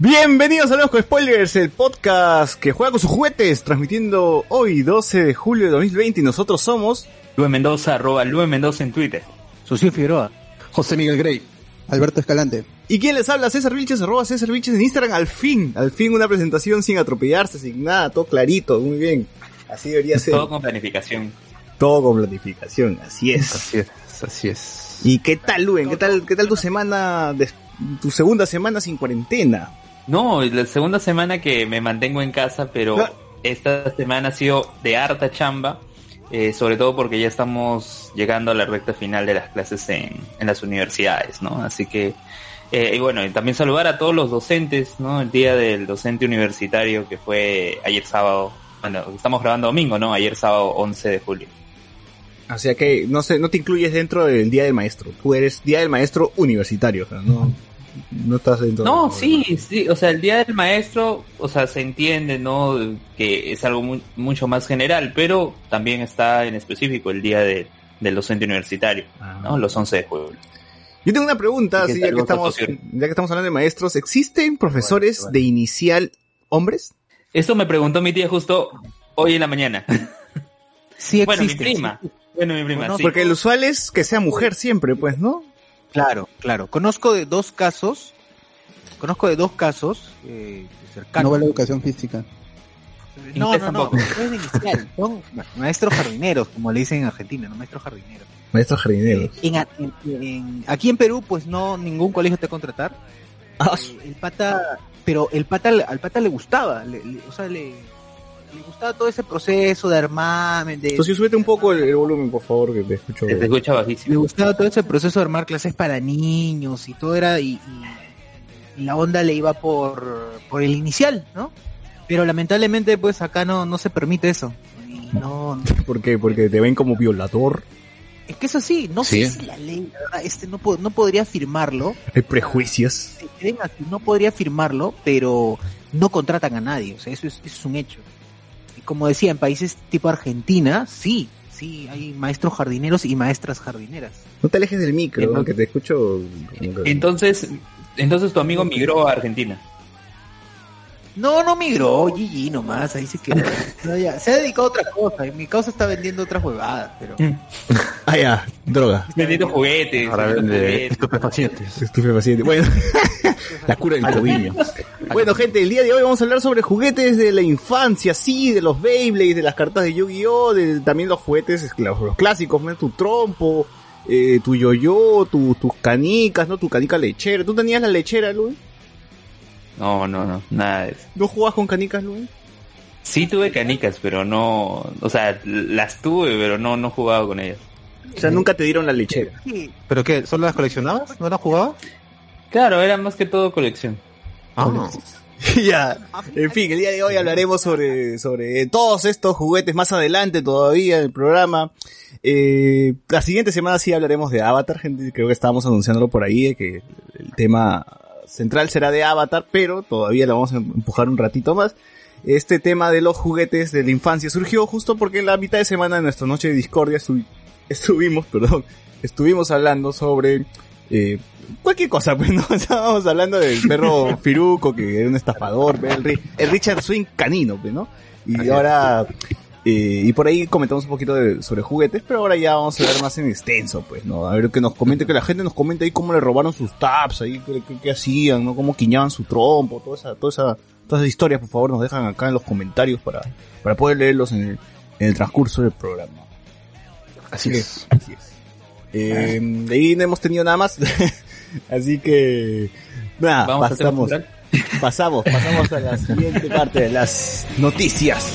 Bienvenidos a con Spoilers, el podcast que juega con sus juguetes, transmitiendo hoy 12 de julio de 2020 y nosotros somos... Lue Mendoza, arroba Lue Mendoza en Twitter. Socio Figueroa. José Miguel Grey. Alberto Escalante. ¿Y quién les habla? César Vilches, arroba César Vilches en Instagram, al fin, al fin una presentación sin atropellarse, sin nada, todo clarito, muy bien. Así debería ser. Todo con planificación. Todo con planificación, así es. Así es, así es. ¿Y qué tal, Luen? ¿Qué tal, qué tal tu semana, de- tu segunda semana sin cuarentena? No, la segunda semana que me mantengo en casa, pero esta semana ha sido de harta chamba, eh, sobre todo porque ya estamos llegando a la recta final de las clases en, en las universidades, ¿no? Así que, eh, y bueno, y también saludar a todos los docentes, ¿no? El día del docente universitario que fue ayer sábado, bueno, estamos grabando domingo, ¿no? Ayer sábado 11 de julio. O sea que no sé, no te incluyes dentro del Día del Maestro. Tú eres Día del Maestro universitario, o sea, no, no estás dentro. No, sí, sí, o sea, el Día del Maestro, o sea, se entiende, ¿no? Que es algo mu- mucho más general, pero también está en específico el Día de- del Docente Universitario, Ah. ¿no? Los 11 de julio. Yo tengo una pregunta, ¿Qué así, tal, ya que estamos, ya que estamos hablando de maestros, ¿existen profesores Bueno, de inicial hombres? Esto me preguntó mi tía justo hoy en la mañana. Sí bueno, mi existe, prima. sí. Bueno, mi prima, Bueno, sí. Porque el usual es que sea mujer siempre, pues, ¿no? Claro, claro. Conozco de dos casos, conozco de dos casos eh, No cercanos. vale educación física. No, no, no, tampoco. no es de inicial, son maestros jardineros, como le dicen en Argentina, no maestros jardineros. Maestro jardinero. En, en- en- aquí en Perú, pues no, ningún colegio te va a contratar. Ah, Eh, el pata, pero el pata, al pata le gustaba, le- le- o sea, le, le gustaba todo ese proceso de armar, de, Entonces, súbete un poco el, el volumen, por favor, que te escucho. Te escucha le bajísimo. gustaba todo ese proceso de armar clases para niños y todo era y, y- y la onda le iba por, por el inicial, ¿no? Pero lamentablemente pues acá no, no se permite eso. Y no, ¿Por qué? Porque te ven como violador. es que es así, no Sí. sé si la ley, la verdad, este no, no podría afirmarlo, Hay prejuicios. se creen así, no podría afirmarlo, pero no contratan a nadie, o sea, eso es, eso es un hecho. Como decía, en países tipo Argentina, sí, sí, hay maestros jardineros y maestras jardineras. No te alejes del micro, Entonces- que te escucho. Entonces, entonces tu amigo migró a Argentina. No, no migró, Gigi nomás, ahí se quedó. No, ya, se ha dedicado a otra cosa, en mi causa está vendiendo otras huevadas, pero... Ah, ya, droga. Vendiendo juguetes. Ahora vende estupefacientes. Estupefaciente. Bueno, la cura del COVID. Bueno, gente, el día de hoy vamos a hablar sobre juguetes de la infancia, sí, de los Beyblades, de las cartas de Yu-Gi-Oh, de también los juguetes, los, los clásicos, ¿no? tu trompo, eh, tu yo-yo, tu- tus canicas, ¿no? Tu canica lechera. ¿Tú tenías la lechera, Luis? No, no, no, nada de eso. ¿No jugabas con canicas, Luis? Sí tuve canicas, pero no, o sea, las tuve, pero no, no jugaba con ellas. O sea, nunca te dieron la lechera. Sí, ¿Pero qué? ¿Solo las coleccionabas? ¿No las jugabas? Claro, era más que todo colección. Ah, ya. En fin, el día de hoy hablaremos sobre, sobre todos estos juguetes más adelante todavía en el programa. Eh, la siguiente semana sí hablaremos de Avatar, gente. Creo que estábamos anunciándolo por ahí, de que el tema central será de Avatar, pero todavía lo vamos a empujar un ratito más. Este tema de los juguetes de la infancia surgió justo porque en la mitad de semana de nuestra noche de discordia estu- estuvimos, perdón, estuvimos hablando sobre eh, cualquier cosa, pues, ¿no? Estábamos hablando del perro Firuco, que era un estafador, el, el Richard Swing canino, pues, ¿no? Y ahora Eh, y por ahí comentamos un poquito de- sobre juguetes, pero ahora ya vamos a ver más en extenso, pues, ¿no? A ver que nos comente, que la gente nos comente ahí cómo le robaron sus tabs, ahí qué, qué- qué hacían, ¿no? Cómo quiñaban su trompo, toda esa, toda esa, todas esas historias, por favor, nos dejan acá en los comentarios para, para poder leerlos en el, en el transcurso del programa. Así que- es. Así es. Eh, de ahí no hemos tenido nada más. Así que, nada, Vamos pasamos, pasamos, pasamos a la siguiente parte de las noticias.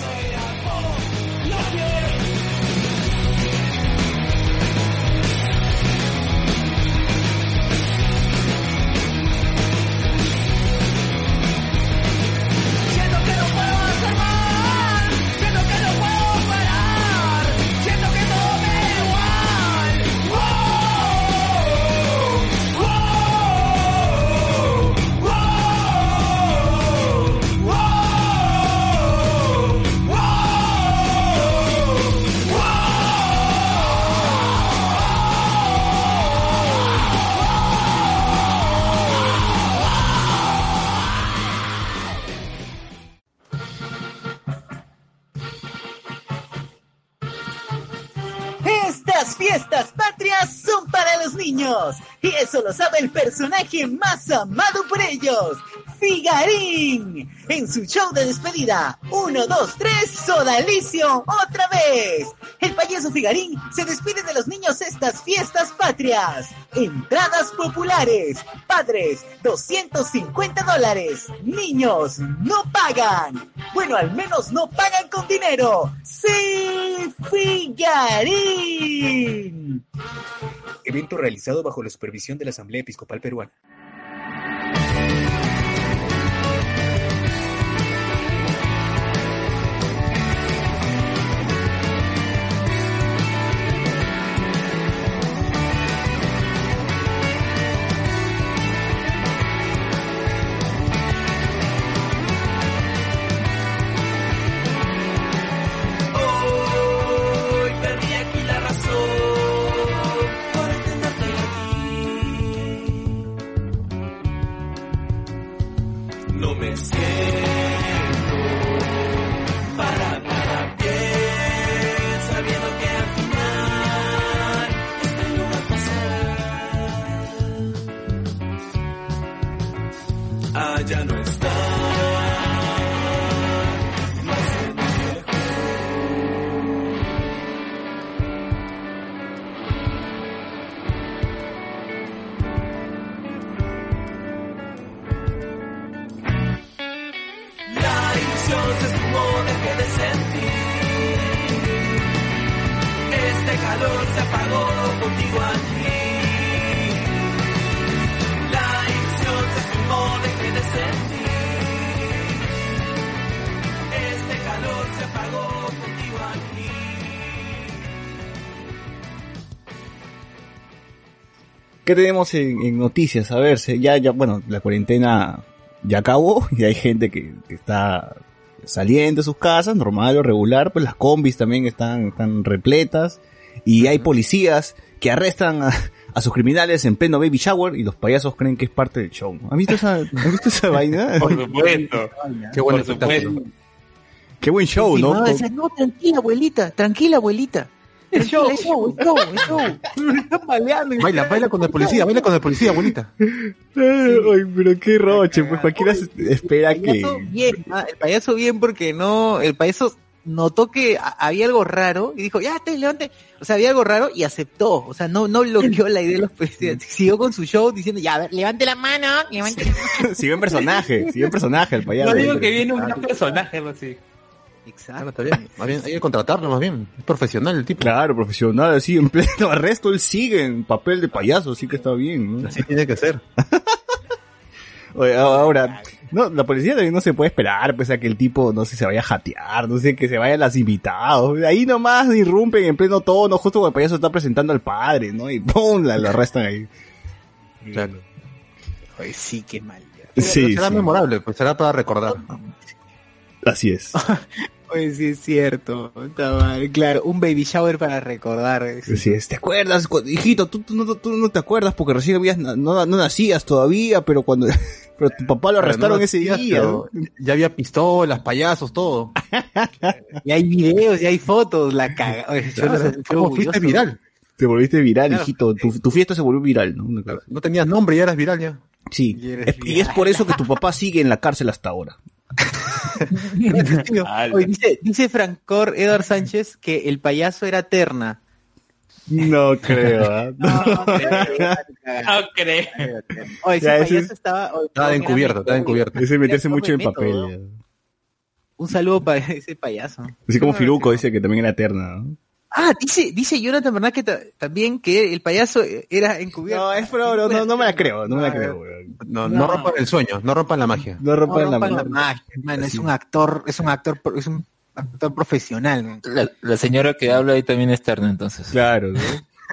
Estas fiestas patrias son para los niños y eso lo sabe el personaje más amado por ellos, Figarín. En su show de despedida, 1, 2, 3, Sodalicio, otra vez. El payaso Figarín se despide de los niños estas fiestas patrias. Entradas populares, padres, 250 dólares. Niños, no pagan. Bueno, al menos no pagan con dinero. ¡Sí, Figarín! Evento realizado bajo la supervisión de la Asamblea Episcopal Peruana. ¿Qué tenemos en, en noticias? A ver, se- ya, ya, bueno, la cuarentena ya acabó y hay gente que, que está saliendo de sus casas, normal o regular, pues las combis también están, están repletas y hay policías que arrestan a, a sus criminales en pleno baby shower y los payasos creen que es parte del show. ¿Han visto esa, ¿han visto esa vaina? Por supuesto. Qué buen Por espectáculo. supuesto. Qué buen show, ¿no? No, decía, no, tranquila, abuelita, tranquila, abuelita. El show, el show, el show, el show. Están baleando. Baila, baila con el policía, baila con el policía, abuelita. Ay, pero qué roche, pues cualquiera se- espera El que... payaso bien, ¿ah? el payaso bien porque no, el payaso notó que había algo raro y dijo, ya te levante, o sea, había algo raro y aceptó, o sea, no, no bloqueó la idea de los policías, siguió con su show diciendo, ya, a ver, levante la mano, levante la mano. Siguió en personaje, siguió en personaje el payaso. No digo que viene un gran personaje, algo Claro, está bien. Más bien, hay que contratarlo, más bien. Es profesional el tipo. Claro, profesional, así en pleno arresto, él sigue en papel de payaso, así que está bien, ¿no? Así tiene que ser. Oye, ahora, no, la policía también no se puede esperar, pues a que el tipo, no sé, se vaya a jatear, no sé, que se vayan las invitados. Ahí nomás irrumpen en pleno tono, justo cuando el payaso está presentando al padre, ¿no? Y ¡pum! La, lo arrestan ahí. Claro. Ay, sí, qué mal. Sí, será sí. memorable, pues será para recordar. Así es. Oye, sí es cierto. Madre, Claro, un baby shower para recordar. Así es. ¿Te acuerdas? Cu- Hijito, tú, tú no, tú no te acuerdas porque recién habías, no, no nacías todavía, pero cuando pero tu papá lo arrestaron No ese día. Ya había pistolas, payasos, todo. Y hay videos y hay fotos, la caga. Oye, yo Claro, no sé, fue ¿Cómo fuiste viral? Te volviste viral, Claro. hijito. Tu, tu fiesta se volvió viral, ¿no? No tenías nombre y eras viral ya. Sí. Y es por eso que tu papá sigue en la cárcel hasta ahora. Oye, dice, dice Francor Edward Sánchez que el payaso era Terna. No creo, ¿ah? No, No creo. Oye, ese Ya, ese payaso estaba. oye, Estaba encubierto, estaba encubierto. Ese meterse mucho en papel. Un saludo para ese payaso. Así como Firuco dice que también era eterna, ¿no? Ah, dice, dice Jonathan Bernal que ta- también que el payaso era encubierto. No, es pro, no, no, no me la creo, no me la creo, weón. No, No. no rompan el sueño, no rompan la magia. No No rompan la rompan la magia, hermano, es un actor, es un actor, pro- es un actor profesional. man. La, la señora que habla ahí también es terna, entonces. Claro, ¿no?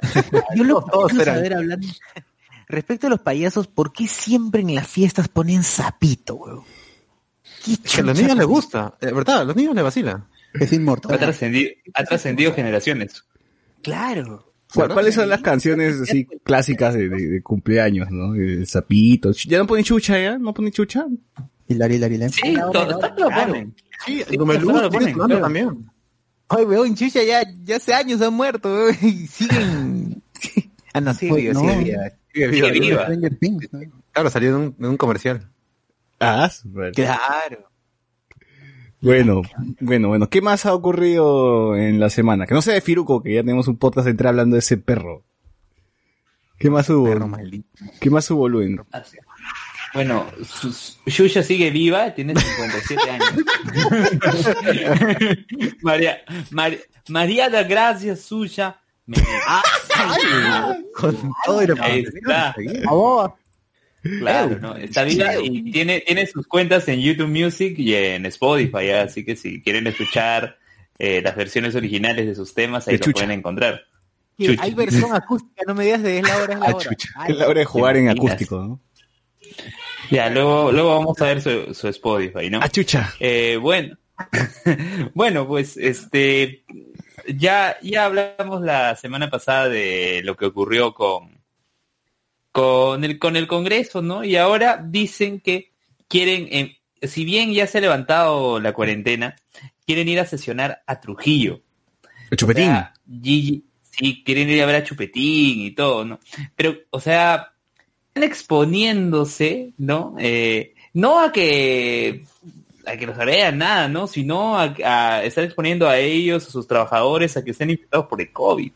Yo lo todos quiero saber hablando. Respecto a los payasos, ¿por qué siempre en las fiestas ponen sapito, weón? ¿Qué Que a los niños les gusta, de verdad, a los niños les vacila. Es Ha inmortal. trascendido, ha trascendido generaciones. Claro. ¿Cuál- ¿Cuáles son las canciones así clásicas de, de- de cumpleaños, no? El sapito. ¿Ya no ponen chucha ya? ¿No ponen chucha? Hilari, hilari, hilari. Sí, todo, todo lo ponen. Sí, claro, Luz lo ponen, claro. también. Ay, weón, Chucha ya, ya hace años ha muerto, weón, y siguen. ah, no, sigue Pues viva, no. sigue viva. Sigue viva, Sigue viva. ¿no? Claro, salió de un, de un comercial. Ah, super. Claro. Bueno, bueno, bueno. ¿Qué más ha ocurrido en la semana? Que no sea de Firuco, que ya tenemos un podcast entero hablando de ese perro. ¿Qué más hubo? Perro maldito. ¿Qué más hubo, Luen? Bueno, Yuya sigue viva, tiene 57 años. María, María, María da Gracia suya. Me- Con todo y la Ahí está. Claro, ¿no? Está viva y tiene, tiene sus cuentas en YouTube Music y en Spotify, ¿ya? así que si quieren escuchar eh, las versiones originales de sus temas, ahí lo pueden encontrar. Sí. Hay versión acústica, no me digas de es la hora, es la Ah, hora. chucha. Ay, Es la hora de jugar en acústico, ¿no? Ya, luego, luego vamos a ver su, su Spotify, ¿no? Ah, chucha. Eh, bueno, bueno, pues este, ya, ya hablamos la semana pasada de lo que ocurrió con, con el, con el Congreso, ¿no? Y ahora dicen que quieren, em, si bien ya se ha levantado la cuarentena, quieren ir a sesionar a Trujillo. El chupetín. O sea, Gigi, sí, quieren ir a ver a Chupetín y todo, ¿no? Pero, o sea, están exponiéndose, ¿no? Eh, no a que a que los agregan nada, ¿no? Sino a, a estar exponiendo a ellos, a sus trabajadores, a que estén infectados por el COVID,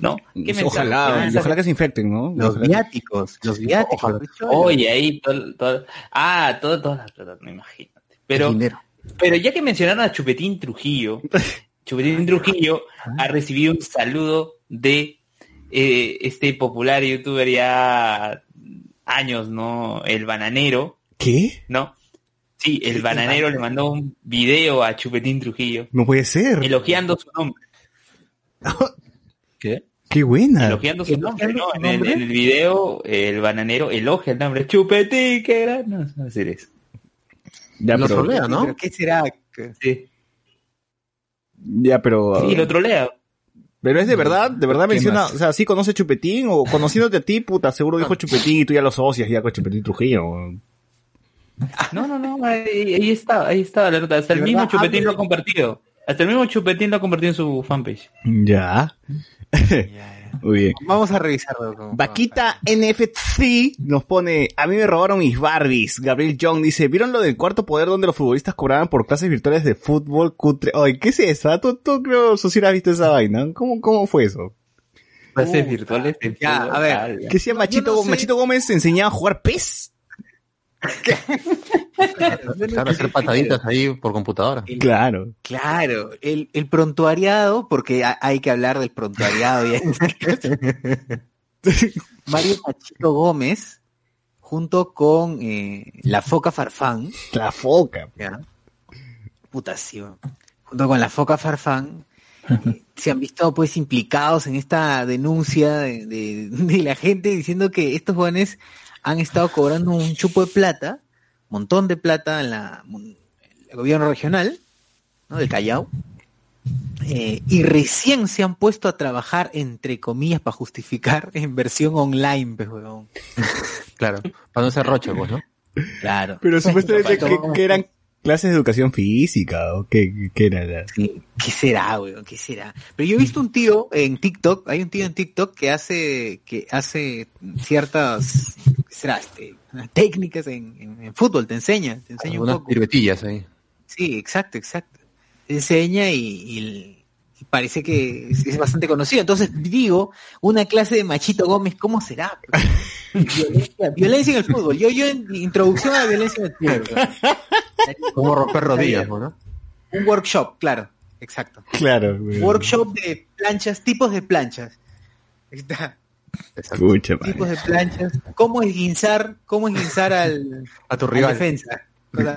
¿no? ¿Qué mensaje? ¿Qué ojalá, y ojalá que se infecten, ¿no? Los Ojalá que- viáticos, los viáticos. Oye, ahí todo, todo- ah, todo, todas las plata, no imagínate. Pero, pero ya que mencionaron a Chupetín Trujillo, Chupetín Trujillo ha recibido un saludo de eh, este popular youtuber ya años, ¿no? El bananero, ¿Qué? ¿no? Sí, el bananero le mandó un video a Chupetín Trujillo No puede ser. elogiando su nombre, ¿Qué? Qué buena. elogiando su nombre, ¿Elogiando ¿no? su En el, nombre? en el video el bananero elogia el nombre Chupetín, qué gran, no, no hacer eso. Ya, Lo pero, trolea, ¿no? ¿Pero qué será? Sí, ya, pero. sí, lo trolea. Pero es de verdad, de verdad ¿Qué menciona, más? o sea, sí conoce Chupetín o conociéndote a ti, puta, seguro dijo Chupetín y tú ya lo asocias ya con Chupetín Trujillo. No, no, no, ahí, ahí está, ahí está la nota. Hasta el mismo verdad, Chupetín hable- lo ha compartido. Hasta el mismo Chupetín lo ha compartido en su fanpage. Ya. Muy bien. Vamos a revisarlo. Vaquita NFC nos pone, a mí me robaron mis Barbies. Gabriel Young dice, ¿vieron lo del cuarto poder donde los futbolistas cobraban por clases virtuales de fútbol cutre? Ay, ¿qué es eso? ¿Tú, tú creo, Susira, has visto esa vaina? ¿Cómo, cómo fue eso? Clases virtuales de ya, fútbol. a ver. ¿Qué decía Machito, yo no sé. Machito Gómez enseñaba a jugar PES? Claro, hacer pataditas ahí por computadora. Claro. Claro, el, el prontuariado, porque ha- hay que hablar del prontuariado. y- Mario Machito Gómez, junto con eh, la Foca Farfán, La foca. ¿ya? Puta, sí, weón. junto con la Foca Farfán, eh, se han visto pues implicados en esta denuncia de, de- de la gente diciendo que estos jóvenes han estado cobrando un chupo de plata, montón de plata en la el gobierno regional, ¿no? Del Callao. eh, y recién se han puesto a trabajar, entre comillas, para justificar en versión online, pues. Claro, para no ser rocho, pues, ¿no? Claro. Pero supuestamente que eran clases de educación física o qué, qué era la... ¿Qué, qué será, weón? ¿Qué será? Pero yo he visto un tío en TikTok, hay un tío en TikTok que hace, que hace ciertas, ¿qué será? Este, técnicas en, en- en fútbol, te enseña, te enseña un Unas poco. ahí. Sí, exacto, exacto. Te enseña y parece que es, bastante conocido. Entonces digo, una clase de Machito Gómez, ¿cómo será? Violencia, violencia en el fútbol. Yo, yo en introducción a la violencia en el fútbol. Como romper rodillas, ¿no? Un workshop, claro, exacto. Claro, güey. Workshop de planchas, tipos de planchas. Está. Escucha, man. Tipos de planchas. ¿Cómo esguinzar, cómo esguinzar al, A tu al rival. defensa?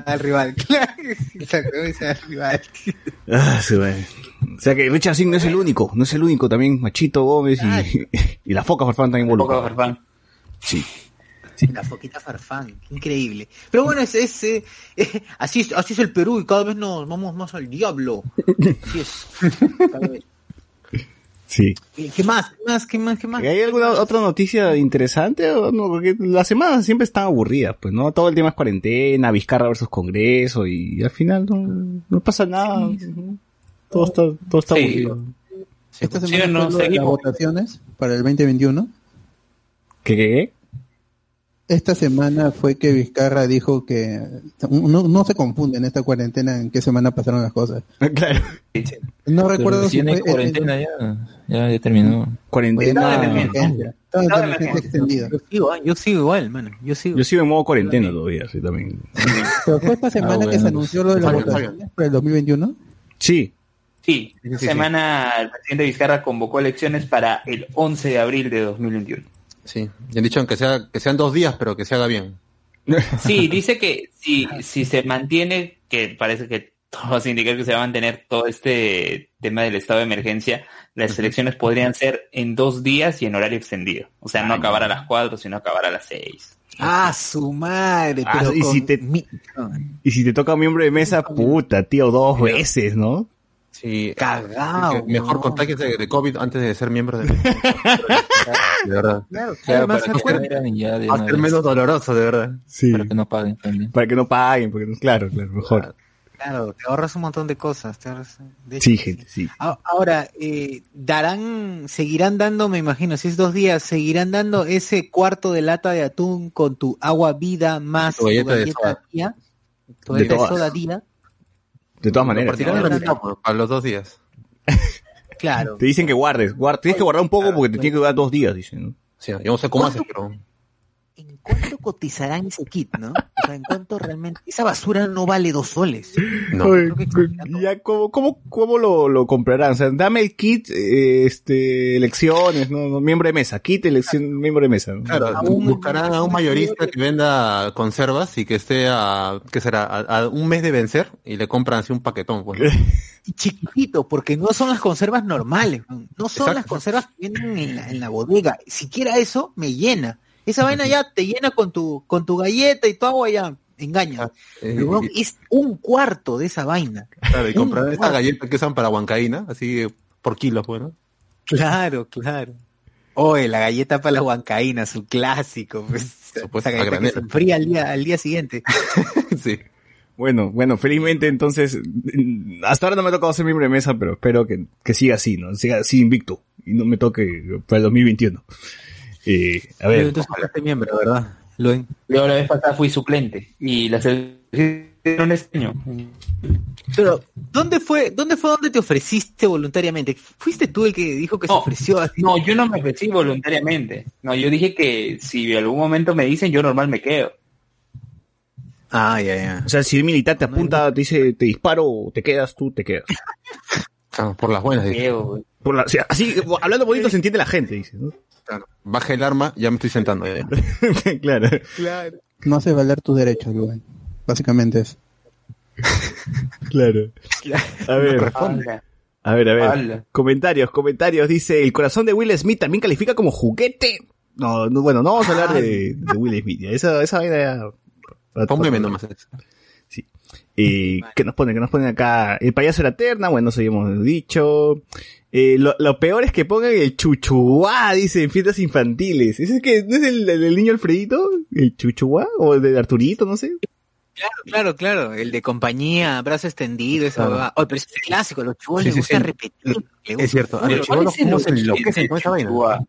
Al rival. Claro, esguinzar al rival. Ah, sí. O sea que Richard Singh no es el único, no es el único también, Machito Gómez y, y la Foca Farfán también Poco involucrada. Farfán. Sí. La foquita farfán, increíble. Pero bueno, es, es, eh, eh, así, es, así es el Perú y cada vez nos vamos más al diablo. Así es. Cada vez. Sí. ¿Qué qué más? ¿Qué más? ¿Qué más? ¿Qué más? ¿Hay alguna otra noticia interesante o no? Porque las semanas siempre están aburridas, pues, ¿no? Todo el tema es cuarentena, Vizcarra versus Congreso y al final no, no pasa nada. Todo está, todo está Sí. aburrido. Esta Sí, semana no, fue lo de las votaciones para el 2021. ¿Qué? Esta semana fue que Vizcarra dijo que no, no se confunde en esta cuarentena en qué semana pasaron las cosas. Claro. No recuerdo si fue cuarentena ya, ya, ya terminó. Cuarentena. De emergencia. Extendida. Yo sigo, ah, yo sigo igual, mano. Yo sigo. Yo sigo en modo cuarentena todavía, sí, también. Pero fue esta semana que bueno, se anunció lo de las votaciones para el 2021. Sí. Sí, Sí, esta sí, semana el presidente Vizcarra convocó elecciones para el 11 de abril de 2021. Sí, y han dicho que, sea, que sean dos días, pero que se haga bien. Sí, dice que si, si se mantiene, que parece que todo hace indicar que se va a mantener todo este tema del estado de emergencia, las elecciones podrían ser en dos días y en horario extendido. O sea, no acabar a las cuatro, sino acabar a las seis. Ah, su madre. Ah, Pero y con si te- mi- Y si te toca miembro de mesa, puta, tío, dos veces, ¿no? Sí, Cagao, que mejor no. contagiarse de, COVID antes de ser miembro de De verdad. Claro, Claro, además, para ¿se que acuerdan? mueran y ya de Va a una ser vez, menos doloroso, de verdad. Sí. para que no paguen también. Para que no paguen, porque claro, claro, mejor. Claro, te ahorras un montón de cosas. te ahorras- de hecho, Sí, gente, sí. A- Ahora, eh, darán, seguirán dando, me imagino, si es dos días, seguirán dando ese cuarto de lata de atún con tu agua vida más Tu tu galleta galleta, de soda. día, tu De todas. soda día, De todas Lo maneras. partirán a los dos días. claro. Te dicen que guardes. guar- tienes que guardar un poco porque te tiene que durar dos días, dicen. ¿no? Sí, yo no sé cómo haces, pero... ¿En cuánto cotizarán ese kit, no? O sea, ¿en cuánto realmente? Esa basura no vale dos soles. No. Oye, que- ya, ¿cómo, cómo, cómo lo, lo comprarán? O sea, dame el kit, eh, este, elecciones, ¿no? no, Miembro de mesa. Kit, elección, miembro de mesa. ¿no? Claro, Aún- buscarán a un mayorista que venda conservas y que esté a, ¿qué será? A, a un mes de vencer y le compran así un paquetón, pues. Y chiquitito, porque no son las conservas normales, no No son Exacto. las conservas que vienen en la, en la bodega. Siquiera eso me llena. Esa vaina ya te llena con tu, con tu galleta y tu agua ya engaña. Eh, weón, y- es un cuarto de esa vaina. claro, y comprar un esta cuarto. galleta que usan para huancaína, así por kilos, pues, ¿no? Claro, claro. Oye, la galleta para la huancaína, su clásico. Pues, esa galleta que se enfría al día, al día siguiente. sí. Bueno, bueno, felizmente entonces, hasta ahora no me ha tocado ser miembro de mesa, pero espero que, que siga así, ¿no? Siga así invicto y no me toque para el 2021. Eh, a ver, Entonces, este miembro, ¿verdad? Luen. Yo la vez pasada fui suplente y las elecciones este año. Pero, ¿dónde fue, dónde fue donde te ofreciste voluntariamente? ¿Fuiste tú el que dijo que se ofreció así? No, yo no me ofrecí voluntariamente. No, yo dije que si en algún momento me dicen, yo normal me quedo. Ah, ya, ya. o sea, si el militar te apunta, te dice, te disparo, te quedas, tú te quedas. Por las buenas, dice. Por la- o sea, así, hablando bonito se entiende la gente, dice, ¿no? Claro. Baja el arma, ya me estoy sentando. ya, ya. claro. No hace valer tus derechos, Rubén. Básicamente es. Claro. A ver, a ver, a ver. Comentarios, comentarios. Dice, ¿el corazón de Will Smith también califica como juguete? No, no, bueno, no vamos a hablar de, de Will Smith. Esa, esa vaina ya... Nomás. Eh, ¿Qué nos ponen? ¿Qué nos ponen acá? El payaso era eterna, bueno, eso ya hemos dicho. Eh, lo, lo peor es que pongan el chuchuá, dice, en fiestas infantiles. ¿Ese es que no es el, el- el niño Alfredito? ¿El chuchuá? ¿O el de Arturito? No sé. Claro, claro, claro. El de compañía, brazo extendido, esa Claro. huevada. Oh, pero ese es clásico, a los chivos Sí, les sí, gusta sí. repetir. gusta. Es cierto. A los ¿cuál chibolos es el cómo se enloquecen de con esa vaina. Chuchuá?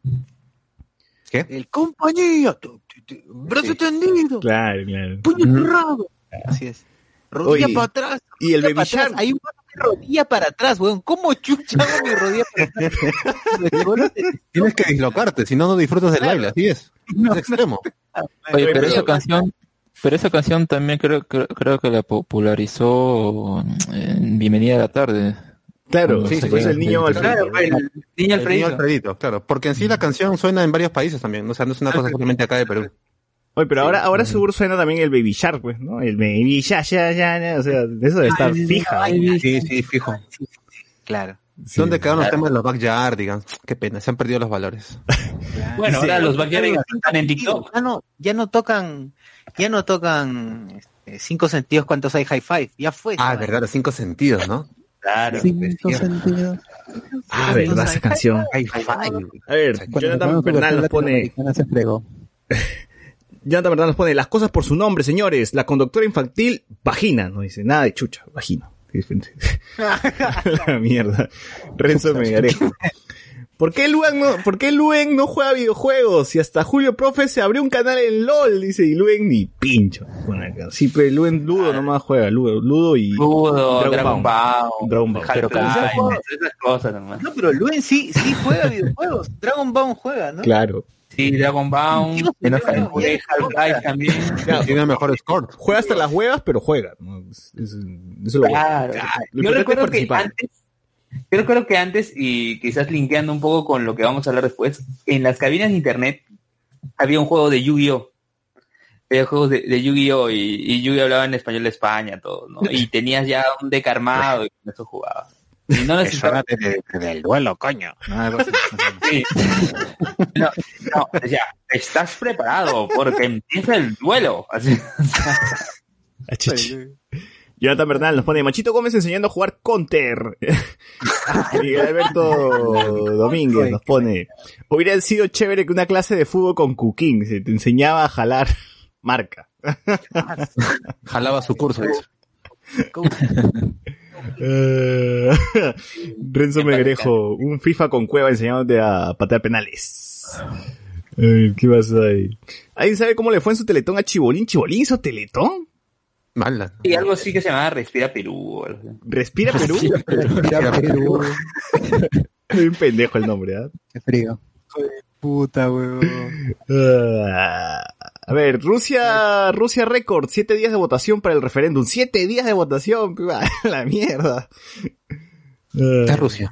¿Qué? El compañía, tu- tu- tu- brazo extendido, Claro, claro. puño Ujú. cerrado. Así es. Rodilla Oye, para atrás. Y el Baby. Shark. Hay un rodilla para atrás, weón. ¿Cómo chucha hago mi rodilla para atrás? Tienes que dislocarte, si no, no disfrutas del baile, así es. Es extremo. Oye, pero esa canción, pero esa canción también creo, creo, creo que la popularizó en Bienvenida a la tarde. Claro, Sí, sí, sí, pues el niño Claro, Alfredito. Claro, el niño El niño Alfredito. Alfredito, claro. Porque en sí la canción suena en varios países también. O sea, no es una cosa solamente acá de Perú. Oye, pero ahora, ahora seguro suena también el Baby Shark, pues, ¿no? El Baby Shark, ya, ya, ya, o sea, eso debe estar fija. Sí, sí, fijo. Claro. Sí. ¿Dónde quedaron los temas de los backyard? Digan, qué pena, se han perdido los valores. Bueno, Sí. ahora los backyard están en TikTok. Ya no, ya no tocan, ya no tocan este, cinco sentidos cuántos hay high five. Ya fue. Ah, esa verdad, los cinco sentidos, ¿no? Claro. Cinco sentidos. Ah, verdad, esa canción. Ay, ay. A ver, Jonathan Bernal nos pone, se fregó. Jonathan Bernal nos pone, las cosas por su nombre, señores. La conductora infantil, vagina, no dice nada de chucha, vagina. La mierda. Renzo Megarejo. ¿Por qué Luen no, por qué Luen no juega videojuegos? Y hasta Julio Profe se abrió un canal en LOL, dice, y Luen ni pincho. Bueno. Sí, pero Luen Ludo nomás juega, Ludo, Ludo y Ludo, Dragon Dragon Ball. Dragon Ball. Pero- esas cosas nomás. No, pero Luen sí, sí juega videojuegos. Dragon Ball juega, ¿no? Claro. Sí, Dragon jugué Half-Life también. Tiene mejor score. Juega hasta las huevas, pero juega. ¿no? Es- es- eso es lo bueno. Claro. Lo Yo recuerdo que antes, yo recuerdo que antes, y quizás linkeando un poco con lo que vamos a hablar después, en las cabinas de internet había un juego de Yu-Gi-Oh! Había juegos de, de Yu-Gi-Oh! Y, y Yu-Gi-Oh! hablaba en español de España, todo, ¿no? Y tenías ya un deck armado y con eso jugabas. Y no necesitabas... del duelo, coño. Sí. No, no, decía, estás preparado porque empieza el duelo. Así. Ah. Jonathan Bernal nos pone Machito Gómez enseñando a jugar Counter. Miguel Alberto Domínguez nos pone Hubiera sido chévere que una clase de fútbol con Cuquín se te enseñaba a jalar marca. Jalaba su curso. Eh, Renzo Megrejo, un FIFA con cueva enseñándote a patear penales. Ay, ¿Qué pasa ahí? ¿Alguien sabe cómo le fue en su teletón a Chibolín? ¿Chibolín hizo teletón? Mala. Y algo así que se llamaba Respira Perú. ¿Respira Perú? Mira, Perú, Muy un pendejo el nombre, ¿ah? qué frío. Puta, weón. Ah, a ver, Rusia, Rusia Record, siete días de votación para el referéndum. Siete días de votación, la mierda. Ah, Es Rusia.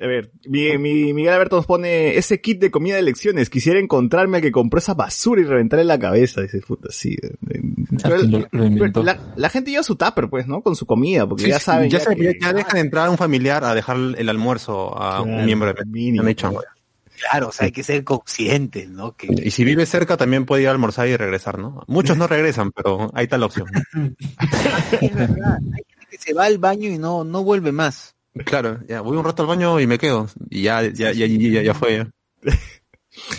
a ver, mi, mi- Miguel Alberto nos pone ese kit de comida de elecciones. Quisiera encontrarme al que compró esa basura y reventarle la cabeza. Dice, puta, sí. eh, eh, pero el- Lo, lo inventó. pero la, la gente lleva su tupper, pues, ¿no? Con su comida, porque Sí, ya saben. ya, que- ya dejan entrar a un familiar a dejar el almuerzo a Claro, un miembro de mínimo. Claro, o sea, hay que ser conscientes, ¿no? Que Y si vive cerca también puede ir a almorzar y regresar, ¿no? Muchos no regresan, pero ahí está la opción. es verdad. Hay gente que se va al baño y no, no vuelve más. Claro, ya voy un rato al baño y me quedo. Y ya, ya, ya, ya, ya fue.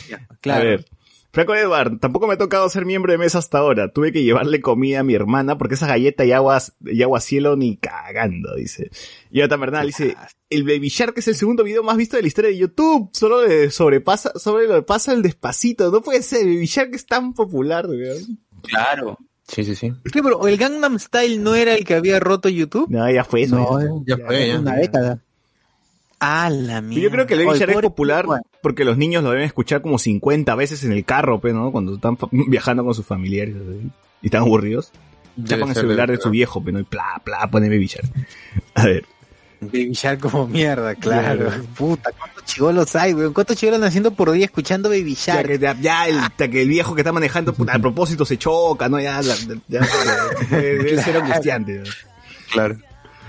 ya. Claro. A ver. Franco Edward, tampoco me ha tocado ser miembro de mesa hasta ahora. Tuve que llevarle comida a mi hermana porque esa galleta y aguas, y agua cielo ni cagando, dice. Y Jonathan Bernal dice, el Baby Shark es el segundo video más visto de la historia de YouTube. Solo le sobrepasa, sobre lo pasa el despacito. No puede ser, Baby Shark es tan popular, weón. Claro. Sí, sí, sí. ¿Qué, pero el Gangnam Style no era el que había roto YouTube? No, ya fue eso. No, ya. eh, Ya fue, ya. una década. Ah, la mierda. Yo creo que el Baby Oye, Shark es popular porque los niños lo deben escuchar como 50 veces en el carro, pues, ¿no? Cuando están viajando con sus familiares y están aburridos. Chapan el celular de su viejo, pero no y bla, bla, pone Baby Shark. A ver. Baby Shark como mierda, claro. Claro. Puta, ¿cuántos chivolos hay, weón? ¿Cuántos chivolos haciendo por día escuchando Baby Ya, Shark? que, ya, ya el, ya que el viejo que está manejando, puta, a propósito se choca, ¿no? Ya, ya, ya, debe ser angustiante. ¿no? Claro.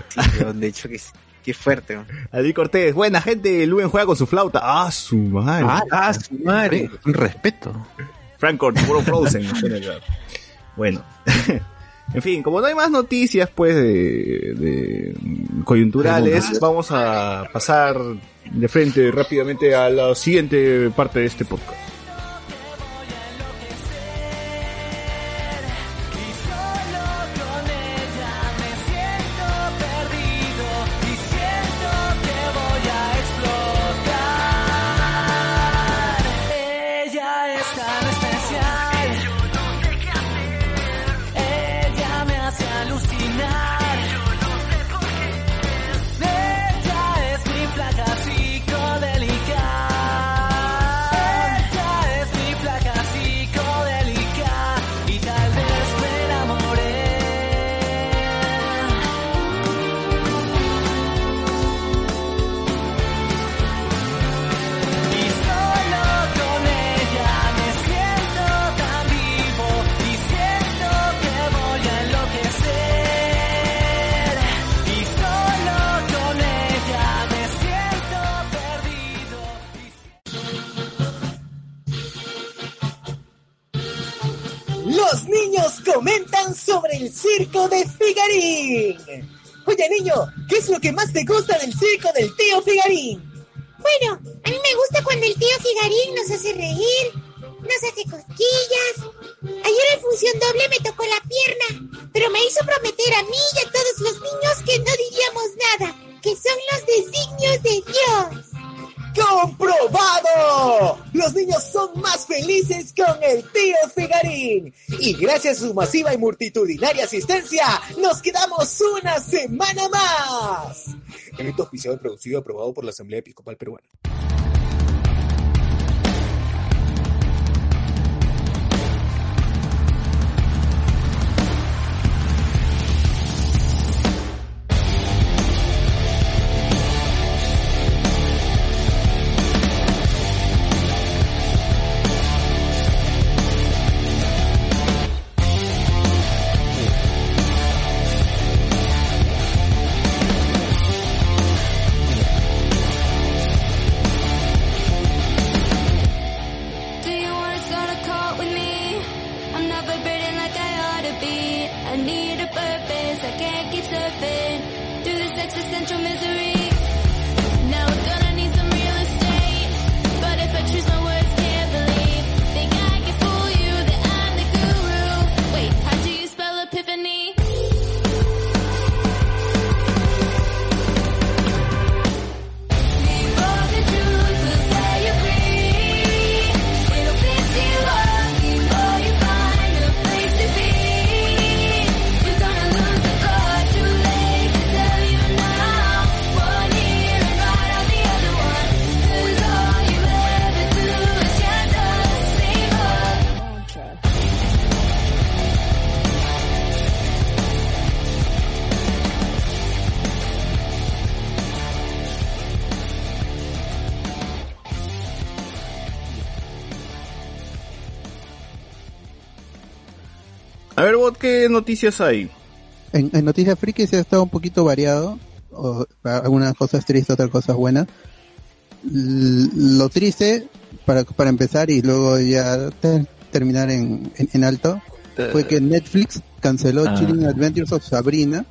Sí, weón, de hecho, que qué fuerte. Adi Cortés, buena gente, Luen juega con su flauta. Ah, su madre. Ah, Ah, su madre. Un respeto. Franco, puro Frozen. bueno. En fin, como no hay más noticias, pues, de, de coyunturales, vamos a pasar de frente rápidamente a la siguiente parte de este podcast. Comentan sobre el circo de Figarín. Oye, niño, ¿qué es lo que más te gusta del circo del tío Figarín? Bueno, a mí me gusta cuando el tío Figarín nos hace reír, nos hace cosquillas. Ayer en función doble me tocó la pierna, pero me hizo prometer a mí y a todos los niños que no diríamos nada, que son los designios de Dios. ¡Comprobado! Los niños son más felices con el tío Figarín. Y gracias a su masiva y multitudinaria asistencia, nos quedamos una semana más. Evento auspiciado y producido aprobado por la Asamblea Episcopal Peruana. Noticias hay? En, en Noticias Friki se ha estado un poquito variado. o- algunas cosas tristes, otras cosas buenas. L- lo triste, para, para empezar y luego ya te- terminar en, en, en alto, fue que Netflix canceló Ah. Chilling Adventures of Sabrina.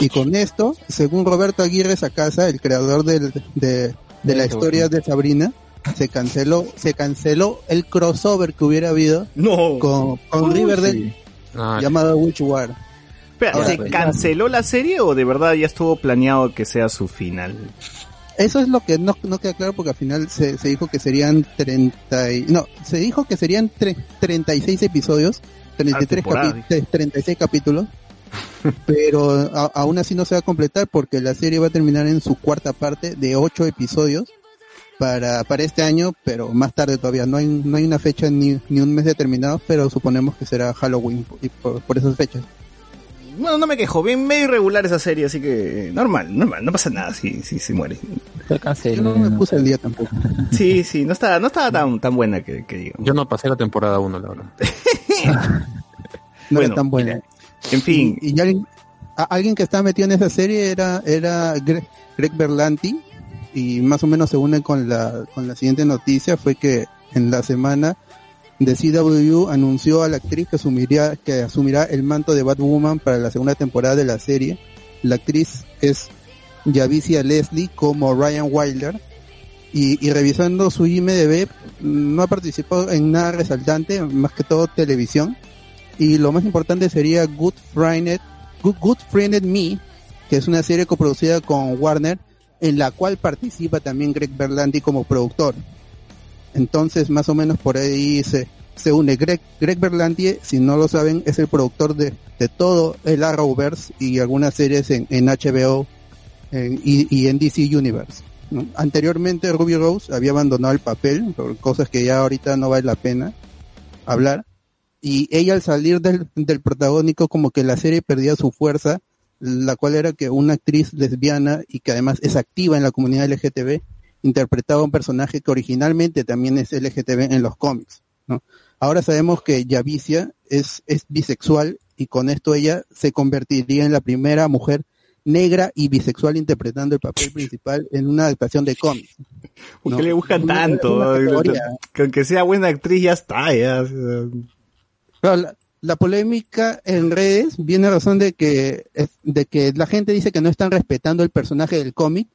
Y con esto, según Roberto Aguirre Sacasa, el creador del- de, de la historia de Sabrina, se canceló, se canceló el crossover que hubiera habido con, con Uy, Riverdale Ah, llamado Witch War. Espera, Ahora, ¿se pues, canceló la serie o de verdad ya estuvo planeado que sea su final? Eso es lo que no, no queda claro porque al final se, se dijo que serían 30 y, no, se dijo que serían tre- 36 episodios, 33 temporada, capi- 36 capítulos, pero a- aún así no se va a completar porque la serie va a terminar en su cuarta parte de 8 episodios para, para este año, pero más tarde todavía. No hay, no hay una fecha ni, ni un mes determinado, pero suponemos que será Halloween y por, por esas fechas. Bueno, no me quejo, bien medio irregular esa serie, así que normal, normal, no pasa nada si, si, si muere. Yo no me puse el día tampoco. Sí, sí, no estaba, no estaba tan, tan buena que, que digo. Yo no pasé la temporada 1, la verdad. No Bueno, era tan buena. En fin. Y, y alguien, a- alguien que estaba metido en esa serie era, era Greg, Greg Berlanti y más o menos se une con la, con la siguiente noticia fue que en la semana de CW anunció a la actriz que asumiría, que asumirá el manto de Batwoman para la segunda temporada de la serie. La actriz es Javicia Leslie como Ryan Wilder. Y, y revisando su IMDB, no ha participado en nada resaltante, más que todo televisión. Y lo más importante sería Good Friend, Good, Good Friend Me, que es una serie coproducida con Warner, en la cual participa también Greg Berlanti como productor. Entonces, más o menos por ahí se, se une Greg, Greg Berlanti, si no lo saben, es el productor de, de todo el Arrowverse y algunas series en, en HBO en- y, y en DC Universe. Anteriormente Ruby Rose había abandonado el papel por cosas que ya ahorita no vale la pena hablar. Y ella al salir del, del protagónico como que la serie perdía su fuerza, la cual era que una actriz lesbiana y que además es activa en la comunidad LGTB interpretaba un personaje que originalmente también es LGTB en los cómics. ¿no? Ahora sabemos que Yavicia es, es bisexual y con esto ella se convertiría en la primera mujer negra y bisexual interpretando el papel principal en una adaptación de cómics. ¿Por ¿no? qué le buscan tanto? categoría. Que aunque sea buena actriz ya está, ya. la, la polémica en redes viene a razón de que, de que la gente dice que no están respetando el personaje del cómic,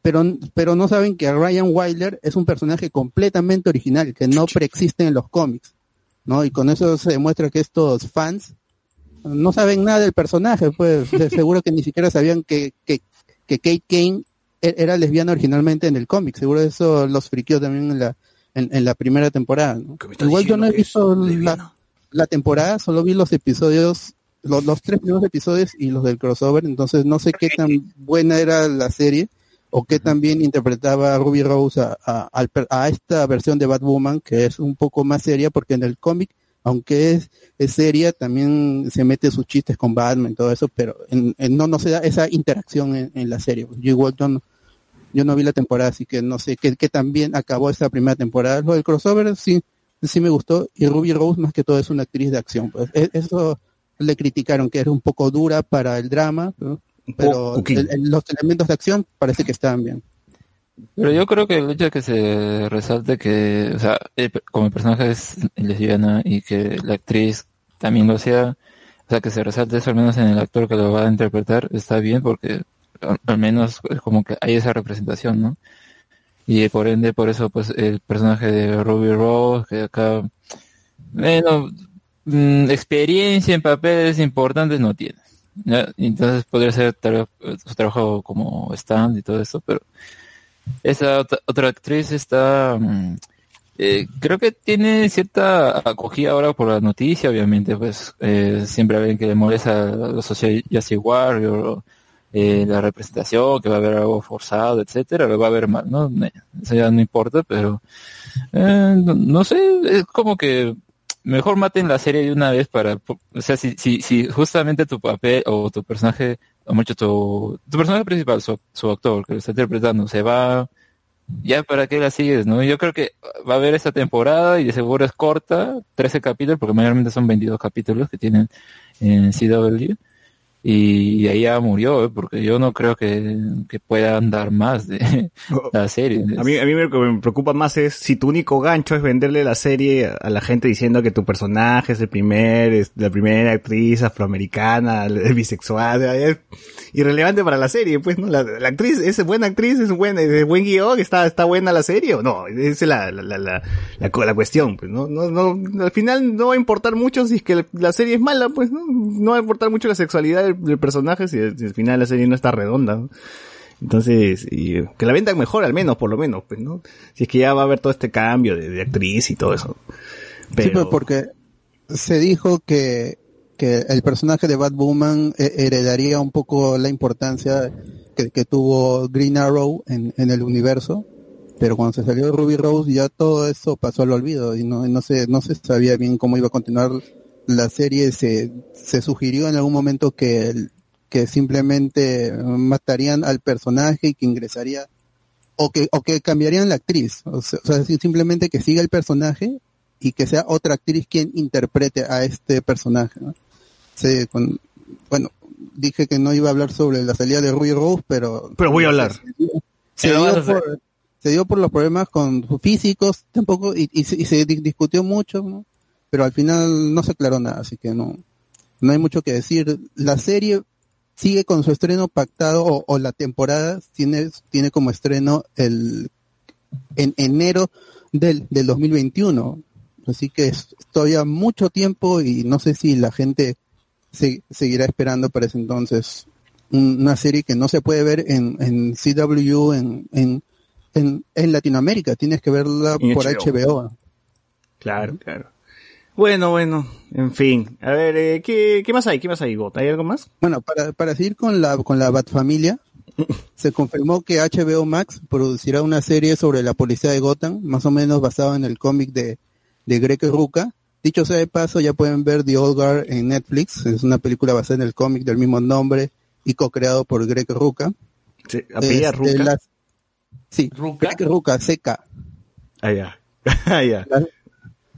pero, pero no saben que Ryan Wilder es un personaje completamente original, que no preexiste en los cómics, ¿no? Y con eso se demuestra que estos fans no saben nada del personaje, pues seguro que ni siquiera sabían que, que, que Kate Kane e- era lesbiana originalmente en el cómic, seguro eso los friqueó también en la, en, en la primera temporada, ¿no? Igual yo no he visto la, la temporada, solo vi los episodios, los, tres primeros episodios y los del crossover, entonces no sé qué tan buena era la serie o qué tan bien interpretaba Ruby Rose a, a, esta versión de Batwoman, que es un poco más seria, porque en el cómic, aunque es, seria, también se mete sus chistes con Batman y todo eso, pero en, no, no se da esa interacción en, la serie. Yo no vi la temporada, así que no sé qué, qué tan bien acabó esa primera temporada. Lo del crossover sí, sí me gustó, y Ruby Rose más que todo es una actriz de acción. Pues. E- Eso le criticaron, que era un poco dura para el drama, ¿no? pero el- el- los elementos de acción parece que estaban bien. Pero yo creo que el hecho de que se resalte que, o sea, el pe- como el personaje es lesbiana y que la actriz también lo sea, o sea, que se resalte eso al menos en el actor que lo va a interpretar, está bien porque al, al menos es como que hay esa representación, ¿no? Y por ende, por eso, pues, el personaje de Ruby Rose, que acá, bueno, mm, experiencia en papeles importantes no tiene. Entonces podría ser eh, su trabajo como stand y todo eso, pero esa otra, actriz está, mm, eh, creo que tiene cierta acogida ahora por la noticia, obviamente, pues eh, siempre ven que le molesta a los Social Warrior, eh, la representación, que va a haber algo forzado, etcétera, lo va a haber mal, ¿no? Eso ya no importa, pero eh, no, no sé, es como que mejor maten la serie de una vez para, o sea, si, si, si justamente tu papel o tu personaje, o mucho tu, tu personaje principal, su, su actor que lo está interpretando, se va, ya para qué la sigues, ¿no? Yo creo que va a haber esta temporada y de seguro es corta, 13 capítulos, porque mayormente son 22 capítulos que tienen en CW. Y ahí ya murió, ¿eh? porque yo no creo que, que puedan dar más de la serie. A mí, a mí lo que me preocupa más es si tu único gancho es venderle la serie a la gente diciendo que tu personaje es el primer, es la primera actriz afroamericana, bisexual, es irrelevante para la serie, pues, ¿no? La, la actriz es buena actriz, es buena, es buen guion, está, está buena la serie o no, esa es la, la, la, la cuestión, pues, ¿no? No, no, al final no va a importar mucho si es que la serie es mala, pues, ¿no? No va a importar mucho la sexualidad del, del personaje si, si al final la serie no está redonda, ¿no? Entonces, y, que la vendan mejor al menos, por lo menos, pues, ¿no? Si es que ya va a haber todo este cambio de, de actriz y todo eso. Sí, pues Pero, porque se dijo que, que el personaje de Batwoman eh, heredaría un poco la importancia que, que tuvo Green Arrow en, en el universo, pero cuando se salió Ruby Rose ya todo eso pasó al olvido y no, no se, no se sabía bien cómo iba a continuar la serie, se, se sugirió en algún momento que, que simplemente matarían al personaje y que ingresaría o que, o que cambiarían la actriz, o sea, o sea, si- simplemente que siga el personaje y que sea otra actriz quien interprete a este personaje. ¿no? Sí, con- bueno, dije que no iba a hablar sobre la salida de Ruby Rose, pero... Pero voy a hablar. Se dio, por, se dio por los problemas con físicos, tampoco, y, y se, y se di- discutió mucho, ¿no? Pero al final no se aclaró nada, así que no, no hay mucho que decir. La serie sigue con su estreno pactado o, o la temporada tiene, tiene como estreno el en enero del, del 2021. Así que es todavía mucho tiempo y no sé si la gente se- seguirá esperando para ese entonces un- una serie que no se puede ver en, en CW en, en, en, en Latinoamérica. Tienes que verla En por HBO. HBO. Claro, claro. Bueno, bueno, en fin. A ver, eh, ¿qué, ¿qué más hay? ¿Qué más hay, Got? ¿Hay algo más? Bueno, para, para seguir con la, con la Bat Familia, se confirmó que HBO Max producirá una serie sobre la policía de Gotham, más o menos basado en el cómic de, de Greg Rucka. Dicho sea de paso, ya pueden ver The Old Guard en Netflix. Es una película basada en el cómic del mismo nombre y co-creado por Greg Rucka. Sí, apellida Este, Rucka. las- Sí, Greg Rucka, seca. Ah, ya. Ah, ya. La,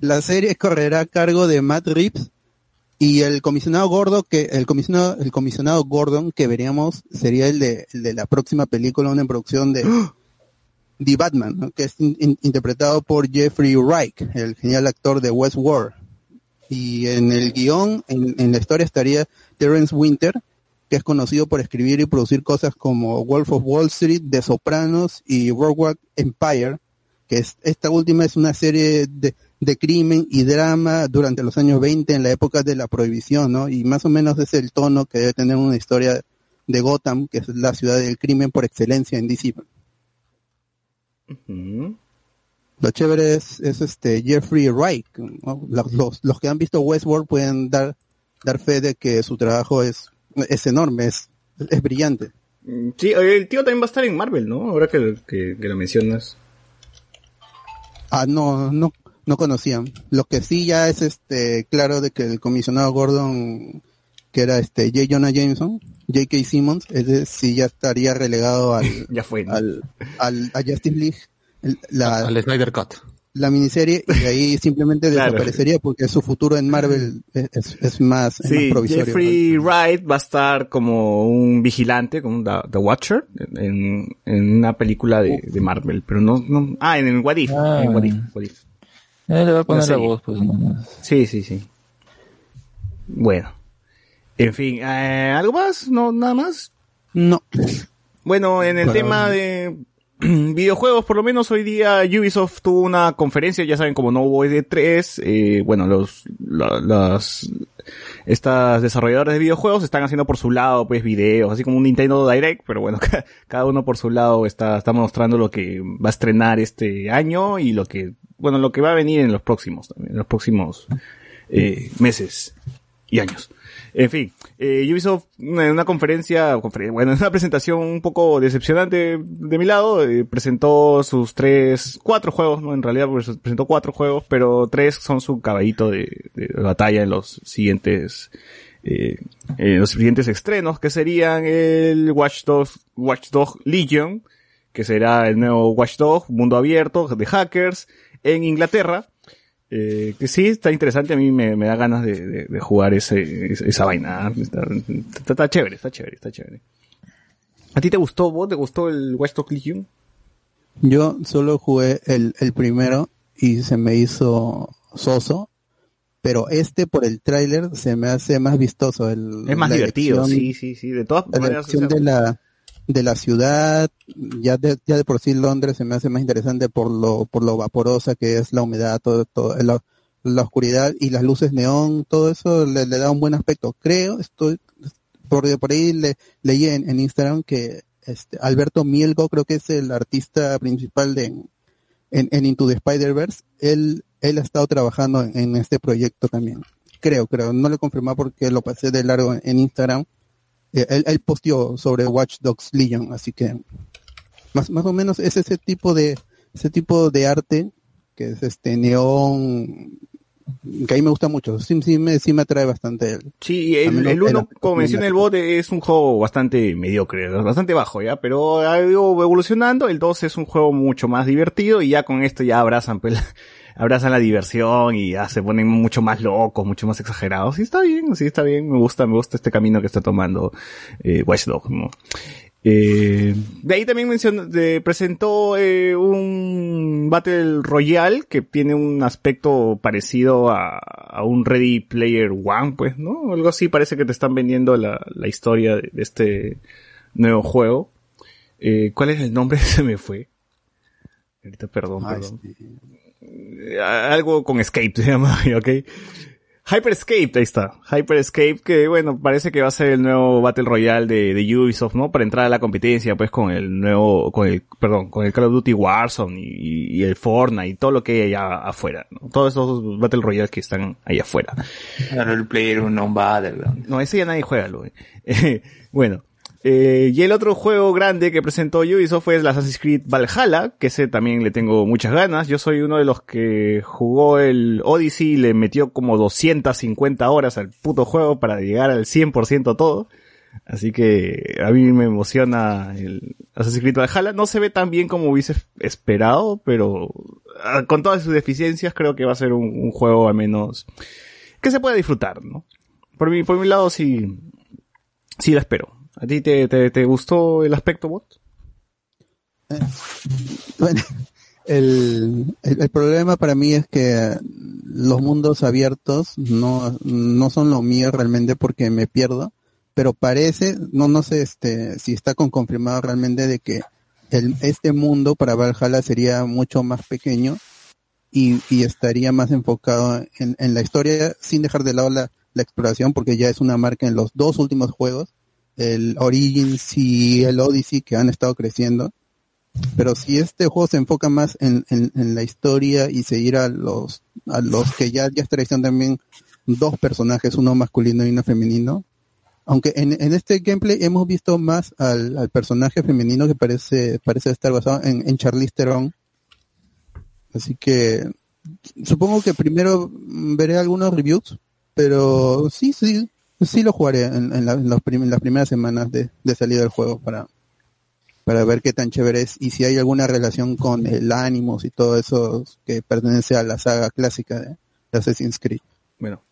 la serie correrá a cargo de Matt Reeves y el comisionado gordo que el comisionado el comisionado Gordon que veríamos sería el de, el de la próxima película una producción de The Batman que es in- in- interpretado por Jeffrey Wright el genial actor de Westworld. Y en el guion en, en la historia estaría Terrence Winter que es conocido por escribir y producir cosas como Wolf of Wall Street, The Sopranos y Boardwalk Empire que es, esta última es una serie de, de crimen y drama durante los años 20 en la época de la prohibición, ¿no? Y más o menos es el tono que debe tener una historia de Gotham, que es la ciudad del crimen por excelencia en DC. Lo chévere es, es este Jeffrey Wright, ¿no? los, los, los que han visto Westworld pueden dar, dar fe de que su trabajo es, es enorme, es, es brillante. Mm, Sí, el tío también va a estar en Marvel, ¿no? Ahora que, que, que lo mencionas. Ah, no, no, no conocían. Lo que sí ya es este claro de que el comisionado Gordon, que era este J. Jonah Jameson, J.K. Simmons, ese sí ya estaría relegado al, ya fue, ¿no? al, al- a Justice League, el- la, Al Snyder Cut. la miniserie, y de ahí simplemente Claro. desaparecería porque su futuro en Marvel es, es- es más, es más Sí, provisorio. Jeffrey Wright va a estar como un vigilante, como un The, The Watcher, en, en una película de, de Marvel, pero no, no, ah, en el What If, Ah. en What If, What If. Eh, le va a poner la voz, pues. Sí, sí, sí. Bueno. En fin, eh, ¿algo más? ¿No, nada más? No. Bueno, en el Bueno. tema de videojuegos, por lo menos hoy día Ubisoft tuvo una conferencia, ya saben, como no hubo E3, eh, bueno, los, la- las, estas desarrolladoras de videojuegos están haciendo por su lado, pues, videos, así como un Nintendo Direct, pero bueno, ca- cada uno por su lado está, está mostrando lo que va a estrenar este año y lo que, bueno, lo que va a venir en los próximos, en los próximos, eh, meses y años. En fin, eh, Ubisoft, en una conferencia, confer- bueno, en una presentación un poco decepcionante de mi lado, eh, presentó sus tres, cuatro juegos, ¿no? En realidad pues, presentó cuatro juegos, pero tres son su caballito de, de batalla en los siguientes, eh, en los siguientes estrenos, que serían el Watch Dogs, Watch Dogs Legion, que será el nuevo Watch Dogs, mundo abierto, de hackers, en Inglaterra, eh, que sí, está interesante, a mí me, me da ganas de, de- de jugar ese, esa, esa vaina. Está, está- está chévere, está chévere, está chévere. ¿A ti te gustó, vos? ¿Te gustó el Watch Dogs Legion? Yo solo jugué el, el primero y se me hizo soso, pero este por el tráiler se me hace más vistoso. El, Es más divertido, sí, sí, sí. De todas la maneras, elección o sea, de la de la ciudad ya de, ya de por sí Londres se me hace más interesante por lo por lo vaporosa que es la humedad todo todo la, oscuridad y las luces neón todo eso le, da un buen aspecto. Creo estoy por, por ahí le, leí en, en Instagram que este Alberto Mielgo creo que es el artista principal de en, en Into the Spider-Verse él él ha estado trabajando en, en este proyecto también. Creo creo no lo confirmé porque lo pasé de largo en Instagram eh, él, él posteó sobre Watch Dogs Legion, así que más, más o menos es ese tipo de ese tipo de arte que es este neón que a mí me gusta mucho, sí, sí me, sí me atrae bastante él. Sí, el, el uno, como menciona el bot, es un juego bastante mediocre, bastante bajo, ¿ya? Pero ha ido evolucionando, el 2 es un juego mucho más divertido y ya con esto ya abrazan, pues, la- abrazan la diversión y ya se ponen mucho más locos, mucho más exagerados. Y está bien, sí está bien, me gusta, me gusta este camino que está tomando eh, Watch Dogs, ¿no? Eh, de ahí también mencionó, de- presentó eh, un Battle Royale que tiene un aspecto parecido a, a un Ready Player One, pues, ¿no? Algo así parece que te están vendiendo la, la historia de, de este nuevo juego. Eh, ¿Cuál es el nombre? Se me fue. Ahorita, perdón, Ah, perdón. Eh, algo con Escape se llama, ¿ok? Hyperscape, ahí está. Hyperscape, que bueno, parece que va a ser el nuevo Battle Royale de, de Ubisoft, ¿no? Para entrar a la competencia, pues, con el nuevo, con el, perdón, con el Call of Duty Warzone y, y el Fortnite y todo lo que hay allá afuera, ¿no? Todos esos Battle Royale que están ahí afuera. Claro, el player un Battleground. No, ese ya nadie juega, lo Bueno. Eh, y el otro juego grande que presentó Ubisoft fue el Assassin's Creed Valhalla, que ese también le tengo muchas ganas. Yo soy uno de los que jugó el Odyssey y le metió como 250 horas al puto juego para llegar al 100% todo. Así que a mí me emociona el Assassin's Creed Valhalla. No se ve tan bien como hubiese esperado, pero ah, con todas sus deficiencias creo que va a ser un, un juego al menos que se pueda disfrutar, ¿no? Por mi, por mi lado sí, sí la espero. ¿A ti te, te, te gustó el aspecto bot? Bueno, el, el, el problema para mí es que los mundos abiertos no, no son lo mío realmente porque me pierdo, pero parece, no, no sé este, si está con confirmado realmente de que el, este mundo para Valhalla sería mucho más pequeño y, y estaría más enfocado en, en la historia sin dejar de lado la, la exploración porque ya es una marca en los dos últimos juegos, el Origins y el Odyssey que han estado creciendo. Pero si este juego se enfoca más en, en, la historia y seguir a los a los que ya ya tradición también dos personajes uno masculino y uno femenino. Aunque en, en este gameplay hemos visto más al, al personaje femenino que parece parece estar basado en, en Charlize Theron. Así que supongo que primero veré algunos reviews pero sí sí sí lo jugaré en, la- en los las primeras semanas de, de salida del juego para para ver qué tan chévere es y si hay alguna relación con el Animus y todo eso que pertenece a la saga clásica de, Assassin's Creed. Bueno,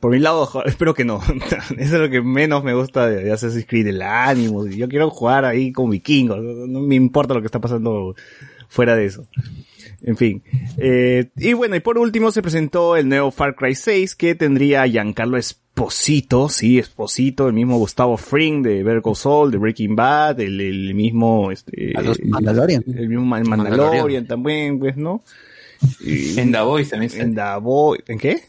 por mi lado, espero que no. Eso es lo que menos me gusta de, Assassin's Creed, el ánimo. Yo quiero jugar ahí con vikingos. No me importa lo que está pasando fuera de eso. En fin. Eh, y bueno, y por último se presentó el nuevo Far Cry 6 que tendría a Giancarlo Esposito, sí, Esposito, el mismo Gustavo Fring de Better Call Saul, de Breaking Bad, el, el mismo, este, A los Mandalorian. el mismo Man- Mandalorian. Mandalorian también, pues, ¿no? Y- En The Voice también está. En The Voice, ¿en qué?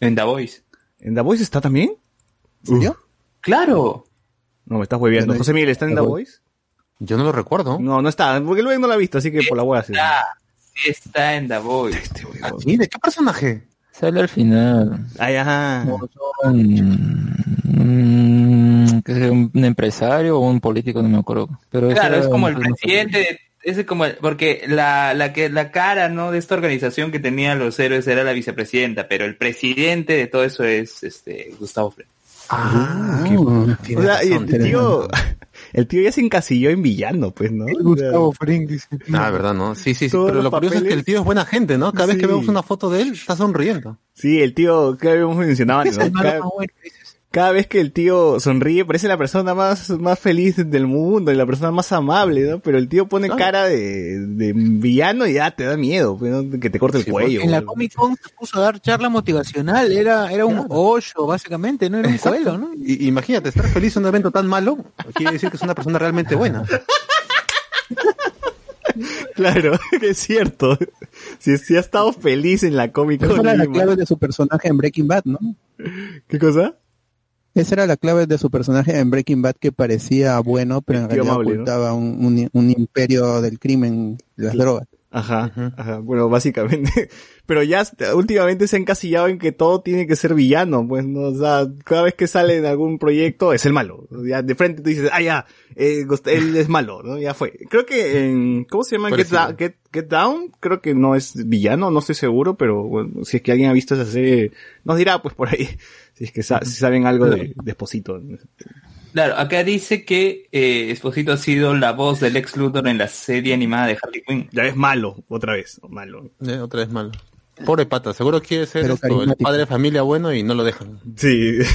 En The Voice. ¿En The Voice está también? ¿Serio? Claro. No, me estás no- José Miguel, ¿está en The The Voice. Voice? Yo no lo recuerdo. No, no está, porque luego no la ha visto, así que por la hueá. Está, sí está en The Voice. ¿Y de qué personaje? Sale al final. Ay, ajá. Mm, que sea un, empresario o un político, no me acuerdo. Pero ese Claro, es como el presidente, de- es como el- porque la, la que la cara, ¿no? de esta organización que tenían los héroes era la vicepresidenta, pero el presidente de todo eso es este Gustavo Fring. Ah, Ah, qué- O sea, y razón, el tío, el tío ya se encasilló en villano, pues, ¿no? el Gustavo Fring dice. Ah, verdad, ¿no? Sí, sí, sí. Todos Pero lo curioso es que papeles- el tío es buena gente, ¿no? Cada vez que Sí. vemos una foto de él, está sonriendo. Sí, el tío, que habíamos mencionado ¿Qué antes, es el ¿no? Cada, vez que el tío sonríe, parece la persona más, más feliz del mundo y la persona más amable, ¿no? Pero el tío pone Claro. cara de, de villano y ya te da miedo, pues, ¿no? Que te corte el Sí, cuello. En la. Comic Con se puso a dar charla motivacional, era, era un hoyo, básicamente, no era un cuelo, ¿no? Y, imagínate, estar feliz en un evento tan malo, quiere decir que es una persona realmente buena. Claro, que es cierto. Si, si ha estado feliz en la Comic Esa Con. era la clave de su personaje en Breaking Bad, ¿no? ¿Qué cosa? Esa era la clave de su personaje en Breaking Bad que parecía bueno, pero en realidad amable, ¿no? ocultaba un, un- un imperio del crimen, de las drogas. Ajá, ajá, bueno, básicamente. Pero ya últimamente se ha encasillado en que todo tiene que ser villano, pues, ¿no? O sea, cada vez que sale en algún proyecto es el malo. Ya de frente tú dices, ah, ya, eh, él es malo, ¿no? Ya fue. Creo que en, ¿cómo se llama? Get. Da- Get, Get Down, creo que no es villano, no estoy seguro, pero bueno, si es que alguien ha visto esa serie, nos dirá, pues, por ahí, si es que sa- si saben algo de, de Esposito. Claro, acá dice que eh, Esposito ha sido la voz del ex Luthor en la serie animada de Harley Quinn. Ya es malo, otra vez, malo. Eh, otra vez malo. Pobre pata, seguro quiere ser esto, el padre de familia bueno y no lo dejan. Sí.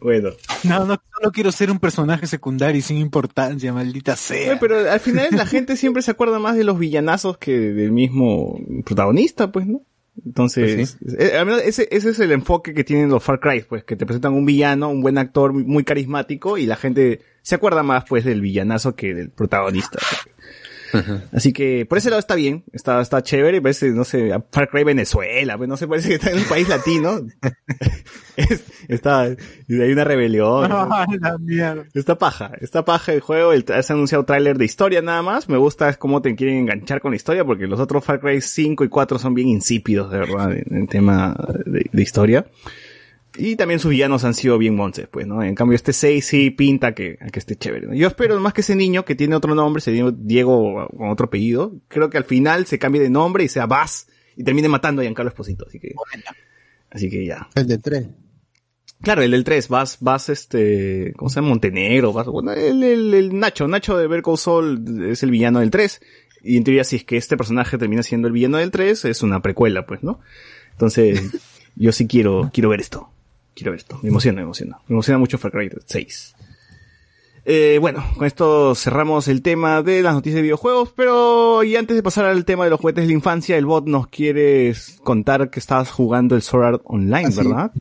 Bueno. No, no, solo quiero ser un personaje secundario y sin importancia, maldita sea. Oye, pero al final la gente siempre se acuerda más de los villanazos que del mismo protagonista, pues, ¿no? Entonces, eh, al menos ese, ese es el enfoque que tienen los Far Cry, pues, que te presentan un villano, un buen actor muy, muy carismático y la gente se acuerda más, pues, del villanazo que del protagonista. Así que por ese lado está bien, está, está chévere, parece, no sé, a Far Cry Venezuela, pues no sé, parece que está en un país latino. Es- está, y hay una rebelión. Está paja, está paja el juego, el, has anunciado tráiler de historia nada más, me gusta es cómo te quieren enganchar con la historia, porque los otros Far Cry 5 y 4 son bien insípidos, de verdad, en, en tema de, de historia. Y también sus villanos han sido bien monces, pues, ¿no? En cambio, este 6 sí pinta que, que esté chévere. ¿no? Yo espero más que ese niño que tiene otro nombre, se dio Diego con otro apellido, creo que al final se cambie de nombre y sea Bass y termine matando a Giancarlo Esposito, así que... Así que ya. El de 3. Claro, el del 3, vas, vas este, ¿cómo se llama? Montenegro, vas, bueno, el, el, el Nacho, Nacho de Call Saul es el villano del 3. Y en teoría, si es que este personaje termina siendo el villano del 3, es una precuela, pues, ¿no? Entonces, yo sí quiero, quiero ver esto. Quiero ver esto. Me emociona, me emociona. Me emociona mucho Far Cry 6. Eh, bueno, con esto cerramos el tema de las noticias de videojuegos, pero y antes de pasar al tema de los juguetes de la infancia, el bot nos quiere contar que estabas jugando el Sword Art Online, Ah. ¿verdad?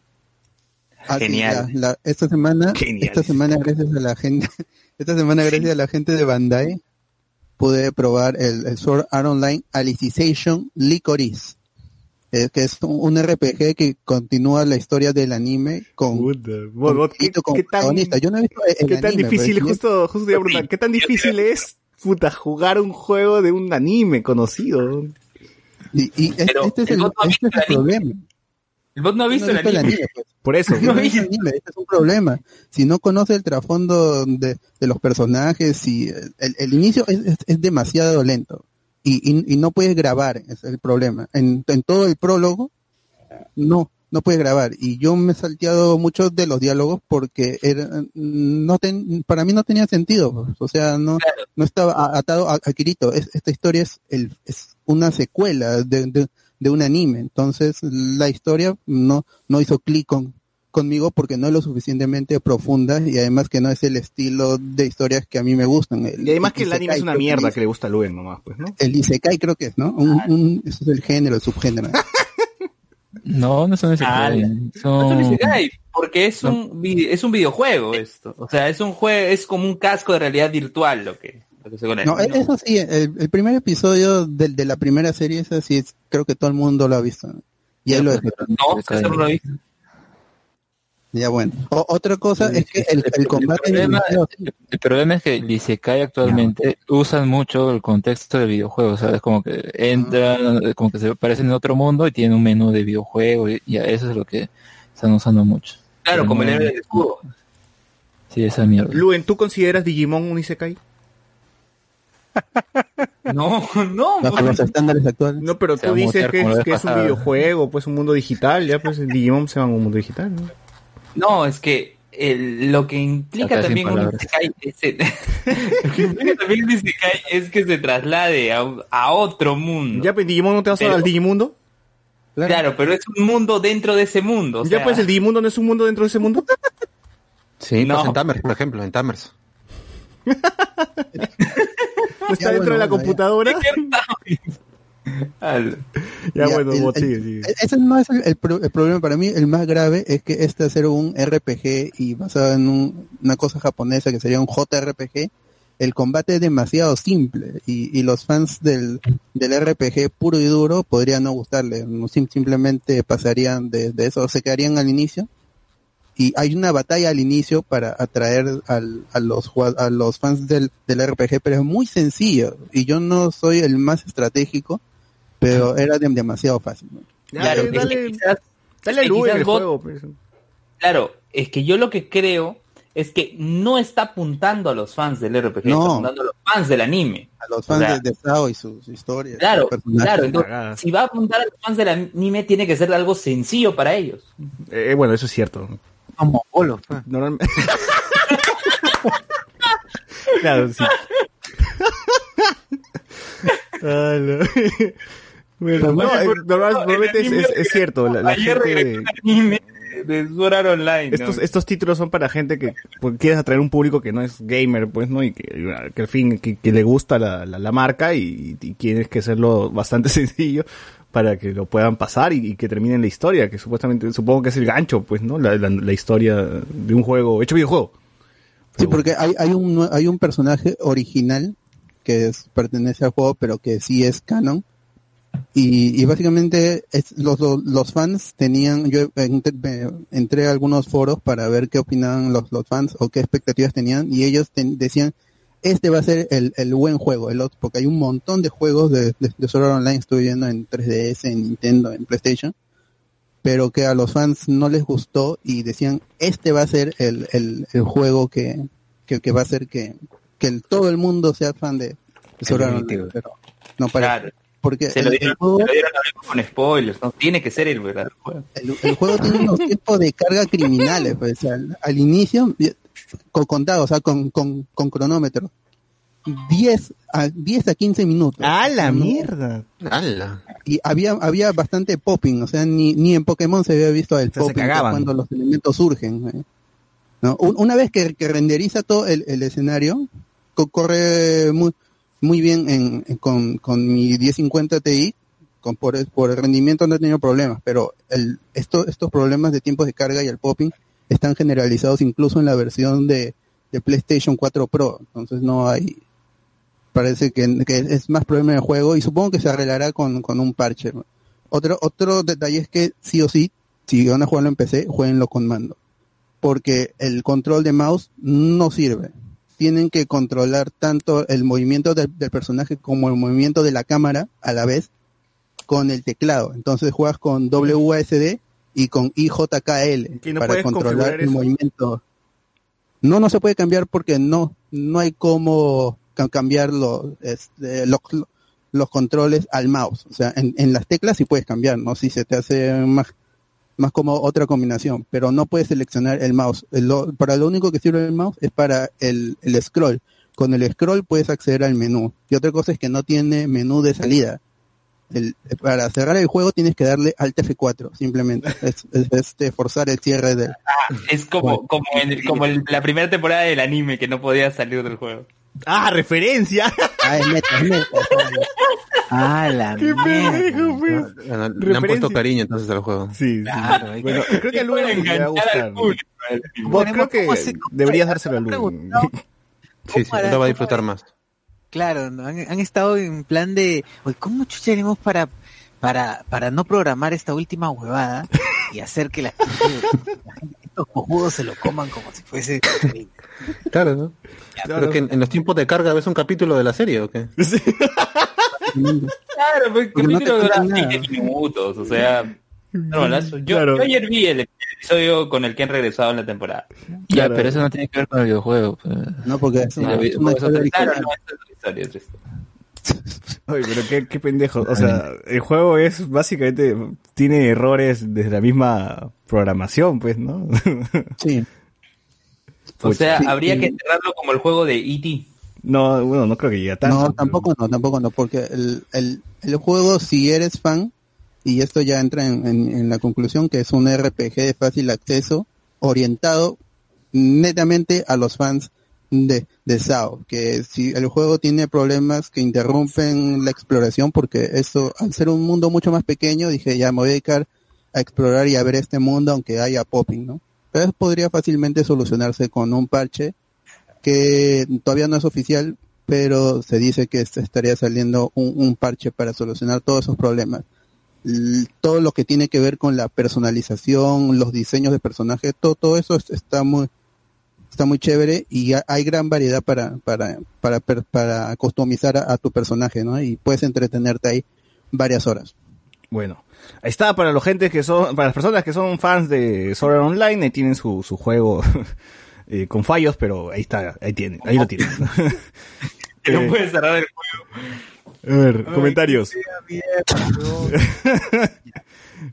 Ah, Genial. la- la- esta semana, Genial. esta semana gracias a la gente, esta semana gracias a la gente de Bandai pude probar el, el Sword Art Online Alicization Licorice, eh, que es un, un RPG que continúa la historia del anime con, ¿qué- tan- protagonista. Yo no he visto el ¿Qué tan anime, pero difícil, justo, justo te iba a preguntar, qué tan difícil es, puta, jugar un juego de un anime conocido? Y, y es- Pero este es el el, bot no ha este es el problema. El bot no ha visto el anime. pues. Por eso. No he visto el anime, este es un problema. Si no conoce el trasfondo de, de los personajes, y el, el inicio es, es- es demasiado lento. Y, y, y no puedes grabar, es el problema. En, en todo el prólogo, no, no puedes grabar. Y yo me he salteado muchos de los diálogos porque era, no ten- para mí no tenía sentido. pues. O sea, no, no estaba atado a, a Kirito. Es- esta historia es, el, es una secuela de, de, de un anime. Entonces, la historia no, no hizo clic con, conmigo porque no es lo suficientemente profunda y además que no es el estilo de historias que a mí me gustan. Y además que el anime es Isekai una mierda que le gusta a Luen nomás, pues, ¿no? El Isekai creo que es, ¿no? Un, un- ese es el género, el subgénero. No, no son ese Ah, Son... No Isekai, porque es un es un videojuego esto. O sea, es un juego, es como un casco de realidad virtual lo que, lo que se conoce. No, eso sí, el, el primer episodio del- de, la primera serie, ese sí, es- creo que todo el mundo lo ha visto. Y ahí lo. No, eso no lo he visto. Ya bueno. O- otra cosa es que el, el combate el problema, demasiado- el problema es que el Isekai actualmente usan mucho el contexto del videojuego, ¿sabes? Como que entran, eh, como que se parecen en otro mundo y tienen un menú de videojuego y, y a eso es lo que están usando mucho. Claro, Pero como el no- héroe del escudo. Sí, esa mierda. Luen, ¿tú consideras Digimon un Isekai? No, no. bajo los estándares actuales. No, pero tú dices que es, que un videojuego, pues un mundo digital, ya pues el Digimon se va a un mundo digital, ¿no? No, es que el- lo que implica también un. Isekai es, el- lo que implica también un Isekai es que se traslade a, a otro mundo. Ya, pues Digimon no te vas Pero- al Digimundo. Claro, pero es un mundo dentro de ese mundo. o ya, sea, pues el Digimundo no es un mundo dentro de ese mundo. Sí, No. pues en Tamers, por ejemplo, en Tamers. ¿No está Ya, dentro de la bueno, computadora? Ya, Ya, bueno, el- bot, el- sigue, sigue. Ese no es el, el pro- el problema para mí, el más grave es que este hacer un RPG y basado en un- una cosa japonesa que sería un JRPG, el combate es demasiado simple y, y los fans del, del RPG puro y duro podrían no gustarle, sim- simplemente pasarían de, de eso, se quedarían al inicio. Y hay una batalla al inicio para atraer al- a los a los fans del, del RPG, pero es muy sencillo. Y yo no soy el más estratégico, pero era dem- demasiado fácil. ¿no? Claro, Dale, es que quizás- dale es que luz en quizás el vos- juego, pues. Claro, es que yo lo que creo es que no está apuntando a los fans del RPG, No. está apuntando a los fans del anime. A los fans O sea, de, Sao y. Claro, sus personajes. claro. Entonces, Cagada. si va a apuntar a los fans del anime, tiene que ser algo sencillo para ellos. Eh, bueno, eso es cierto. Como bolos, pues. Normalmente. claro, sí. Ah, no. Bueno, no, el normalmente es, anime es- es cierto, la, la Ayer regresó gente... anime de Sword Art Online. ¿no? Estos, títulos son para gente que pues, quieres atraer un público que no es gamer, pues, ¿no? Y que, que al fin, que, que le gusta la, la, la marca y, y quieres que hacerlo bastante sencillo para que lo puedan pasar y, y que terminen la historia, que supuestamente, supongo que es el gancho, pues, ¿no? La, la, la historia de un juego, hecho videojuego. Sí, porque hay, hay un hay un personaje original que es- pertenece al juego, pero que sí es canon. Y, y básicamente es- los, los, fans tenían, yo entré, me- entré a algunos foros para ver qué opinaban los, los fans o qué expectativas tenían y ellos ten- decían, este va a ser el, el buen juego, el otro, porque hay un montón de juegos de, de, Art Online, estoy viendo en 3DS, en Nintendo, en PlayStation, pero que a los fans no les gustó y decían, este va a ser el, el, el juego que, que, que va a hacer que, que el- todo el mundo sea fan de, de Online, pero no para Claro. Porque Se lo el dieron, juego, se lo dieron a Blanco con spoilers, ¿no? Tiene que ser el verdadero juego. el, el juego tiene unos tiempos de carga criminales, pues, al, al inicio, y- con contado, o sea, con, con, con cronómetro. 10 a, 10 a 15 minutos. ¡Ah, la No, mierda! ¡Hala! Y había, había bastante popping, o sea, ni, ni en Pokémon se había visto el sea, popping cuando los elementos surgen. ¿eh? ¿No? Un- Una vez que, que renderiza todo el, el escenario, co- corre muy, muy bien en, con, con mi 1050 Ti, con, por, el- rendimiento no he tenido problemas, pero el, esto, estos problemas de tiempos de carga y el popping están generalizados incluso en la versión de, PlayStation 4 Pro, entonces no hay, parece que, es más problema de juego y supongo que se arreglará con, un parche. Otro, otro detalle es que sí o sí, si van a jugarlo en PC, jueguenlo con mando. Porque el control de mouse no sirve. Tienen que controlar tanto el movimiento del, del personaje como el movimiento de la cámara a la vez con el teclado. Entonces juegas con WASD y con IJKL ¿Y no para controlar el eso? movimiento. No, no se puede cambiar porque no, no hay cómo ca- cambiar los, este, los, los controles al mouse. O sea, en, en las teclas sí puedes cambiar, ¿no? Si se te hace más, más como otra combinación, pero no puedes seleccionar el mouse. El lo- para lo único que sirve el mouse es para el, el scroll. Con el scroll puedes acceder al menú. Y otra cosa es que no tiene menú de salida. El- para cerrar el juego tienes que darle Alt F4, simplemente. Es, es- es, este, forzar el cierre del, Es como, como, en- como el- la primera temporada del anime que no podía salir del juego. ¡Ah, referencia! Ah, es neta, es neta. Ah, la ¡Qué pendejo, pues! Bueno, Le han puesto cariño entonces al juego. Sí, sí. Claro, hay que- Bueno, creo que a le va a enganchar gustar. al público. Vos creo que ¿Cómo se- cómo deberías se- dárselo a Luis. preguntado? Sí, sí, lo va a disfrutar más. Claro, ¿no? han, han estado en plan de, oye, ¿cómo chucha haremos para, para, para no programar esta última huevada y hacer que la gente- la gente- estos cojudos se lo coman como si fuese... Claro, ¿no? Pero que en, en los tiempos de carga ves un capítulo de la serie o qué? Claro, pues, no capítulo. 20 minutos, o sea... Yo, Claro. yo ayer vi el episodio con el que han regresado en la temporada. Ya, Claro. pero eso no tiene que ver con el videojuego. pues. No, porque Sí, Claro, no, es otra historia, otra historia. Oye, pero qué, qué pendejo. O sea, el juego es básicamente tiene errores desde la misma programación, pues, ¿no? Sí. O sea, habría sí. que enterrarlo como el juego de E E.T. No, bueno, no creo que llegue a tanto. No, pero- tampoco no, tampoco no, porque el, el, el juego, si eres fan, y esto ya entra en, en- en la conclusión, que es un RPG de fácil acceso, orientado netamente a los fans de, de SAO, que si el juego tiene problemas que interrumpen la exploración, porque eso, al ser un mundo mucho más pequeño, dije, ya me voy a dedicar a explorar y a ver este mundo, aunque haya popping, ¿no? Pero eso podría fácilmente solucionarse con un parche que todavía no es oficial, pero se dice que estaría saliendo un, un parche para solucionar todos esos problemas. Todo lo que tiene que ver con la personalización, los diseños de personajes, todo, todo eso es- está muy está muy chévere y ha- hay gran variedad para para para para customizar a, a tu personaje, ¿no? Y puedes entretenerte ahí varias horas. Bueno, ahí está para los gentes que son, para las personas que son fans de Sword Art Online, ahí tienen su, su juego eh, con fallos, pero ahí está, ahí tienen, ahí lo tienen. Que no Eh, puedes cerrar el juego. A ver, comentarios.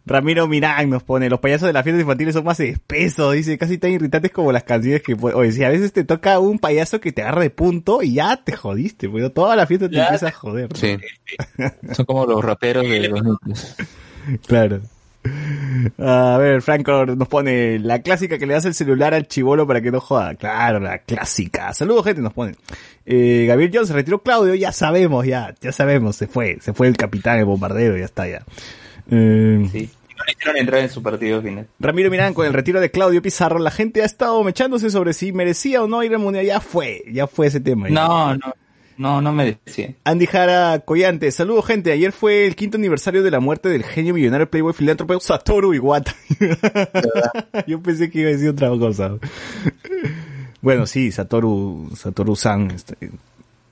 Ramiro Mirán nos pone, los payasos de las fiestas infantiles son más espesos, dice, casi tan irritantes como las canciones que... Oye, si a veces te toca un payaso que te agarra de punto y ya te jodiste, pues, toda la fiesta te Ya empieza a joder. ¿no? Sí. Son como los raperos de los núcleos. Claro. A ver, Franco nos pone la clásica que le das el celular al chivolo para que no joda. Claro, la clásica. Saludos, gente, nos pone. Eh, Gabriel Jones se retiró Claudio, ya sabemos, ya, ya sabemos, se fue, se fue el capitán, el bombardero, ya está, ya. Eh, Sí. No le hicieron entrar en su partido final. Ramiro Mirán, con el retiro de Claudio Pizarro, la gente ha estado mechándose sobre si merecía o no ir al mundial. Ya fue, ya fue ese tema. ya. No, no. No, no me decía. Andy Jara Collante, saludos gente, ayer fue el quinto aniversario de la muerte del genio millonario Playboy filántropo Satoru Iwata. Yo pensé que iba a decir otra cosa. bueno, sí, Satoru, Satoru San este,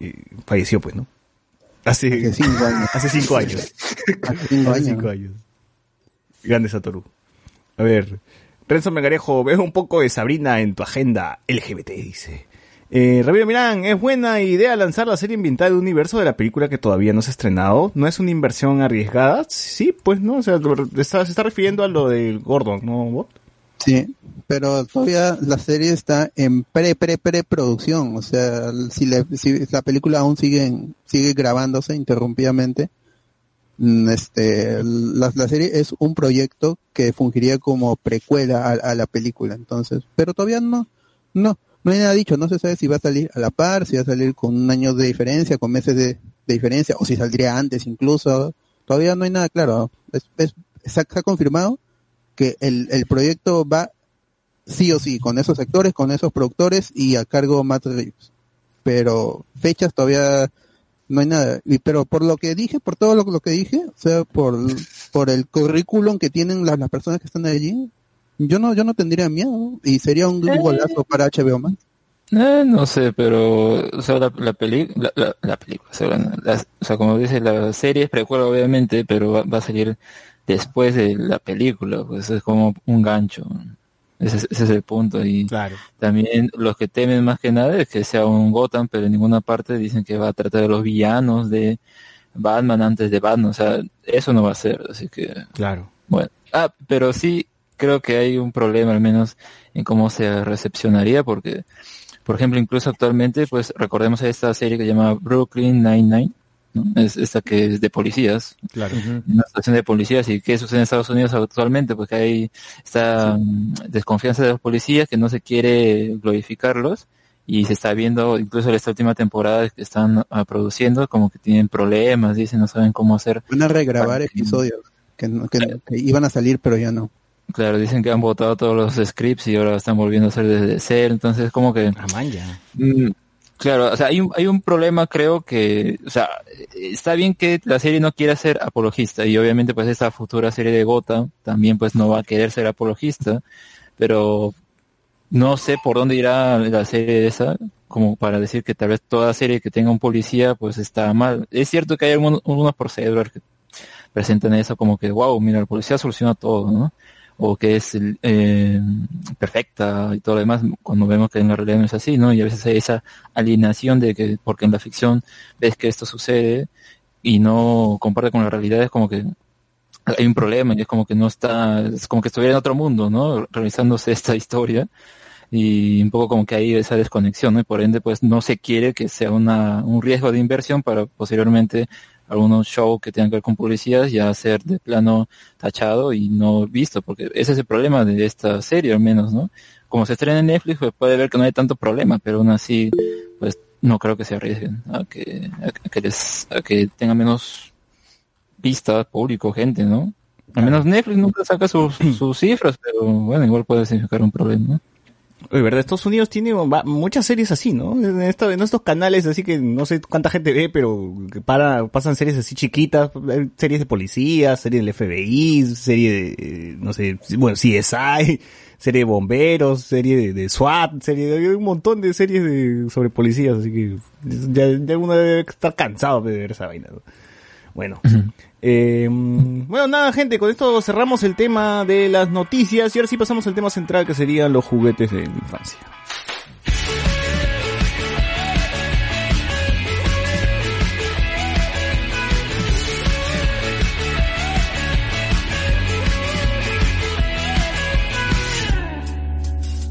eh, falleció pues, ¿no? Hace, Hace cinco años. Hace cinco años. Hace cinco Hace años. cinco años. Grande Satoru. A ver, Renzo Megarejo, veo un poco de Sabrina en tu agenda LGBT, dice. Eh, Ramiro Mirán, es buena idea lanzar la serie ambiental del universo de la película que todavía no se ha estrenado. ¿No es una inversión arriesgada? Sí, pues no, o sea, está- se está refiriendo a lo del Gordon, ¿no? Bot? Sí, pero todavía la serie está en pre pre pre producción, o sea, si, le- si la película aún sigue sigue grabándose interrumpidamente, mm, este la, la serie es un proyecto que fungiría como precuela a, la película, entonces, pero todavía no no no hay nada dicho, no se sabe si va a salir a la par, si va a salir con un año de diferencia, con meses de, de diferencia, o si saldría antes incluso, todavía no hay nada claro, es, es- ha confirmado que el, el proyecto va sí o sí con esos sectores, con esos productores y a cargo Matt Reeves. Pero fechas todavía no hay nada. Y, pero por lo que dije, por todo lo, lo que dije, o sea, por, por el currículum que tienen las, las personas que están allí, yo no, yo no tendría miedo y sería un, un golazo para HBO Max. Eh, no sé, pero o sea, la, la, peli- la, la- la película, o sea, la- la- o sea, como dice, la serie es precuela obviamente, pero va, va a salir después de la película, pues es como un gancho. Ese, es- ese es el punto. Y también los que temen más que nada es que sea un Gotham, pero en ninguna parte dicen que va a tratar de los villanos de Batman antes de Batman. O sea, eso no va a ser, así que... Claro. Bueno, ah, pero sí creo que hay un problema al menos en cómo se recepcionaría porque, por ejemplo, incluso actualmente, pues recordemos esta serie que se llama Brooklyn Nine-Nine, ¿no? Es esta que es de policías, Claro. una estación de policías. Y qué sucede en Estados Unidos actualmente, pues que hay esta mm, desconfianza de los policías que no se quiere glorificarlos. Y se está viendo incluso en esta última temporada que están ah, produciendo como que tienen problemas, dicen no saben cómo hacer Van a regrabar episodios que, no- que- que iban a salir, pero ya no. Claro, dicen que han votado todos los scripts y ahora están volviendo a hacer desde cero, entonces como que... Mm, claro, o sea, hay un, hay un problema creo que, o sea, está bien que la serie no quiera ser apologista y obviamente pues esta futura serie de Gotham también pues no va a querer ser apologista, pero no sé por dónde irá la serie esa, como para decir que tal vez toda serie que tenga un policía pues está mal. Es cierto que hay algunos, procedures que presentan eso como que, wow, mira, el policía soluciona todo, ¿no? O que es eh, perfecta y todo lo demás, cuando vemos que en la realidad no es así, ¿no? Y a veces hay esa alienación de que, porque en la ficción ves que esto sucede y no comparte con la realidad, es como que hay un problema y es como que no está, es como que estuviera en otro mundo, ¿no? Realizándose esta historia y un poco como que hay esa desconexión. Y por ende, pues no se quiere que sea una, un riesgo de inversión para posteriormente algunos show que tengan que ver con publicidad ya ser de plano tachado y no visto, porque ese es el problema de esta serie al menos, ¿no? Como se estrena en Netflix, pues puede ver que no hay tanto problema, pero aún así, pues no creo que se arriesguen a que, a que les, a que tenga menos vista, público, gente, ¿no? Al menos Netflix nunca saca sus, sus cifras, pero bueno, igual puede significar un problema, ¿no? Oye, ¿verdad? Estados Unidos tiene muchas series así, ¿no? En, en estos canales así que no sé cuánta gente ve, pero para, pasan series así chiquitas, series de policía, serie del FBI, serie de, eh, no sé, bueno, CSI, serie de bomberos, serie de, SWAT, serie de, un montón de series de, sobre policías, así que ya, ya uno debe estar cansado de ver esa vaina. Bueno. Eh, bueno, nada, gente, con esto cerramos el tema de las noticias y ahora sí pasamos al tema central que serían los juguetes de la infancia.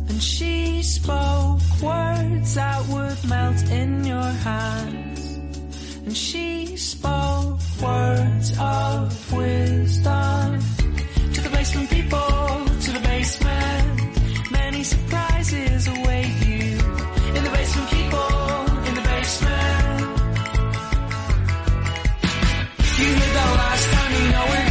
And she spoke words that would melt in your hands. And she spoke words of wisdom to the basement people, to the basement. Many surprises await you in the basement people, in the basement. You hear the last time you know it.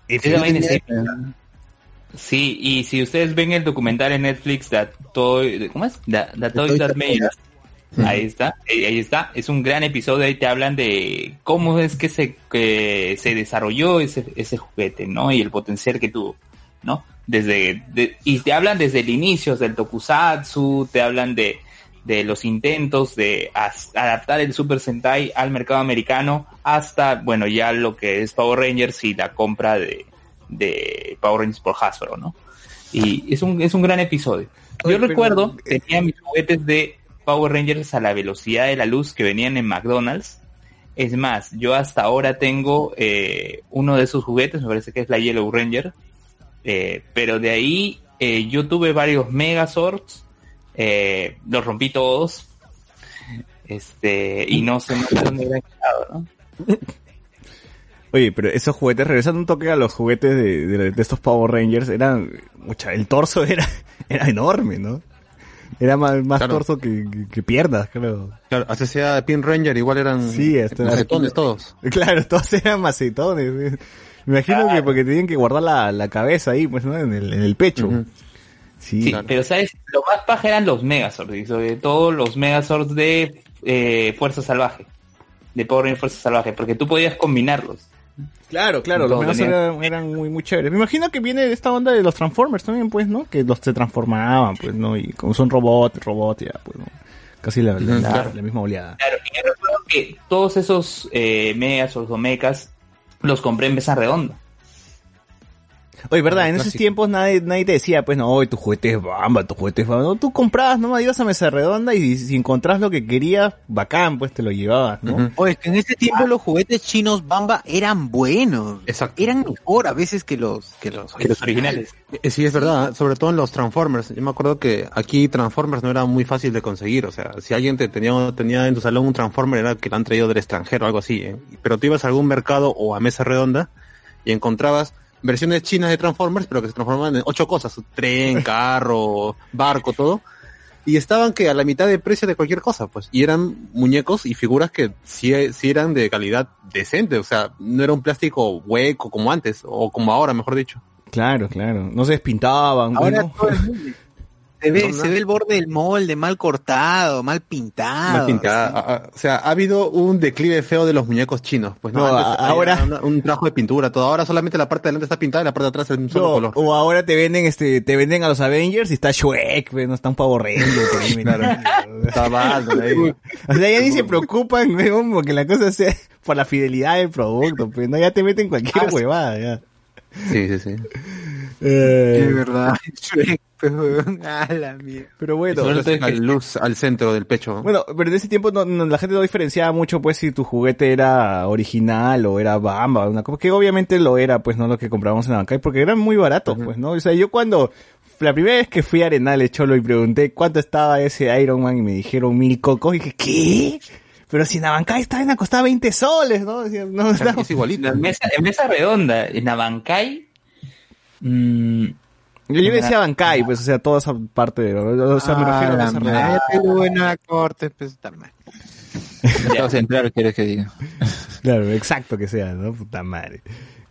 Esa. Sí, y si ustedes ven el documental en Netflix, That Toy, ¿cómo es? That, That Toy That Made. Ahí está, eh, ahí está. Es un gran episodio. Ahí te hablan de cómo es que se, que se desarrolló ese, ese juguete, ¿no? Y el potencial que tuvo, ¿no? Desde, de- y te hablan desde el inicio del tokusatsu, te hablan de, de los intentos de adaptar el Super Sentai al mercado americano hasta, bueno, ya lo que es Power Rangers y la compra de, de Power Rangers por Hasbro, ¿no? Y es un, es un gran episodio. Yo Oye, pero- recuerdo que tenía mis juguetes de Power Rangers a la velocidad de la luz que venían en McDonald's. Es más, yo hasta ahora tengo eh, uno de esos juguetes, me parece que es la Yellow Ranger. Eh, pero de ahí eh, yo tuve varios Megazords, eh, los rompí todos. Este, y no sé, dónde habrán quedado, ¿no? Oye, pero esos juguetes, regresando un toque a los juguetes de, de- de estos Power Rangers, eran, mucha, el torso era, era enorme, ¿no? Era más, más Claro. torso que, que- que piernas, creo. Claro, así sea Pin Ranger, igual eran Sí, hasta macetones todos. Claro, todos eran macetones. Me imagino que porque tenían que guardar la, la cabeza ahí, pues, ¿no? En el, en el pecho. Sí. Sí, pero sabes, lo más paja eran los Megazords, y sobre todo los Megazords de eh, Fuerza Salvaje, de Power Rangers Fuerza Salvaje, porque tú podías combinarlos. Claro, claro, los Megazords eran, eran muy, muy chéveres. Me imagino que viene de esta onda de los Transformers también, pues, ¿no? Que los se transformaban, pues, ¿no? Y como son robots, robots, ya, pues, ¿no? Casi la, la- Ujú, la- claro. la misma oleada. Claro, y yo recuerdo que todos esos eh, Megazords o Mechas los compré en mesa redonda. Oye, ¿verdad? En esos tiempos nadie, nadie te decía, pues, no, oye, tu juguete es bamba, tu juguete es bamba. No, tú comprabas nomás, ibas a mesa redonda y si encontrás lo que querías, bacán, pues te lo llevabas, ¿no? Oye, que en ese tiempo los juguetes chinos Bamba eran buenos. Exacto. Eran mejor a veces que los que los, originales. Eh, Sí, es verdad, sobre todo en los Transformers. Yo me acuerdo que aquí Transformers no era muy fácil de conseguir. O sea, si alguien te tenía, tenía en tu salón un Transformer era que lo han traído del extranjero o algo así. ¿eh? Pero tú ibas a algún mercado o a mesa redonda y encontrabas versiones chinas de Transformers, pero que se transformaban en ocho cosas. Tren, carro, barco, todo. Y estaban que a la mitad de precio de cualquier cosa, pues. Y eran muñecos y figuras que sí, sí eran de calidad decente. O sea, no era un plástico hueco como antes, o como ahora, mejor dicho. Claro, claro. No se despintaban. Ahora ¿no? todo el mundo. Se ve, se ve el borde del molde mal cortado, mal pintado. Mal pintada. Ah, ah, O sea, ha habido un declive feo de los muñecos chinos. Pues no, No, Antes a- había ahora- una- un trabajo de pintura, todo. Ahora solamente la parte de adelante está pintada y la parte de atrás es un solo No, color. o ahora te venden este, te venden a los Avengers y está Shrek, pues, no está un pavo metido. Está mal, ahí. O sea, ya ni se preocupan, weón, porque la cosa sea por la fidelidad del producto, pues, no, ya te meten cualquier Ah, sí. huevada, ya. Sí, sí, sí. Eh, Es verdad. Shrek, weón. A la mierda. pero bueno, Solo la luz al centro del pecho. bueno, pero en ese tiempo no, no- la gente no diferenciaba mucho, pues, si tu juguete era original o era Bamba, una cosa que obviamente lo era, pues, no lo que comprábamos en Abancay, porque eran muy baratos, pues, ¿no? O sea, yo cuando, la primera vez que fui a Arenales, Cholo, y pregunté cuánto estaba ese Iron Man y me dijeron mil cocos, y dije, ¿qué? Pero si en Abancay esta vaina costaba 20 soles, ¿no? No, está- Es igualito. En mesa, en mesa redonda, en Abancay, mm, Yo, yo decía Abancay, pues, o sea, toda esa parte de, o sea, me refiero a Ah, esa bueno la corte, pues está mal. Mercado central, quieres que diga. Claro, exacto que sea, ¿no? Puta madre.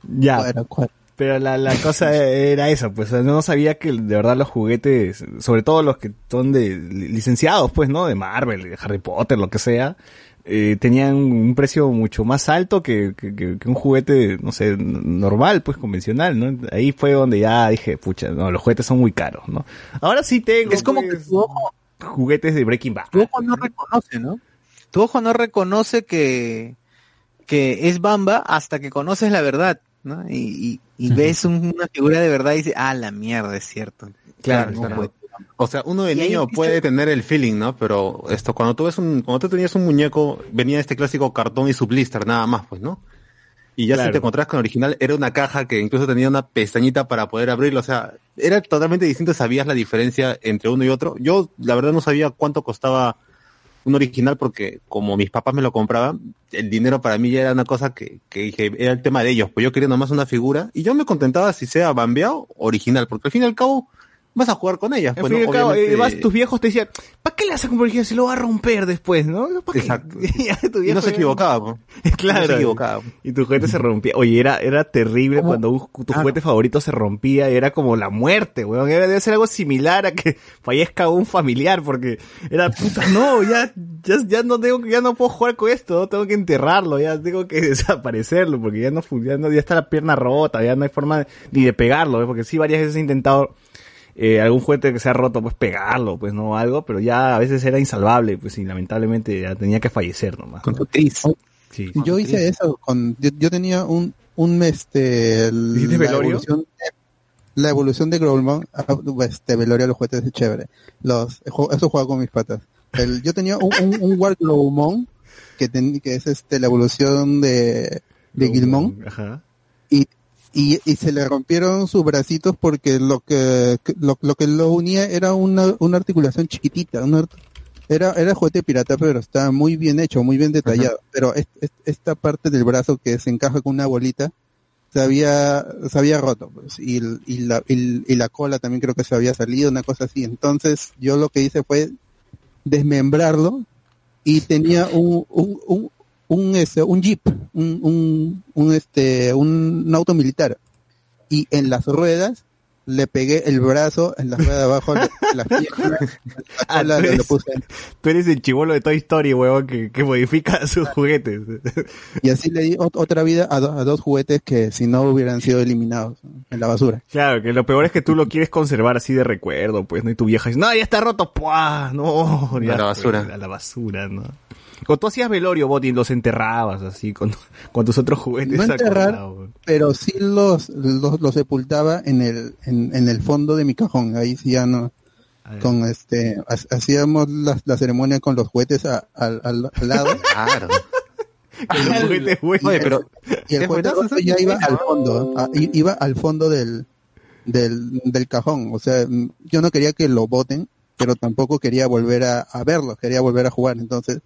Ya. Cuadra. Pero la, la cosa era esa, pues no sabía que de verdad los juguetes, sobre todo los que son de licenciados, pues, ¿no? De Marvel, de Harry Potter, lo que sea, eh, tenían un precio mucho más alto que, que, que- que un juguete, no sé, normal, pues, convencional, ¿no? Ahí fue donde ya dije, pucha, no, los juguetes son muy caros, ¿no? Ahora sí tengo, Es como que pues, tu ojo, juguetes de Breaking Bad. tu ojo no reconoce, ¿no? Tu ojo no reconoce que, que es Bamba hasta que conoces la verdad, ¿no? Y, y, y ves un- una figura de verdad y dices, ah, la mierda, es cierto. Claro, no claro. O sea, uno de niño empieza- puede tener el feeling, ¿no? Pero esto, cuando tú ves un, cuando tú tenías un muñeco, venía este clásico cartón y su blister, nada más, pues, ¿no? Y ya si te encontrabas con el original, era una caja que incluso tenía una pestañita para poder abrirlo. O sea, era totalmente distinto. Sabías la diferencia entre uno y otro. Yo, la verdad, no sabía cuánto costaba un original porque como mis papás me lo compraban, el dinero para mí ya era una cosa que, que dije, era el tema de ellos. Pues yo quería nomás una figura y yo me contentaba si sea bambeado o original, porque al fin y al cabo vas a jugar con ellas. Al Bueno, fin y al cabo, eh, vas- tus viejos te decían, ¿para qué le haces como original si lo va a romper después, no? Exacto. Ya tu Y viejo no se equivocaba. Claro. No se equivocaba. Y tu juguete se rompía. Oye, era, era terrible cuando un- tu juguete favorito se rompía. Era como la muerte, weón. Era, debe ser algo similar a que fallezca un familiar, porque era puta, no, ya, ya, ya no tengo, ya no puedo jugar con esto, ¿no? tengo que enterrarlo, ya tengo que desaparecerlo, porque ya no funciona, ya está la pierna rota, ya no hay forma de- ni de pegarlo, ¿eh? porque sí varias veces he intentado eh, algún juguete que se ha roto, pues pegarlo, pues no algo, pero ya a veces era insalvable, pues y lamentablemente ya tenía que fallecer nomás. Con tu tris. Sí. Yo hice eso con, yo, yo tenía un, un este, el- ¿Hiciste la velorio? evolución, de, la evolución de Growlmon, ah, este, velorio a los juguetes es chévere. Los, ju- eso jugaba con mis patas. El, yo tenía un, un, un War Growlmon, que, ten- que es este, la evolución de, de Gilmon, Ajá. y, y, y se le rompieron sus bracitos porque lo que, lo, lo que lo unía era una, una articulación chiquitita, una era, era juguete pirata, pero está muy bien hecho, muy bien detallado. Pero es- es- esta parte del brazo que se encaja con una bolita se había, se había roto, pues, y, y, la, y, y la cola también creo que se había salido, una cosa así. Entonces yo lo que hice fue desmembrarlo y tenía un, un, un, un, este, un jeep, un, un, un, este, un auto militar. Y en las ruedas le pegué el brazo en la rueda de abajo, la, la pierna, la Ah, tú le- eres- lo puse. Tú eres el chivolo de Toy Story, huevón, que, que modifica sus juguetes. Y así le di ot- otra vida a, do- a dos juguetes que si no hubieran sido eliminados en la basura. Claro, que lo peor es que tú lo quieres conservar así de recuerdo, pues, ¿no? Y tu vieja dice, no, ya está roto, ¡puah! No, ya, A la basura. pues, a la basura, ¿no? Cuando tú hacías velorio, Boti, los enterrabas así con, con tus otros juguetes. No enterrar, acordados. pero sí los, los, los sepultaba en el, en, en el fondo de mi cajón. Ahí sí ya no, con este, ha- hacíamos la, la ceremonia con los juguetes a- al, al, al lado. Claro. Oye, pero Y el juguete ya iba al fondo, a- i- iba al fondo del, del, del cajón. O sea, mm, yo no quería que lo boten, pero tampoco quería volver a, a verlo, quería volver a jugar. Entonces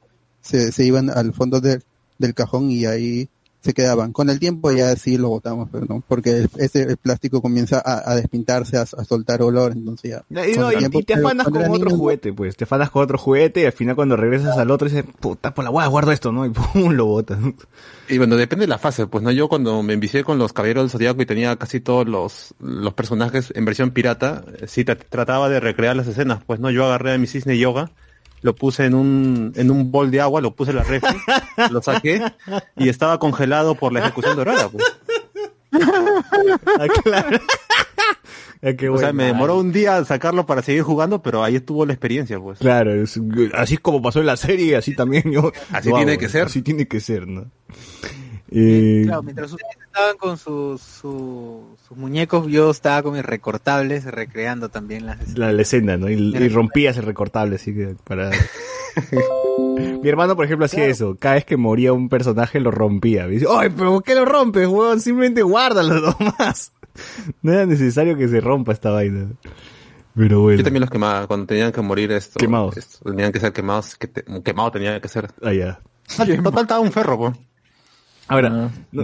se, se iban al fondo del, del cajón y ahí se quedaban. Con el tiempo ya sí lo botamos, pero no, porque el, ese, el plástico comienza a, a despintarse, a, a soltar olor, entonces ya. Y, no, y- tiempo- y te afanas con otro niño, juguete, pues. Te afanas con otro juguete y al final cuando regresas al otro dices, puta, por la hueá, guardo esto, ¿no? Y pum, lo botas. Y bueno, depende de la fase, pues no, yo cuando me envicié con los Caballeros del Zodiaco y tenía casi todos los, los personajes en versión pirata, eh, sí trataba de recrear las escenas, pues no, yo agarré a mi cisne yoga, lo puse en un, en un bol de agua, lo puse en la refri, lo saqué y estaba congelado por la ejecución dorada, pues. Ah, claro. Ah, qué O sea, me demoró un día sacarlo para seguir jugando, pero ahí estuvo la experiencia, pues. Claro, es- así es como pasó en la serie, así también yo. Así tiene que ser. Así tiene que ser, ¿no? Eh, Claro, mientras ustedes estaban con sus, su- sus muñecos, yo estaba con mis recortables recreando también las escenas. la, la escena, ¿no? Y, y rompías el recortable, así que para... Mi hermano, por ejemplo, hacía eso. Cada vez que moría un personaje, lo rompía. Me dice, ¡ay, pero por qué lo rompes, weón! Simplemente guárdalo nomás. No era necesario que se rompa esta vaina. Pero bueno. Yo también los quemaba, cuando tenían que morir esto. Quemados. esto, tenían que ser quemados, que te- quemado tenía que ser. Ah, ya. Total, estaba un ferro, pues. Ahora, no,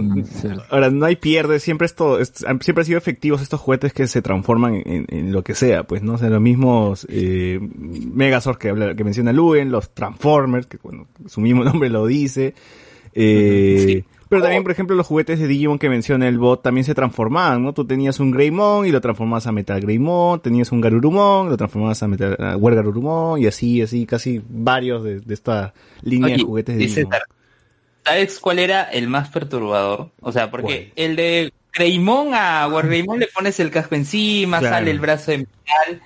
ahora no hay pierde, siempre esto, es- siempre han sido efectivos estos juguetes que se transforman en, en lo que sea, pues, ¿no? O sea, los mismos eh, Megazord que, habla- que menciona Luen, los Transformers, que bueno, su mismo nombre lo dice. Eh, Pero también, por ejemplo, los juguetes de Digimon que menciona el bot también se transformaban, ¿no? Tú tenías un Greymon y lo transformabas a Metal Greymon, tenías un Garurumon, lo transformabas a Metal a War Garurumon, y así, así, casi varios de, de esta línea de juguetes de y Digimon. ¿Sabes cuál era el más perturbador? O sea, porque el de Greymon a Wargreymon le pones el casco encima, Claro. sale el brazo de metal.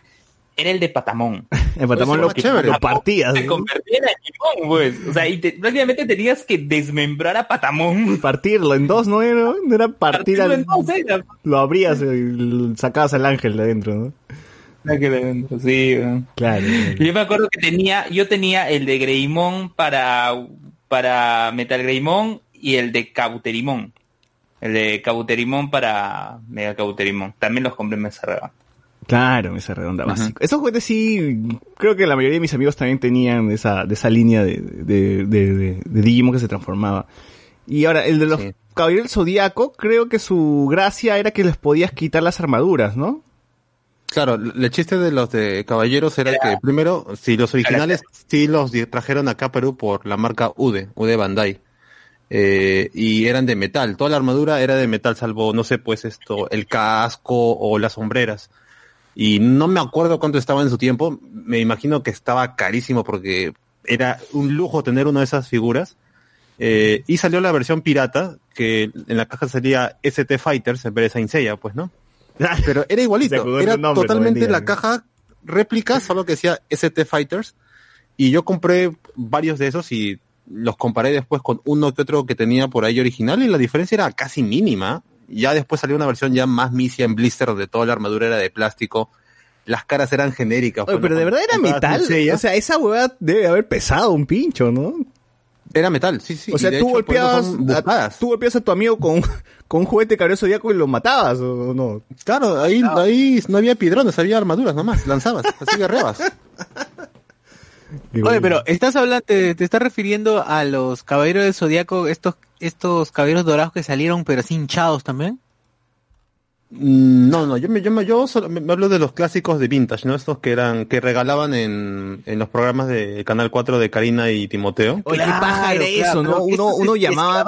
Era el de Patamón. El Patamón lo, lo partías. Se convertía en Digimon, pues. O sea, y te- prácticamente tenías que desmembrar a Patamón. Partirlo en dos, ¿no era? No era partir Partirlo al... en dos, era. Lo abrías y sacabas al ángel de adentro, ¿no? Sí, weón. Claro. Yo me acuerdo que tenía, yo tenía el de Greymon para, para Metal Greymon y el de Cauterimon. El de Cauterimón para Mega Cauterimón. También los compré en mesa redonda. Claro, mesa redonda básico. Esos juguetes sí, creo que la mayoría de mis amigos también tenían de esa, de esa línea de, de, de, de- de Digimon que se transformaba. Y ahora, el de los Caballeros del Zodíaco, creo que su gracia era que les podías quitar las armaduras, ¿no? Claro, el chiste de los de caballeros era que primero, si los originales sí los trajeron acá a Perú por la marca UDE, UDE Bandai. Eh, y eran de metal, toda la armadura era de metal, salvo, no sé, pues esto, el casco o las sombreras. Y no me acuerdo cuánto estaba en su tiempo, me imagino que estaba carísimo porque era un lujo tener una de esas figuras. Eh, y salió la versión pirata, que en la caja salía ST Fighters en vez de Saint Seiya, pues, ¿no? Pero era igualito, era nombre, totalmente la caja réplica, solo que decía ST Fighters. Y yo compré varios de esos y los comparé después con uno que otro que tenía por ahí original y la diferencia era casi mínima. Ya después salió una versión ya más misia en blister donde toda la armadura era de plástico. Las caras eran genéricas. Oye, pero de verdad era metal. O sea, esa hueá debe haber pesado un pincho, ¿no? Era metal, sí, sí. O sea, tú hecho, golpeabas, a, tú golpeabas a tu amigo con, con un juguete cabello zodíaco y lo matabas, ¿o no? Claro, ahí, ahí no había piedrones, había armaduras nomás, lanzabas, así guerreabas. Oye, pero estás hablando, te, te estás refiriendo a los caballeros del zodiaco, estos, estos caballeros dorados que salieron, pero así hinchados también. Mm, No, no, yo me, yo me, yo solo- me, me hablo de los clásicos de vintage, ¿no? Estos que eran, que regalaban en, en los programas de Canal 4 de Karina y Timoteo. Oye, qué paja era claro, eso, ¿no? Uno, uno llamaba,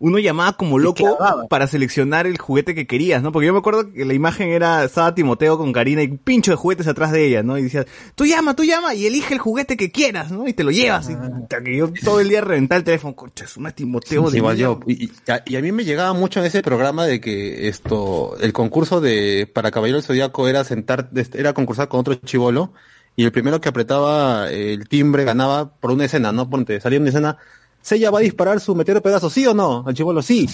uno llamaba como loco para seleccionar el juguete que querías, ¿no? Porque yo me acuerdo que la imagen era, estaba Timoteo con Karina y un pincho de juguetes atrás de ella, ¿no? Y decías, tú llama, tú llama y elige el juguete que quieras, ¿no? Y te lo llevas. Y, puta, que yo todo el día reventaba el teléfono, concha, es una Timoteo de Igual yo. Y, y a, y a mí me llegaba mucho en ese programa de que esto, el concurso de para Caballero del Zodíaco era sentar, era concursar con otro chivolo y el primero que apretaba el timbre ganaba por una escena, ¿no? Ponte, salía una escena, Seiya va a disparar su meteoro pedazo, ¿sí o no? El chivolo sí.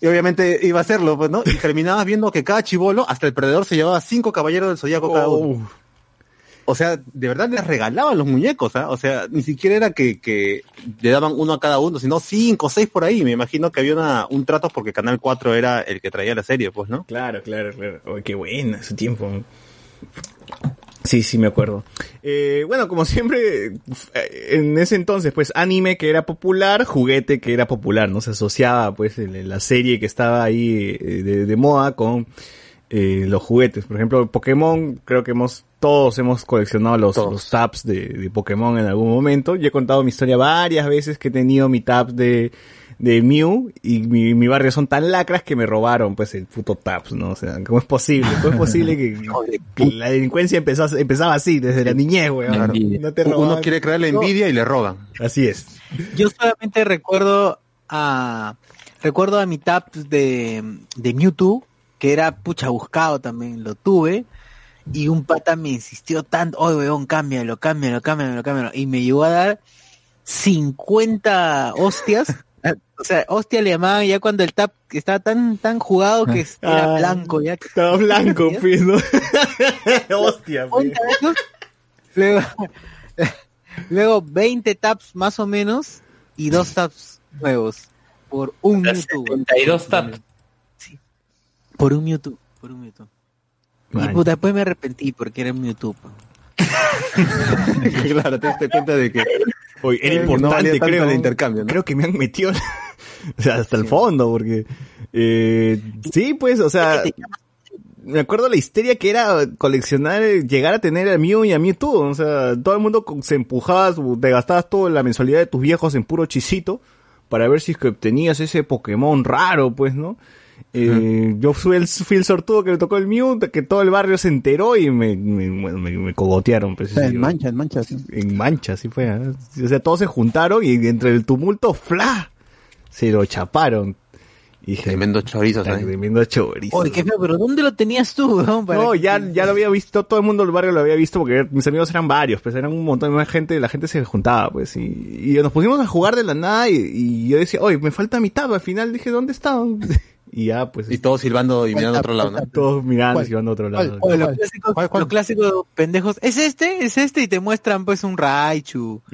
Y obviamente iba a hacerlo, pues, ¿no? Y terminabas viendo que cada chivolo, hasta el perdedor, se llevaba cinco caballeros del Zodíaco cada uno. O sea, de verdad les regalaban los muñecos, ¿ah? O sea, ni siquiera era que, le daban uno a cada uno, sino cinco, seis por ahí. Me imagino que había una, un trato porque Canal 4 era el que traía la serie, pues, ¿no? Claro, claro, claro. Oye, qué buena ese tiempo. Sí, sí, me acuerdo. Eh, bueno, como siempre, eh, en ese entonces, pues, anime que era popular, juguete que era popular, ¿no? Se asociaba, pues, la serie que estaba ahí eh, de, de moda con eh, los juguetes. Por ejemplo, Pokémon, creo que hemos, todos hemos coleccionado los, los tabs de, de Pokémon en algún momento. Yo he contado mi historia varias veces que he tenido mi tab de, de Mew y mi, mi barrio son tan lacras que me robaron pues el puto tabs, ¿no? O sea, ¿cómo es posible? ¿Cómo es posible que, que la delincuencia empezó, empezaba así, desde la niñez, weón? Claro. No te Uno quiere crear la envidia y le roban. Así es. Yo solamente recuerdo a recuerdo a mi tab de, de Mewtwo, que era pucha buscado también, lo tuve, y un pata me insistió tanto, oye weón, cámbialo, cámbialo, cámbialo, cámbialo, y me llegó a dar 50 hostias, o sea, hostia le llamaban ya cuando el tap estaba tan, tan jugado que era Ah, blanco ya. Estaba blanco, pues, ¿no? Hostia, pues. 50 de esos. Luego, luego 20 taps más o menos y dos taps nuevos por un Mewtwo. 72 taps. Por un Mewtwo, por un Mewtwo. Y puta, después me arrepentí porque era un Mewtwo. po. claro, te diste cuenta de que Oye, era Eh, no importante, tanto creo. el intercambio, ¿no? Creo que me han metido o sea, hasta el fondo, porque eh, sí, pues, o sea, me acuerdo la histeria que era coleccionar, eh, llegar a tener a Mew y a Mewtwo, o sea, todo el mundo se empujaba, te gastabas toda la mensualidad de tus viejos en puro chisito para ver si es que obtenías ese Pokémon raro, pues, ¿no? Eh, Yo fui el, fui el sortudo que le tocó el Mew, que todo el barrio se enteró y me, me, bueno, me- me cogotearon. Pues, O sea, sí, en mancha, en mancha. sí. en mancha, sí fue. ¿eh? O sea, todos se juntaron y entre el tumulto, ¡fla! Se lo chaparon. Y dije, tremendo chorizo, "Puta, ¿sabes? Tremendo chorizo. Oye, qué feo, pero ¿dónde lo tenías tú, weón? No, que- ya, ya lo había visto, todo el mundo del barrio lo había visto porque mis amigos eran varios, pues eran un montón de más gente, la gente se juntaba, pues, y, y nos pusimos a jugar de la nada y, y yo decía, oye, me falta mitad, al final dije, ¿dónde está? y ya pues... Y todos silbando y mirando a otro lado, ¿no? Todos mirando y silbando a otro lado. O los clásicos, los clásicos pendejos, ¿es este? ¿Es este? Y te muestran pues un Raichu.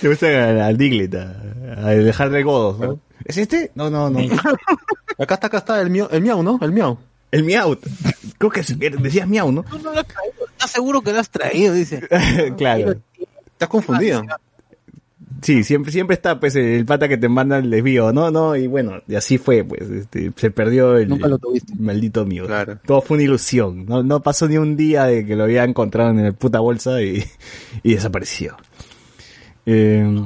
Te gusta al, al Diglett, a, a dejarle godos, ¿no? ¿Es este? No, no, no. Acá está, acá está el miau, el miau, ¿no? El miau. El miau. Creo que decías miau, ¿no? Tú no lo has traído, ¿Estás seguro que lo has traído? Dice. claro. Estás confundido. Sí, siempre, siempre está pues el pata que te manda el desvío, no, no, y bueno, y así fue, pues, este, se perdió el, Nunca lo tuviste. el maldito mío. Todo fue una ilusión, no, no pasó ni un día de que lo había encontrado en la puta bolsa y, y desapareció. Eh,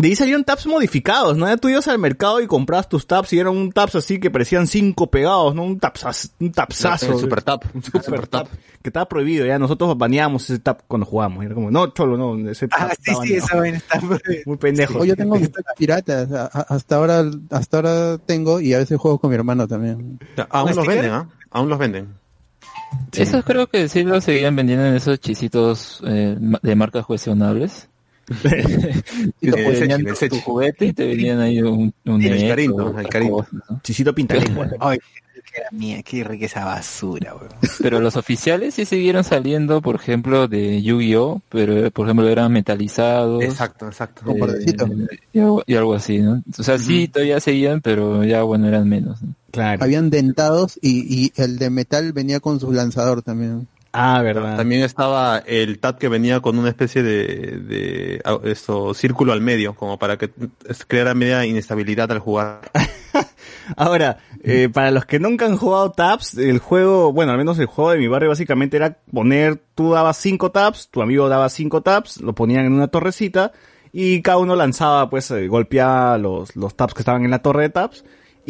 de ahí salieron tabs modificados, ¿no? Ya tú ibas al mercado y comprabas tus tabs y eran un tabs así que parecían cinco pegados, ¿no? Un tabsaz, un tabsazo. El super tab. Un super tab. Que estaba prohibido, ya nosotros baneábamos ese tab cuando jugábamos. Era como, no, cholo, no, ese tab Ah, sí, sí, esa vaina está Muy pendejo. O yo tengo mis piratas, hasta ahora, hasta ahora tengo y a veces juego con mi hermano también. Aún los venden, ¿ah? Aún los venden. Esos creo que sí los seguían vendiendo en esos chisitos eh, de marcas cuestionables. y te El venían tu, tu juguete y te venían ahí un, un El Carito, el Carito. ¿no? Chisito pintalengua. Ay, mía, qué rica esa basura, weón. Pero los oficiales sí siguieron saliendo, por ejemplo, de Yu-Gi-Oh, pero por ejemplo eran metalizados. Exacto, exacto. Bordecito. y, algo, y algo así, ¿no? O sea, sí, todavía seguían, pero ya, bueno, eran menos. ¿no? Claro. Habían dentados y, y el de metal venía con su lanzador también. Ah, verdad. También estaba el tab que venía con una especie de, de ah, esto, círculo al medio, como para que creara media inestabilidad al jugar. Ahora, eh, para los que nunca han jugado tabs, el juego, bueno, al menos el juego de mi barrio básicamente era poner, tú dabas cinco tabs, tu amigo daba cinco tabs, lo ponían en una torrecita y cada uno lanzaba, pues, eh, golpeaba los, los tabs que estaban en la torre de tabs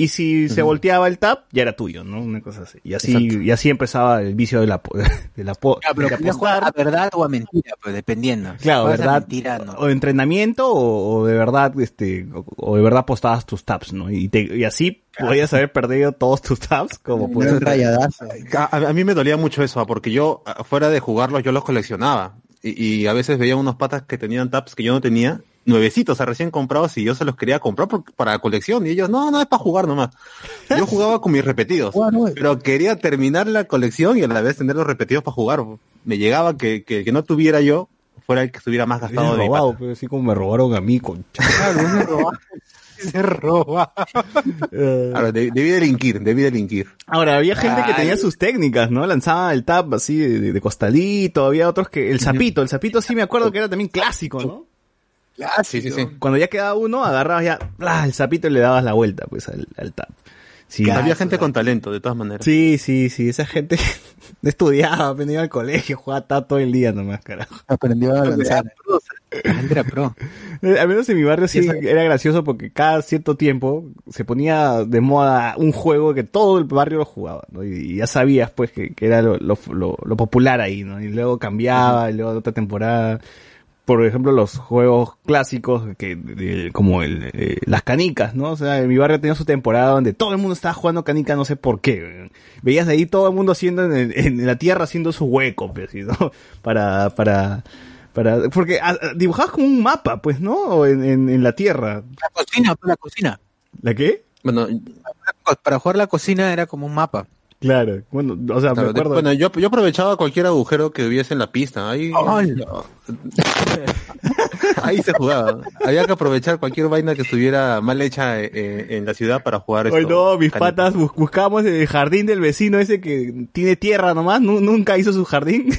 y si se volteaba el tab, ya era tuyo, ¿no? Una cosa así. Y así, Exacto. y así empezaba el vicio de la, de la, po- Ah, pero de podías jugar a verdad o a mentira, pues dependiendo. Claro, ¿verdad? mentira, no. O entrenamiento o, o de verdad, este, o, o de verdad apostabas tus tabs, ¿no? Y, te- y así podías haber perdido todos tus tabs, como rayadazo. A, a- mí me dolía mucho eso, ah, porque yo, ah, fuera de jugarlos, yo los coleccionaba. Y, y a veces veía unos patas que tenían tabs que yo no tenía, nuevecitos, o sea, recién comprados, y yo se los quería comprar por- para colección. Y ellos, no, no, es para jugar nomás. Yo jugaba con mis repetidos, pero quería terminar la colección y a la vez tener los repetidos para jugar. Me llegaba que, que, que no tuviera yo, fuera el que estuviera más gastado de robado, pero así como me robaron a mí, concha. se roba. Se roba. Ahora, de- debí delinquir, debí delinquir. Ahora, había gente que tenía sus técnicas, ¿no? Lanzaba el tab así de, de- de costadito, había otros que... El sapito, el sapito sí me acuerdo que era también clásico, ¿no? Sí, sí, sí. Cuando ya quedaba uno, agarrabas ya ¡plá! el sapito y le dabas la vuelta, pues, al, al tab. Sí, Había gente con talento, de todas maneras. Sí, sí, sí, esa gente estudiaba, venía al colegio, jugaba tab todo el día nomás, carajo. Aprendió a lanzar. Era pro. Eh, Al menos en mi barrio sí era gracioso porque cada cierto tiempo se ponía de moda un juego que todo el barrio lo jugaba, ¿no? Y, y ya sabías pues que, que era lo, lo, lo- lo popular ahí, ¿no? Y luego cambiaba, y luego otra temporada. Por ejemplo, los juegos clásicos que de- como el, eh, las canicas, ¿no? O sea, en mi barrio tenía su temporada donde todo el mundo estaba jugando canica, no sé por qué. Veías ahí todo el mundo haciendo en, el- en la tierra haciendo su hueco, pues, ¿sí, ¿no? Para, para, para, porque ah, ah, dibujabas como un mapa, pues, ¿no? O en, en, en la tierra. La cocina, pues, la cocina. ¿La qué? Bueno, Para jugar la cocina era como un mapa. Claro, bueno, o sea, Claro, me de- acuerdo. bueno, yo, yo aprovechaba cualquier agujero que hubiese en la pista. Ahí, ahí se jugaba. Había que aprovechar cualquier vaina que estuviera mal hecha eh, eh, en la ciudad para jugar Hoy no, mis patas bus- buscábamos el jardín del vecino ese que tiene tierra nomás, nu- nunca hizo su jardín.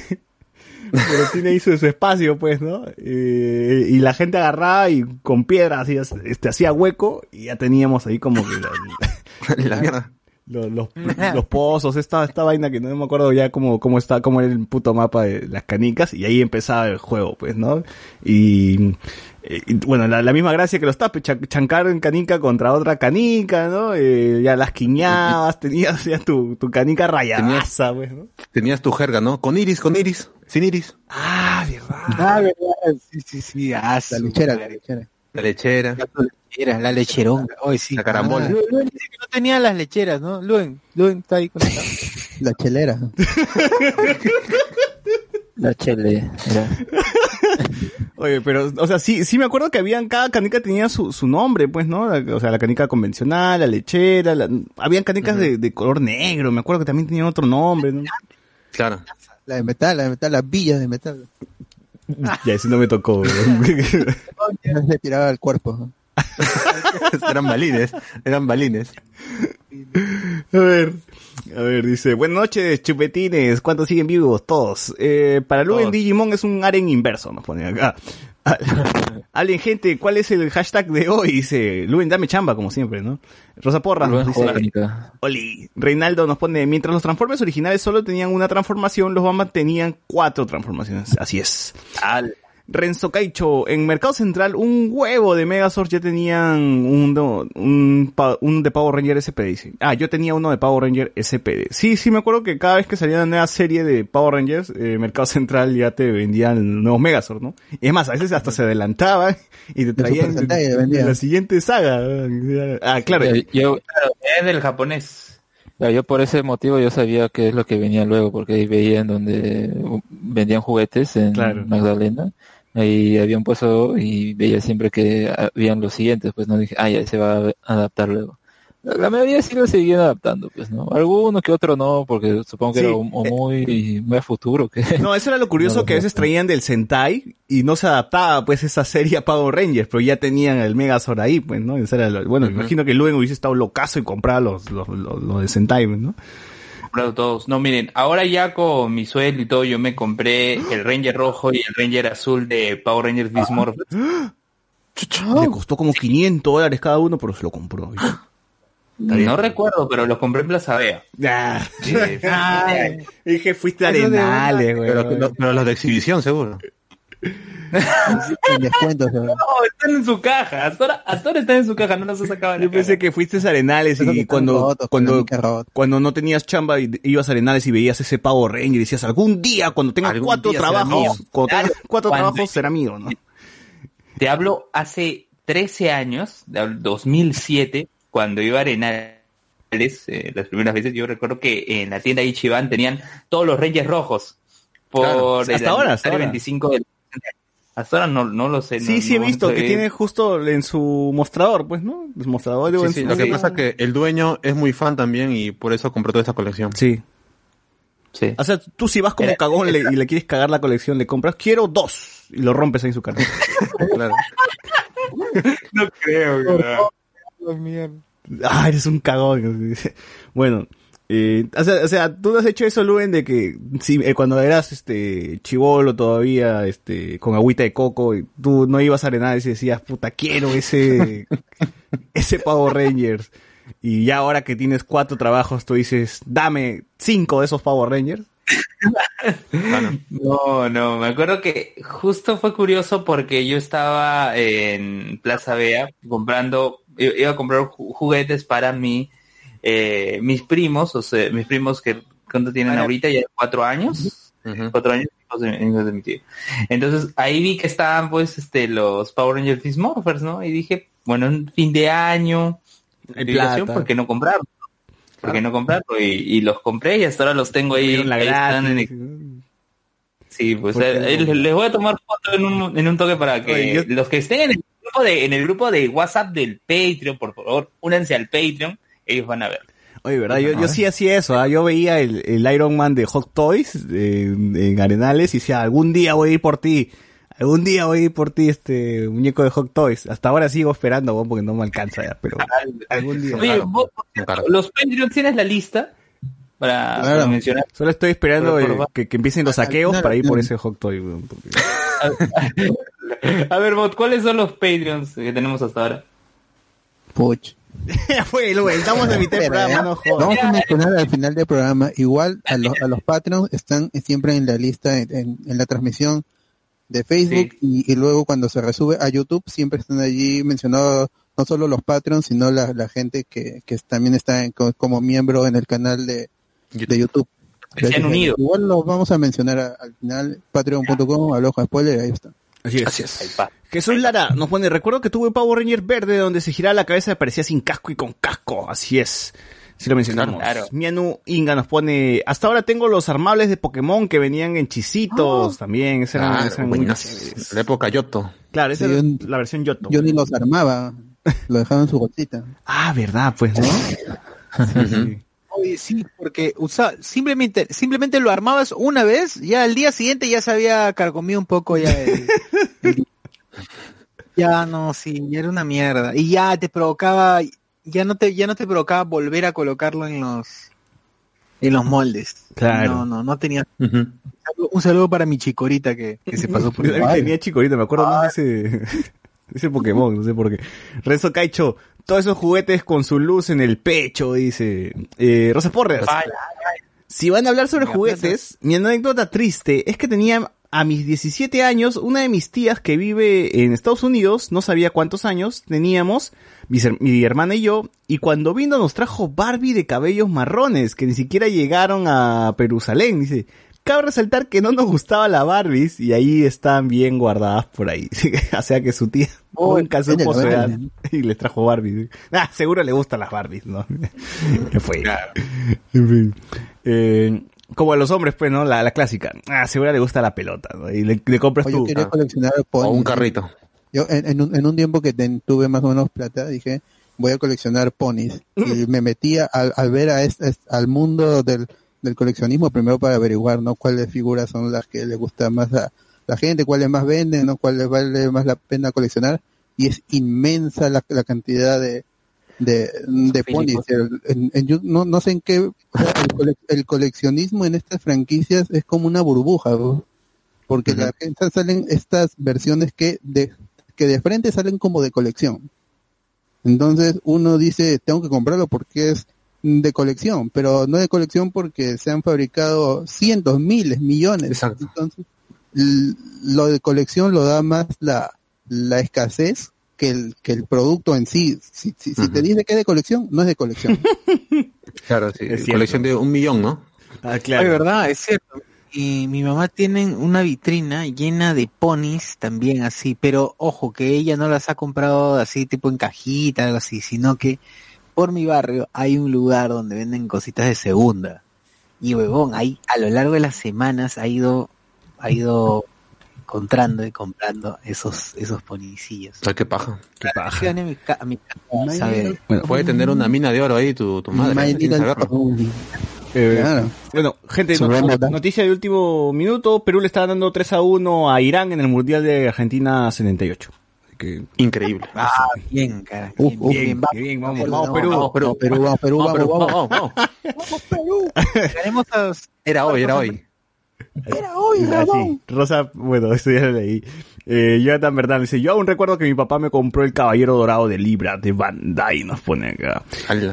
Pero tiene ahí su, su espacio, pues, ¿no? Eh, y la gente agarraba y con piedra hacía, este, hacía hueco y ya teníamos ahí como que la- La mierda. Los, los, los pozos, esta, esta vaina que no me acuerdo ya cómo, cómo está, cómo era el puto mapa de las canicas, y ahí empezaba el juego, pues, ¿no? Y, y, bueno, la, la misma gracia que los tapes, cha- chancar en canica contra otra canica, ¿no? Eh, ya las quiñabas, tenías ya tu, tu canica rayadaza, pues, ¿no? Tenías tu jerga, ¿no? Con iris, con iris, sin iris. Ah, verdad. Ah, verdad. Sí, sí, sí. Ah, La madre. La lechera. Era la lecheronga. Hoy sí. La carambola. Ah, Luen, Luen dice que no tenía las lecheras, ¿no? Luen, Luen está ahí conectado. La chelera. La chele. era. Oye, pero, o sea, sí, sí me acuerdo que habían, cada canica tenía su, su nombre, pues, ¿no? La- o sea, la canica convencional, la lechera, la- habían canicas de, de color negro, me acuerdo que también tenían otro nombre, ¿no? Claro. La de metal, la de metal, las villas de metal. Ya, ese no me tocó. Le tiraba al cuerpo. eran balines, eran balines. A ver, a ver, dice, buenas noches, chupetines, ¿cuántos siguen vivos? Todos. Eh, para Lu en Todos. Digimon es un aren inverso, nos pone acá. Alguien, gente, ¿cuál es el hashtag de hoy? Dice, Luen, dame chamba, como siempre, ¿no? Rosa Luen dice. Oli, Reinaldo nos pone, mientras los Transformers originales solo tenían una transformación, los Bamba tenían cuatro transformaciones. Así es. Renzo Caicho, en Mercado Central, un huevo de Megazord ya tenían un, un, de Power Ranger SPD. dice. Ah, yo tenía uno de Power Ranger SPD. Sí, sí, me acuerdo que cada vez que salía una nueva serie de Power Rangers, eh, Mercado Central ya te vendían nuevos Megazord, ¿no? Y es más, a veces hasta se adelantaban y te traían vendían. la siguiente saga. Ah, claro. Yo, Es del japonés. Yo por ese motivo yo sabía qué es lo que venía luego, porque ahí veía en donde uh, vendían juguetes en Claro. Magdalena, ahí había un puesto y veía siempre que habían los siguientes, pues no dije, ah, ya se va a adaptar luego. La, mayoría sí lo seguían adaptando, pues no, alguno que otro no, porque supongo que Sí, era o, o muy, muy a futuro que... No, eso era lo curioso No, que a veces traían del Sentai y no se adaptaba pues esa serie a Power Rangers, pero ya tenían el Megazord ahí, pues, ¿no? Ese era lo- bueno, imagino que Luen hubiese estado locazo y compraba los, los, los, los de Sentai, pues, ¿no? Comprado todos. No, miren, ahora ya con mi sueldo y todo, yo me compré el Ranger rojo y el Ranger azul de Power Rangers Beast Morphers. Le costó como 500 dólares cada uno, pero se lo compró. No recuerdo, pero los compré en Plaza Vea. Ah, Sí, dije, fuiste a Eso de Arenales, güey. Pero- pero los de exhibición, seguro. Descuento. No, están en su caja. Hasta ahora, hasta ahora están en su caja, no los he sacado Yo pensé caja. que fuiste a Arenales y cuando, rotos, cuando, cuando no tenías chamba y ibas a Arenales y veías ese Power Ranger y decías, algún día cuando tenga Algún cuatro trabajos, mío. cuando tenga cuatro cuando- trabajos será mío, ¿no? Te hablo hace 13 años, de 2007, cuando iba a Arenales, eh, las primeras veces, yo recuerdo que en la tienda Ichiban tenían todos los Rangers rojos. Por Claro, el hasta ahora, hasta aniversario ahora. 25 del... Hasta ahora no, no lo sé. Sí, no- sí he no visto que tiene justo en su mostrador, pues, ¿no? El mostrador Sí, en sí, su- lo que pasa es que el dueño es muy fan también y por eso compró toda esa colección. Sí. Sí. O sea, tú si vas como Era- cagón le- y le quieres cagar la colección, le compras, quiero dos, y lo rompes ahí en su cara. Claro. No creo, ah, eres un cagón. Bueno, eh, o, sea, o sea, tú has hecho eso, Luen, de que si, eh, cuando eras este chivolo todavía, este, con agüita de coco, y tú no ibas a Arenales y decías, puta, quiero ese, ese Power Rangers. Y ya ahora que tienes cuatro trabajos, tú dices, dame cinco de esos Power Rangers. No, no, me acuerdo que justo fue curioso porque yo estaba en Plaza Vea comprando, iba a comprar ju- juguetes para mi, eh, mis primos, o sea, mis primos que, ¿cuánto tienen ahorita? Ya cuatro años, cuatro años, hijos de, mi tío. Entonces ahí vi que estaban pues este los Power Rangers Beast Morphers, ¿no? Y dije, bueno, en fin de año. ¿por qué no comprarlo? ¿Por qué no comprarlo? Y, y los compré y hasta ahora los tengo ahí. La ahí están en gratis. Sí, pues ¿Por qué eh, no? les, les voy a tomar foto en un, en un toque para que Oye, yo- los que estén en el grupo de en el grupo de WhatsApp del Patreon, por favor, únanse al Patreon, ellos van a ver. Oye, ¿verdad? Yo, yo sí hacía eso, ¿ah? yo veía el, el Iron Man de Hot Toys eh, en Arenales y decía, algún día voy a ir por ti, algún día voy a ir por ti, este muñeco de Hot Toys. Hasta ahora sigo esperando, weón, porque no me alcanza ya, pero algún día. Oye, vos, los Patreons tienes la lista para, Claro. para mencionar. Solo estoy esperando Pero, eh, que, que empiecen los saqueos final, para ir por ese Hot Toy, porque- A ver, Bot, ¿cuáles son los Patreons que tenemos hasta ahora? Puch. Ya fue, Lu, estamos en mitad del Espera, programa, ¿eh? no jodas. Vamos a mencionar al final del programa, igual a los, a los Patreons están siempre en la lista, en, en- en la transmisión de Facebook y, y luego cuando se resube a YouTube siempre están allí mencionados no solo los Patreons, sino la, la gente que, que también está en- co- como miembro en el canal de, de YouTube. Que se han unido. Igual los vamos a mencionar a- al final, patreon.com, aloja spoiler, ahí está. Así es. Jesús Lara nos pone, recuerdo que tuve Power Ranger verde donde se giraba la cabeza y aparecía sin casco y con casco. Así es. Sí lo mencionamos. Claro. Mianu Inga nos pone, hasta ahora tengo los armables de Pokémon que venían en chisitos también. Esa eran- Claro, chéveres. La época Yoto. Claro, esa Sí, era yo- la versión Yoto. Yo ni los armaba, lo dejaba en su bolsita. Ah, verdad, pues, ¿no? Sí, sí. Oye, sí, porque usa, simplemente, simplemente lo armabas una vez, ya al día siguiente ya se había carcomido un poco ya el- el- ya no, sí, ya era una mierda. Y ya te provocaba, ya no te, ya no te provocaba volver a colocarlo en los, en los moldes. Claro. No, no, no tenía. Un saludo para mi chicorita que, que se pasó por también tenía chicorita, me acuerdo más de ese, ese Pokémon, no sé por qué. Renzo Caicho, todos esos juguetes con su luz en el pecho, dice. Eh, Rosa Porras. Si van a hablar sobre juguetes, mi anécdota triste es que tenía a mis 17 años, una de mis tías que vive en Estados Unidos, no sabía cuántos años teníamos, her- mi hermana y yo, y cuando vino nos trajo Barbie de cabellos marrones, que ni siquiera llegaron a Jerusalén, dice. Cabe resaltar que no nos gustaba la Barbies y ahí están bien guardadas por ahí. o sea que su tía nunca su edad véndelo. y les trajo Barbies. Ah, seguro le gustan las Barbies, ¿no? ¿Qué fue? En fin. Eh, como a los hombres, pues, ¿no? La, la clásica. Ah, seguro le gusta la pelota, ¿no? Y le, le compras Oye, yo tú. quería coleccionar O un carrito. Yo en, en un, en un tiempo que ten- tuve más o menos plata, dije, voy a coleccionar ponis. Y me metía al, al ver a este, al mundo del, del coleccionismo primero para averiguar, ¿no? Cuáles figuras son las que le gusta más a la gente, cuáles más venden, ¿no? Cuáles vale más la pena coleccionar. Y es inmensa la, la cantidad de, de, de ponis. En- en- yo no, no sé en qué, el, cole- el coleccionismo en estas franquicias es como una burbuja, ¿no? porque la gente salen estas versiones que de que de frente salen como de colección. Entonces uno dice, tengo que comprarlo porque es de colección, pero no de colección porque se han fabricado cientos, miles, millones. Entonces, l- lo de colección lo da más la, la escasez que el, que el producto en sí. Si, si, si te dice que es de colección, no es de colección. Claro, sí. Es. Colección de un millón, ¿no? Ah, Ay, verdad, es cierto. Y mi mamá tiene una vitrina llena de ponis también así, pero ojo que ella no las ha comprado así tipo en cajita, algo así, sino que por mi barrio hay un lugar donde venden cositas de segunda. Y huevón, ahí a lo largo de las semanas ha ido, ha ido encontrando y comprando esos, esos ponicillos. O sea, qué paja. Qué paja. Sí, a mi, ca- a mi casa, ¿sabe? Bueno, puede tener una mina de oro ahí tu, tu madre. ¿eh? Eh, Claro. Bueno, gente, Su no- remota. noticia de último minuto. Perú le está dando 3 a 1 a Irán en el Mundial de Argentina 78. Que, Increíble. Ah, bien, cara. Bien, bien, vamos, vamos, Vamos, Perú. vamos, Perú, Perú, vamos, Perú, vamos, vamos. vamos. A- Era hoy, era hoy. Era hoy, Ramón. sí. Rosa, bueno, esto ya lo leí. Eh, Jonathan Bernal dice, yo aún recuerdo que mi papá me compró el Caballero Dorado de Libra de Bandai, nos pone acá.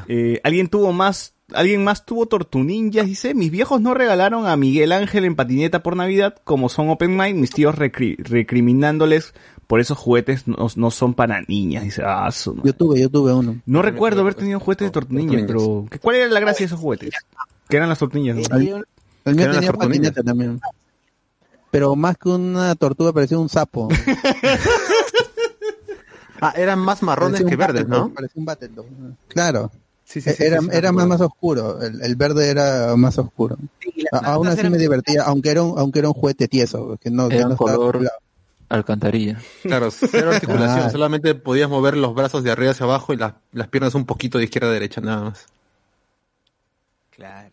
Eh, ¿Alguien tuvo más, alguien más tuvo Tortuninjas? Dice, mis viejos no regalaron a Miguel Ángel en patineta por Navidad, como son Open Mind, mis tíos recri- recriminándoles por esos juguetes no, no son para niñas. Dice, ah, su madre". Yo tuve, yo tuve uno. No recuerdo haber tenido juguetes de Tortuninjas, pero ¿qué- ¿cuál era la gracia de esos juguetes? ¿Qué eran las tortuñas? no? El ¿Qué mío tenía patineta también. Pero más que una tortuga parecía un sapo. Ah, eran más marrones que verdes, ¿no? Parecía un Battledore. Claro. Sí, sí, sí, era sí, sí, era más, más oscuro. El, el verde era más oscuro. A- aún así me divertía, aunque era un, aunque era un juguete tieso. Que no, que Era no un estaba color articulado. Alcantarilla. Claro, cero articulación. Ah. Solamente podías mover los brazos de arriba hacia abajo y las, las piernas un poquito de izquierda a derecha, nada más. Claro.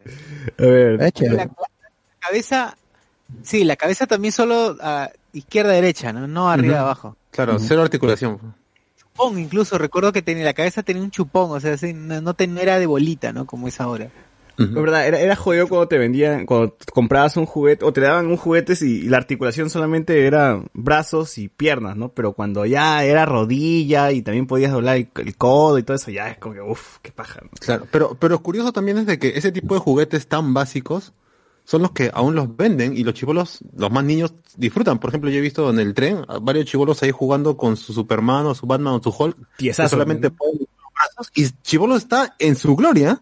A ver. La, la cabeza, sí, la cabeza también solo a izquierda derecha, ¿no? No arriba Ujú. abajo. Claro, cero articulación. Chupón, incluso recuerdo que tenía la cabeza tenía un chupón, o sea, así, no, no, ten- no era de bolita, ¿no? Como es ahora. Es verdad, era, era jodido cuando te vendían, cuando comprabas un juguete, o te daban un juguete y, y la articulación solamente era brazos y piernas, ¿no? Pero cuando ya era rodilla y también podías doblar el, el codo y todo eso, ya es como que, uff, qué paja. ¿no? Claro, pero, pero curioso también es de que ese tipo de juguetes tan básicos son los que aún los venden y los chivolos, los más niños, disfrutan. Por ejemplo, yo he visto en el tren varios chivolos ahí jugando con su Superman o su Batman o su Hulk. Piezazo, que solamente ¿no? los brazos y chivolo está en su gloria.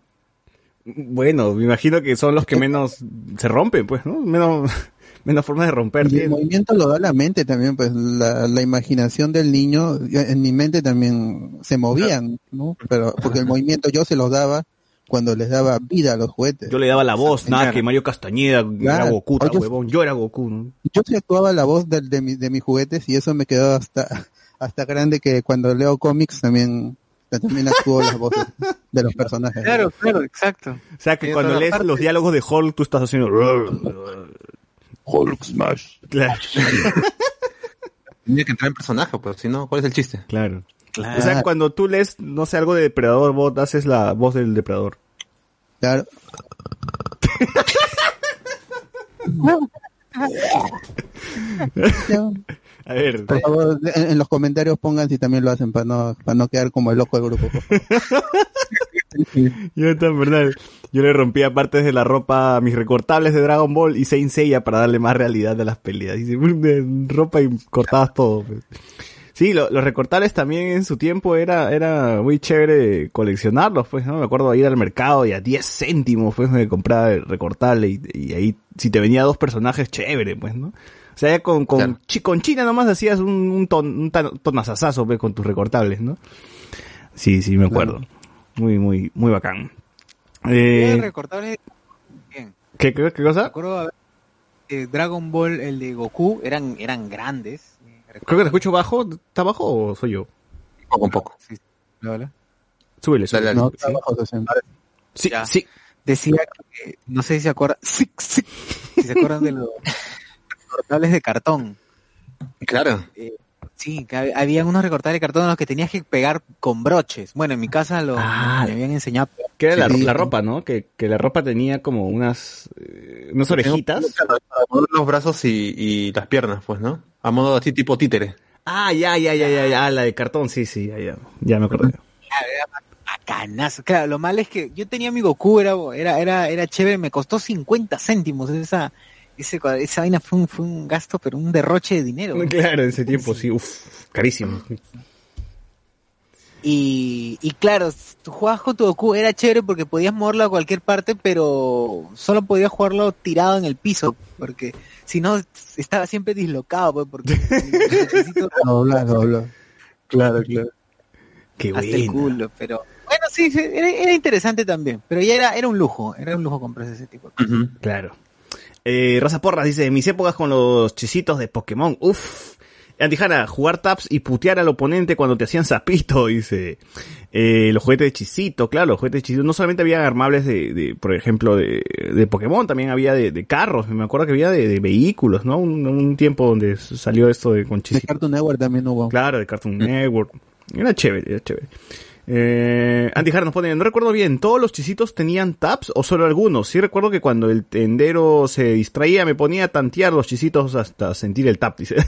Bueno, me imagino que son los que menos se rompen, pues, ¿no? Menos, menos formas de romper. Y el movimiento lo da la mente también, pues la, la imaginación del niño, en mi mente también se movían, ¿no? Pero porque el movimiento yo se los daba cuando les daba vida a los juguetes. Yo le daba la voz, nada que Mario Castañeda era Claro. Goku, tal Oye, huevón. Yo era Goku, ¿no? Yo sí actuaba la voz de, de, mi- de mis juguetes y eso me quedó hasta, hasta grande que cuando leo cómics también, también actúo las voces de los personajes. Claro, claro, exacto. O sea, que cuando lees parte. los diálogos de Hulk, tú estás haciendo... Hulk Smash. Claro. Tiene que entrar en personaje, pues si no, ¿cuál es el chiste? Claro. O sea, cuando tú lees, no sé, algo de Depredador, vos haces la voz del Depredador. Claro. A ver. Por favor, en, en los comentarios pongan si también lo hacen para no, para no quedar como el loco del grupo. Yo verdad. Yo le rompía partes de la ropa a mis recortables de Dragon Ball y Saint Seiya para darle más realidad a las peleas. Dice, de ropa y cortabas todo. pues. Sí, lo- los recortables también en su tiempo era, era muy chévere coleccionarlos, pues, ¿no? Me acuerdo de ir al mercado y a 10 céntimos, pues, me compraba el recortable y, y ahí, si te venía dos personajes, chévere, pues, ¿no? O sea, ya con, con, chi- con China nomás hacías un, un, ton, un tonazazazo, pues, con tus recortables, ¿no? Sí, sí, me acuerdo. Muy, muy, muy bacán. Eh, bien. ¿qué, qué, qué Me cosa? acuerdo a ver, eh, Dragon Ball, el de Goku, eran, eran grandes. Creo que te escucho bajo. ¿Está bajo o soy yo? Poco a poco. Súbele, súbele. No, Sí. está bajo 60. Sí, sí. Decía que, no sé si se acuerdan, sí, sí, si se acuerdan de los recortables de cartón. Claro. Eh, sí, que hab- había unos recortables de cartón en los que tenías que pegar con broches. Bueno, en mi casa lo, Ah. me habían enseñado. Que era la, Sí. la ropa, ¿no? Que, que la ropa tenía como unas, eh, unas orejitas. Los brazos y, y las piernas, pues, ¿no? A modo así tipo títere. Ah, ya, ya, ya, ya, ya, la de cartón, sí, sí, ya, ya, ya me acordé. Bacanazo. Claro, lo malo es que yo tenía mi Goku, era, era, era, era chévere, me costó 50 céntimos esa, ese, esa vaina fue un, fue un gasto, pero un derroche de dinero. Claro, en ese tiempo, sí, uff, carísimo. Y, y claro, tú jugabas con tu Goku, era chévere porque podías moverlo a cualquier parte, pero solo podías jugarlo tirado en el piso, porque si no estaba siempre dislocado, pues, porque necesito Dobla, dobla. Claro, claro. Qué hasta el bueno. culo, pero bueno, sí, sí, era, era interesante también, pero ya era, era un lujo, era un lujo comprarse ese tipo de cosas. Claro. Eh, Rosa Porras dice, mis épocas con los chisitos de Pokémon, uff. Antijana, jugar taps y putear al oponente cuando te hacían zapito, dice. Eh, los juguetes de chisito, claro, los juguetes de chisito. No solamente había armables de, de, por ejemplo, de, de Pokémon, también había de, de carros. Me acuerdo que había de, de vehículos, ¿no? Un, un tiempo donde salió esto de con De chisito. Cartoon Network también hubo. Claro, de Cartoon Network. Era chévere, era chévere. Eh, Andy Jara nos pone, no recuerdo bien, ¿todos los chisitos tenían taps o solo algunos? Sí recuerdo que cuando el tendero se distraía me ponía a tantear los chisitos hasta sentir el tap, dice.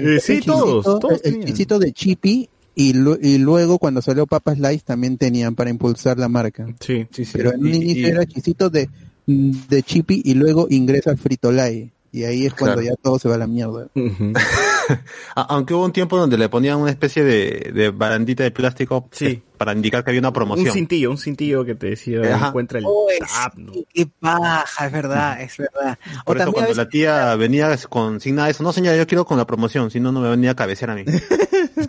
Eh, sí, todos, todos El, tenían. chisito de Chippy y, lu- y luego cuando salió Papa Slice también tenían para impulsar la marca. Sí, sí, sí. Pero en un Y- inicio y- era chisito de, de Chippy y luego ingresa Fritolay. Y ahí es cuando Claro. ya todo se va a la mierda. A- Aunque hubo un tiempo donde le ponían una especie de, de barandita de plástico Sí. eh, para indicar que había una Un promoción. cintillo, un cintillo que te decía, Ajá. encuentra el Oh, tap, ¿no? qué paja, es verdad, es verdad. O Por eso también a cuando la tía venía con sin nada de eso, no señora, yo quiero con la promoción, si no, no me venía a cabecear a mí.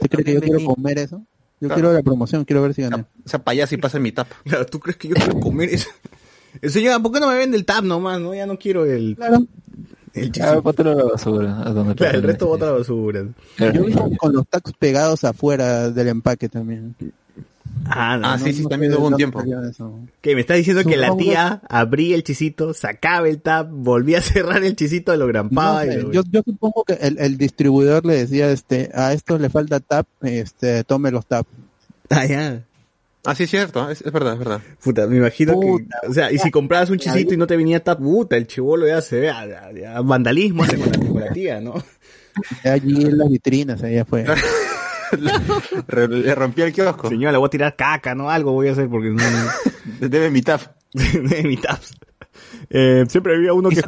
¿Usted cree que yo quiero comer eso? Yo Claro. quiero la promoción, quiero ver si gané. Esa payasa y pasa en mi tap. Claro, ¿tú crees que yo quiero comer eso? El señor, ¿por qué no me vende el tap nomás? No, ya no quiero el, Claro. El Ah, chisito. bótalo a la basura. A donde Claro, el resto bota a la basura. Yo vi con, con los tags pegados afuera del empaque también. Ah, no, Ah, no. sí, sí, sé también de hubo un tiempo. Que me está diciendo que la tía abría el chisito, sacaba el tap, volvía a cerrar el chisito, lo No grampaba y lo... yo, yo supongo que el, el distribuidor le decía, este, a esto le falta tap, este, tome los tap. Ah, ya. Ah, sí, es cierto, es, es verdad, es verdad. Puta, me imagino Puta, que... O sea, y si comprabas un chisito y no te venía tap, puta, el chivolo ya se ve, a- a- a vandalismo hace con la, con la tía, ¿no? Allí en las vitrinas, allá fue. Re- Le rompí el kiosco. Señora, le voy a tirar caca, ¿no? Algo voy a hacer porque no... Debe mi tap. de mi taps. Eh, siempre había uno que...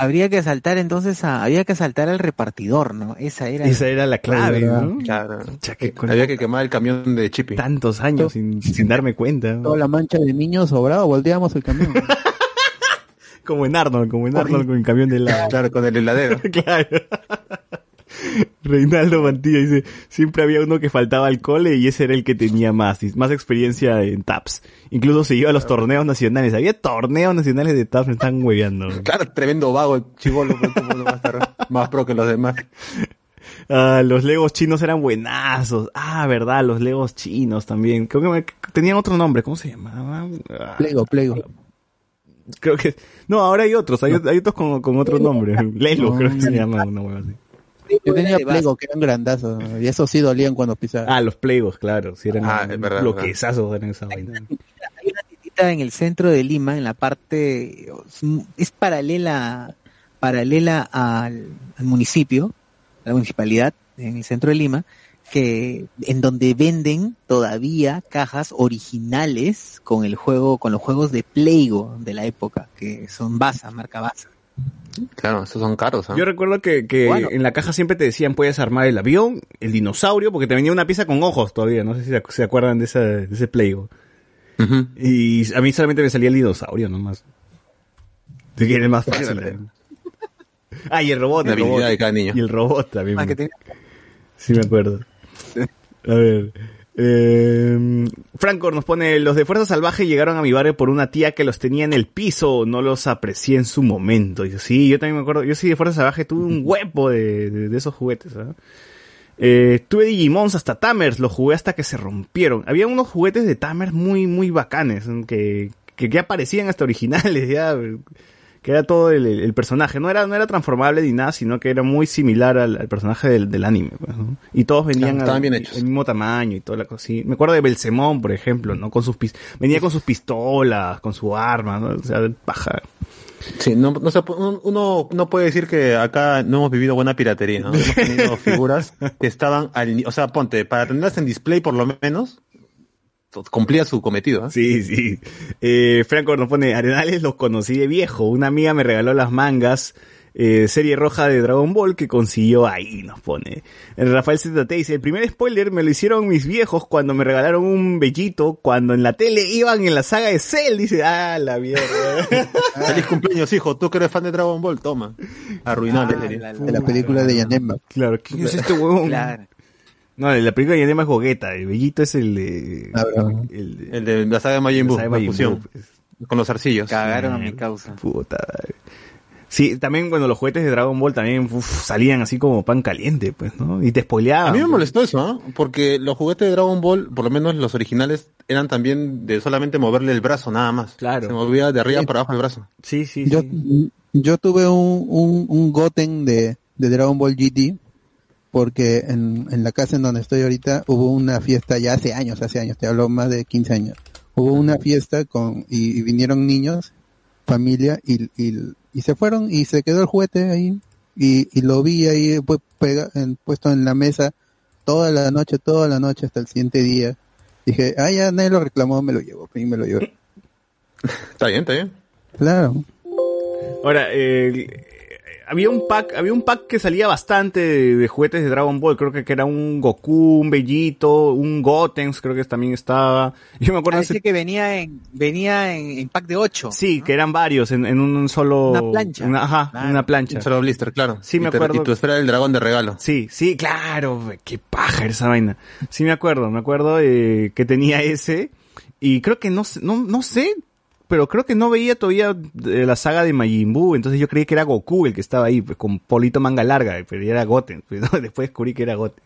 Habría que asaltar entonces a, había que asaltar al repartidor, ¿no? Esa era. Esa era la clave, verdad. ¿no? Claro. Cha, que con Había que quemar el camión de Chippy. tantos años sin, sin darme cuenta. ¿no? Toda la mancha de niños sobrado, volteamos el camión. Como en Arnold, como en Arnold con el camión de la... Claro, con el heladero. claro. Reinaldo Mantilla dice, siempre había uno que faltaba al cole y ese era el que tenía más, más experiencia en TAPS. Incluso se iba a los torneos nacionales. Había torneos nacionales de TAPS, me están hueveando. Claro, tremendo vago, el chivolo, pues, ¿cómo no va a estar más pro que los demás. Ah, los legos chinos eran buenazos. Ah, verdad, los legos chinos también. Creo que me- tenían otro nombre, ¿cómo se llamaban? Ah, Plego, plego. creo que... No, ahora hay otros, hay, hay otros con, con otro nombre. Lelo, creo que se llama una hueva así. Yo tenía plego que eran grandazos. Y esos sí dolían cuando pisaban. Ah, los plegos, claro. Sí, eran Ah, es verdad, bloquezazos eran esa vaina. tiendita en el centro de Lima, en la parte, es paralela, paralela al, al municipio, a la municipalidad, en el centro de Lima, que, en donde venden todavía cajas originales con el juego, con los juegos de Playgo de la época, que son Baza, marca Baza. Claro, esos son caros, ¿ah? Yo recuerdo que, que Bueno. en la caja siempre te decían puedes armar el avión, el dinosaurio, porque te venía una pieza con ojos todavía, no sé si se, acuerdan de, esa, de ese Playgo. Ujú. Y a mí solamente me salía el dinosaurio nomás. Era el más fácil. ¿no? Ah, y el robot, La el robot. de cada niño. Y el robot también. Ah, que tenía- Sí, me acuerdo. A ver. Eh, Franco nos pone, los de Fuerza Salvaje llegaron a mi barrio por una tía que los tenía en el piso, no los aprecié en su momento. Y yo, sí, yo también me acuerdo, yo sí de Fuerza Salvaje tuve un huevo de, de- de esos juguetes. Eh, tuve Digimons hasta Tamers, los jugué hasta que se rompieron. Había unos juguetes de Tamers muy, muy bacanes, que, que ya parecían hasta originales, ya, que era todo el, el personaje. No era, no era transformable ni nada, sino que era muy similar al, al personaje del, del anime. pues, ¿no? Y todos venían al- bien el mismo tamaño y toda la cosa. sí. Me acuerdo de Belcemón, por ejemplo, ¿no? Con sus pis- venía con sus pistolas, con su arma, ¿no? O sea, paja. Sí, no, no se uno no puede decir que acá no hemos vivido buena piratería, ¿no? Hemos tenido figuras que estaban al, o sea, ponte, para tenerlas en display por lo menos, cumplía su cometido, ¿ah? Sí, sí. Eh, Franco nos pone, Arenales los conocí de viejo. Una amiga me regaló las mangas, eh, serie roja de Dragon Ball que consiguió ahí, nos pone. El Rafael ZT dice, el primer spoiler me lo hicieron mis viejos cuando me regalaron un bellito, cuando en la tele iban en la saga de Cell. Dice, ah, la mierda. Feliz cumpleaños, hijo, tú que eres fan de Dragon Ball, toma. Arruinó la serie. De la película de Yanemba. claro, ¿quién es este huevón? Claro. No, la película de Yanema es Gogueta, el bellito es el de... Ah, el de- El de la saga de Majin Buu, la Majin fusión, Buu, pues. con los arcillos. Cagaron a mi causa. Puta. Sí, también cuando los juguetes de Dragon Ball también uf, salían así como pan caliente, pues, ¿no? Y te spoileaban. A mí me molestó eso, ¿ah? Porque los juguetes de Dragon Ball, por lo menos los originales, eran también de solamente moverle el brazo nada más. Claro. Se movía de arriba para abajo el brazo. Sí, sí, Yo, sí. yo tuve un, un, un Goten de, de Dragon Ball GT porque en, en la casa en donde estoy ahorita hubo una fiesta ya hace años, hace años, te hablo más de 15 años. Hubo una fiesta con y, y vinieron niños, familia y, y, y se fueron y se quedó el juguete ahí y, y lo vi ahí pues, pega- en- puesto en la mesa toda la noche, toda la noche hasta el siguiente día. Dije, ah, ya nadie lo reclamó, me lo llevo, y me lo llevo. Está bien, está bien. Claro. Ahora, eh, había un pack, había un pack que salía bastante de, de juguetes de Dragon Ball, creo que, que era un Goku, un Bellito, un Gotenks, creo que también estaba. Yo me acuerdo de Parece ese- que venía en, venía en, en pack de 8. Sí, que eran varios en, en un solo... Una plancha. una- ajá, Claro. una plancha. Un solo blister, claro. Sí, me y te- acuerdo. y tu esfera del dragón de regalo. Sí, sí, claro, qué paja era esa vaina. Sí me acuerdo, me acuerdo eh, que tenía ese y creo que no, sé- no, no sé, pero creo que no veía todavía eh, la saga de Majin Buu, entonces yo creí que era Goku el que estaba ahí, pues, con polito manga larga, pero era Goten, pues, ¿no? después descubrí que era Goten.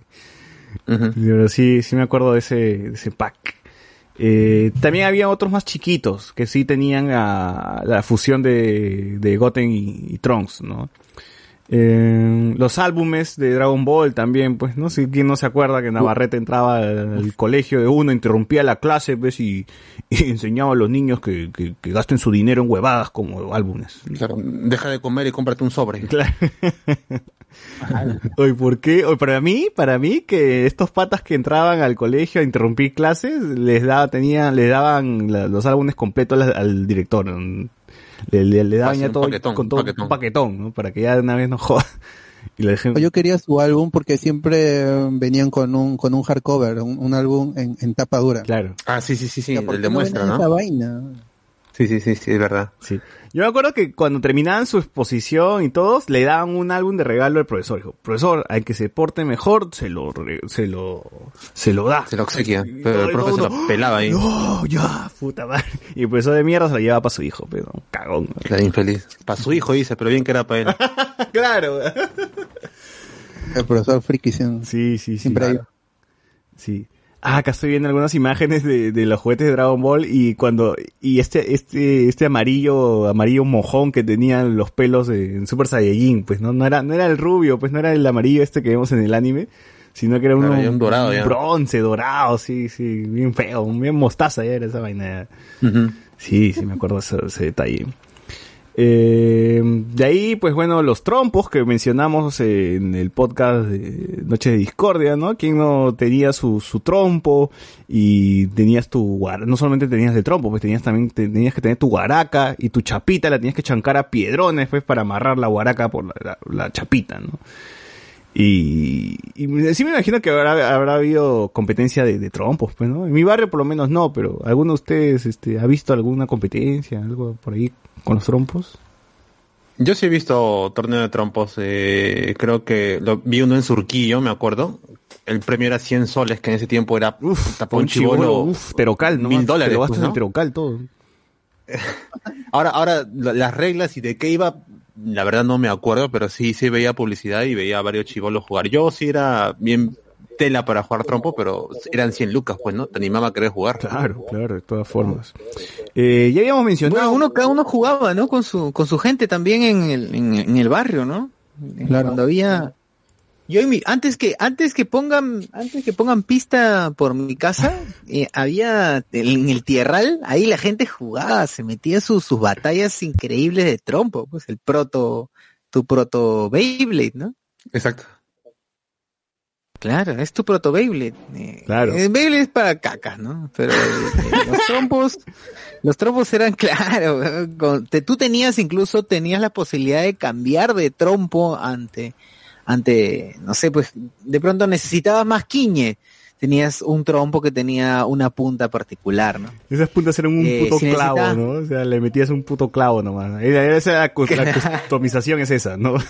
Pero sí, sí me acuerdo de ese, de ese pack. Eh, también había otros más chiquitos que sí tenían la, la fusión de, de Goten y, y Trunks, ¿no? Eh, los álbumes de Dragon Ball también, pues, no sé quién no se acuerda que Navarrete entraba al, colegio de uno, interrumpía la clase, pues, y, y enseñaba a los niños que, que, que gasten su dinero en huevadas como álbumes. Claro, deja de comer y cómprate un sobre. Claro. Oye, ¿por qué? Oye, para mí, para mí, que estos patas que entraban al colegio a interrumpir clases, les daba, tenían, les daban la- los álbumes completos al, al director. ¿No? Le, le- le daban ya todo, paquetón, con todo paquetón. un paquetón, ¿no? Para que ya de una vez no joda. Y le dejen... Yo quería su álbum porque siempre venían con un con un hardcover, un, un álbum en, en tapa dura. Claro. Ah, sí, sí, sí, sí, Ya, ¿por el qué de muestra, venden ¿no? Esa vaina. Sí, sí, sí, sí, es verdad. Sí. Yo me acuerdo que cuando terminaban su exposición y todos, le daban un álbum de regalo al profesor. Dijo, profesor, al que se porte mejor, se lo, re- se lo, se lo da. Se lo obsequia, Y pero todo el profe se lo pelaba ahí. No, ya, puta madre. Y el profesor de mierda se lo llevaba para su hijo, pero un cagón. La infeliz. Para su hijo dice, pero bien que era para él. claro. El profesor friki sí, sí, sí, siempre hay. Sí. Ah, acá estoy viendo algunas imágenes de, de los juguetes de Dragon Ball y cuando y este este este amarillo amarillo mojón que tenían los pelos de- en Super Saiyajin, pues no no era no era el rubio, pues no era el amarillo este que vemos en el anime, sino que era uno un dorado ya. bronce, dorado, sí, sí, bien feo, bien mostaza ya era esa vaina. Sí, sí me acuerdo ese, ese detalle. Eh, de ahí, pues bueno, los trompos que mencionamos eh, en el podcast de Noche de Discordia, ¿no? Quien no tenía su, su trompo y tenías tu no solamente tenías el trompo, pues tenías también tenías que tener tu guaraca y tu chapita la tenías que chancar a piedrones, pues para amarrar la guaraca por la- la chapita, ¿no? Y, y sí me imagino que habrá, habrá habido competencia de, de trompos, pues, ¿no? En mi barrio por lo menos no, pero ¿alguno de ustedes este, ha visto alguna competencia, algo por ahí con los trompos? Yo sí he visto torneo de trompos, eh, creo que lo vi uno en Surquillo, me acuerdo. El premio era 100 soles, que en ese tiempo era uf, un chivolo, uf, terocal, ¿no? mil dólares. Te lo gastas pues, ¿no? en terocal todo. Ahora, ahora la- las reglas y de qué iba, la verdad no me acuerdo, pero sí, sí veía publicidad y veía a varios chivolos jugar. Yo sí era bien tela para jugar trompo, pero eran 100 lucas, pues, ¿no? Te animaba a querer jugar. Claro, claro, de todas formas. Eh, ya habíamos mencionado. Bueno, uno, cada uno jugaba, ¿no? Con su, con su gente también en el, en, en el barrio, ¿no? Claro. Cuando había, yo antes que, antes que pongan, antes que pongan pista por mi casa, eh, había en el tierral, ahí la gente jugaba, se metía sus, sus batallas increíbles de trompo, pues el proto, tu proto Beyblade, ¿no? Exacto. Claro, es tu proto Beyblade. Eh, Claro. El Beyblade es para cacas, ¿no? Pero eh, eh, los trompos, los trompos eran claro. eh, con- te- tú tenías incluso tenías la posibilidad de cambiar de trompo ante, ante, no sé, pues de pronto necesitabas más quiñe. Tenías un trompo que tenía una punta particular, ¿no? Esas puntas eran un Eh, puto si clavo, ¿no? O sea, le metías un puto clavo nomás. Esa la customización es esa, ¿no?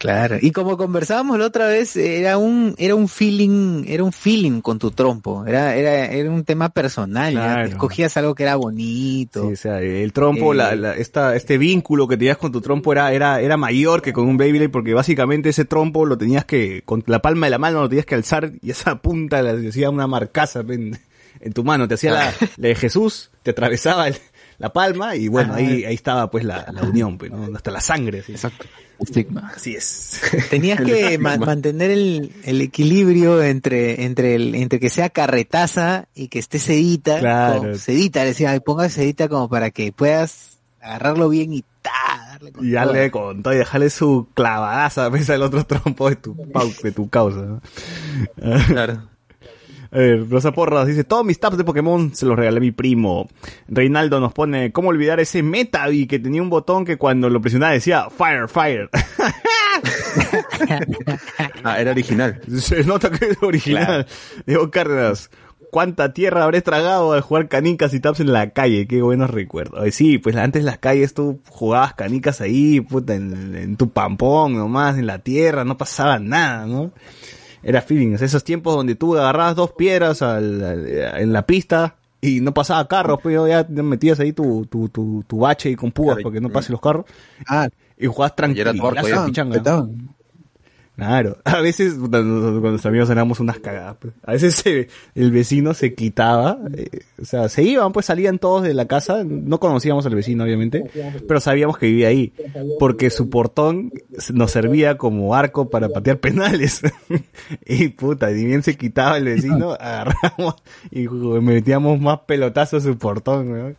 Claro. Y como conversábamos la otra vez, era un, era un feeling, era un feeling con tu trompo. Era, era, era un tema personal. ya. Claro. Escogías algo que era bonito. Sí, o sea, el trompo, Eh, la, la- esta, este vínculo que tenías con tu trompo era, era, era mayor que con un Beyblade porque básicamente ese trompo lo tenías que, con la palma de la mano lo tenías que alzar y esa punta le hacía una marcaza en, en tu mano, te hacía la, la de Jesús, te atravesaba el- la palma y bueno, ahí, ahí estaba pues la, la unión, pues, ¿no? Hasta la sangre, así. Exacto. Estigma. Así es. Tenías que ma- mantener el, el equilibrio entre, entre el, entre que sea carretaza y que esté sedita. Claro. con- sedita, decía, "Ay, ponga sedita como para que puedas agarrarlo bien y ta, darle con Y todo". darle con todo y dejarle su clavadaza a pesar del otro trompo de tu, pau- de tu causa, ¿no? Claro. A ver, Rosa Porras dice, todos mis tabs de Pokémon se los regalé a mi primo. Reinaldo nos pone, ¿cómo olvidar ese Metavi que tenía un botón que cuando lo presionaba decía Fire, Fire? Ah, era original. Se nota que es original. Diego Cárdenas, ¿cuánta tierra habré tragado al jugar canicas y tabs en la calle? Qué buenos recuerdos. Ay, sí, pues antes en las calles tú jugabas canicas ahí, puta, en, en tu pampón nomás, en la tierra, no pasaba nada, ¿no? Era feelings, esos tiempos donde tú agarrabas dos piedras al- al- en la pista y no pasaba carros, pues ya metías ahí tu, tu, tu, tu bache y con púas para que no pasen los carros. y jugabas tranquilo. Y era ya. pichanga. Claro, a veces con nuestros amigos éramos unas cagadas. pues. A veces se- el vecino se quitaba, eh, o sea, se iban, pues salían todos de la casa, no conocíamos al vecino obviamente, pero sabíamos que vivía ahí, porque su portón nos servía como arco para patear penales. y puta, ni bien se quitaba el vecino, agarramos y metíamos más pelotazos a su portón, weón.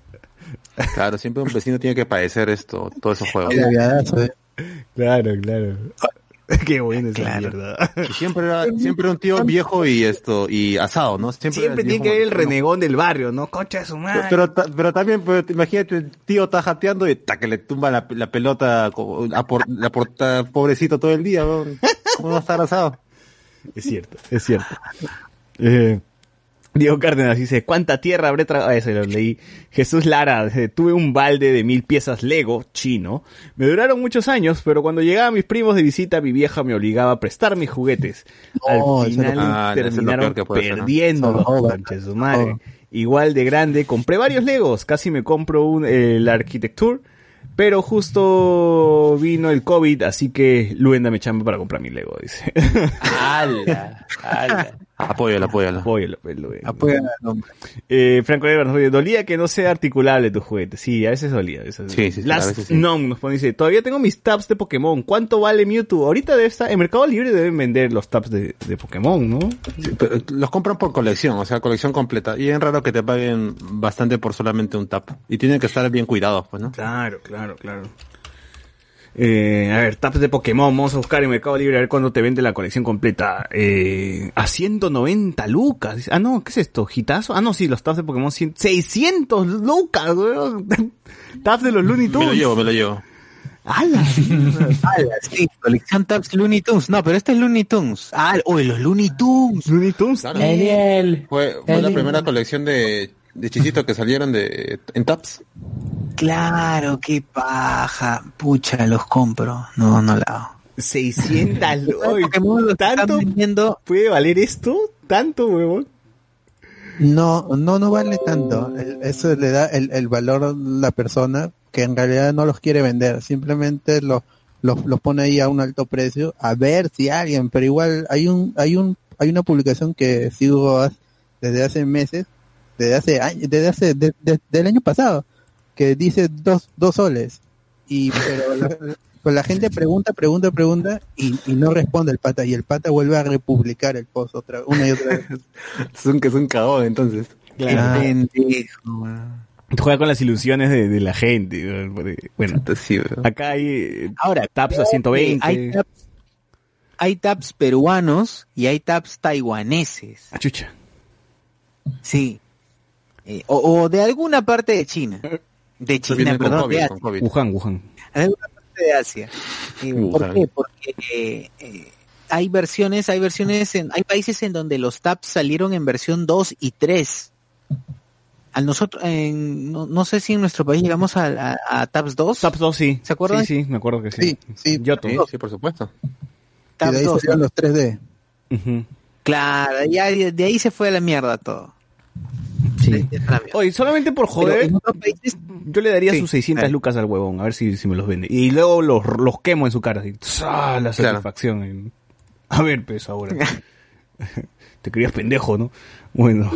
Claro, siempre un vecino tiene que padecer esto, todos esos juegos. Claro, claro. Qué bueno esa mierda. Y siempre era, siempre era un tío viejo y esto, y asado, ¿no? Siempre, tiene que haber el renegón del barrio, ¿no? Concha de su madre. Pero, ta- pero también, pues, imagínate, el tío está jateando y ta, que le tumba la, la pelota, a por, la porta, pobrecito todo el día, ¿no? ¿cómo va a estar asado? Es cierto, es cierto. Eh, Diego Cárdenas dice, ¿cuánta tierra habré tragado? Ah, ese lo leí. Jesús Lara, dice, tuve un balde de mil piezas Lego, chino. Me duraron muchos años, pero cuando llegaban mis primos de visita, mi vieja me obligaba a prestar mis juguetes. No, Al eso lo- final Ah, eso es lo terminaron ¿no? perdiendo los Son conches, su madre. Igual de grande, compré varios Legos, casi me compro un, el Architecture, pero justo vino el COVID, así que Luenda me chamba para comprar mi Lego, dice. ¡Hala! ¡Hala! Apóyalo, apóyalo. Apóyalo, pues, al hombre. Eh, Franco Evers nos dice, dolía que no sea articulable tu juguete. Sí, a veces dolía. a veces- Sí, sí, sí, a Last veces sí. Nom nos pone, dice, todavía tengo mis tabs de Pokémon. ¿Cuánto vale Mewtwo? Ahorita debe estar, en Mercado Libre deben vender los tabs de, de Pokémon, ¿no? Pero los compran por colección, o sea, colección completa. Y es raro que te paguen bastante por solamente un tap. Y tienen que estar bien cuidados, pues, ¿no? Claro, claro, claro. Eh, a ver, tabs de Pokémon, vamos a buscar en Mercado Libre a ver cuándo te vende la colección completa. Eh, a 190 lucas. Ah, no, ¿qué es esto? ¿Gitazo? Ah, no, sí, los tabs de Pokémon, 100 600 lucas, weón. tabs de los Looney Me lo Tunes. llevo, me lo llevo. ¡Hala! Ala, sí, colección Tabs Looney Tunes. No, pero este es Looney Tunes. Ah, oye, los Looney Tunes. Looney Tunes. Claro. Genial. Fue, fue la primera colección de, de chisitos que salieron de, en taps. Claro, qué paja. Pucha, los compro. No, no la hago. 600 lucas. Pokémon los están ¿Tanto vendiendo puede valer esto? ¿Tanto, huevón? No, no, no vale tanto. El- Eso le da el, el valor a la persona que en realidad no los quiere vender. Simplemente los, los, los pone ahí a un alto precio a ver si alguien, pero igual hay un, hay un, hay una publicación que sigo desde hace meses, desde hace años, desde hace, de- de- del año pasado, que dice dos, dos soles. Y, pero la, pues la gente pregunta, pregunta, pregunta y, y no responde el pata y el pata vuelve a republicar el post otra, una y otra vez. Es un, que es un cagón, entonces. Pendejo, weón. Juega con las ilusiones de, de la gente. Bueno, acá hay eh, Ahora, tabs a creo que 120. Hay tabs, hay tabs peruanos y hay tabs taiwaneses. Ah, chucha. Sí. Eh, o, o de alguna parte de China. De China, perdón, COVID, de con Asia. Wuhan, Wuhan. De alguna parte de Asia. Eh, ¿Por qué? Porque eh, eh, hay versiones, hay versiones, en, hay países en donde los tabs salieron en versión 2 y 3. A nosotros, en, no, no sé si en nuestro país llegamos a, a, a tabs 2. Tabs 2, sí. ¿Se acuerdan? Sí, sí, me acuerdo que sí. Sí, sí. Yoto. Sí, sí, por supuesto. Y Tabs de ahí 2, salieron ¿no? los 3D. Ujú. Claro, ya de, de ahí se fue a la mierda todo. Sí. Oye, solamente por joder, en otros países yo le daría Sí, sus 600 dale. lucas al huevón, a ver si, si me los vende. Y luego los, los quemo en su cara. Así. La Claro. satisfacción. A ver, pues ahora. Te creías pendejo, ¿no? Bueno.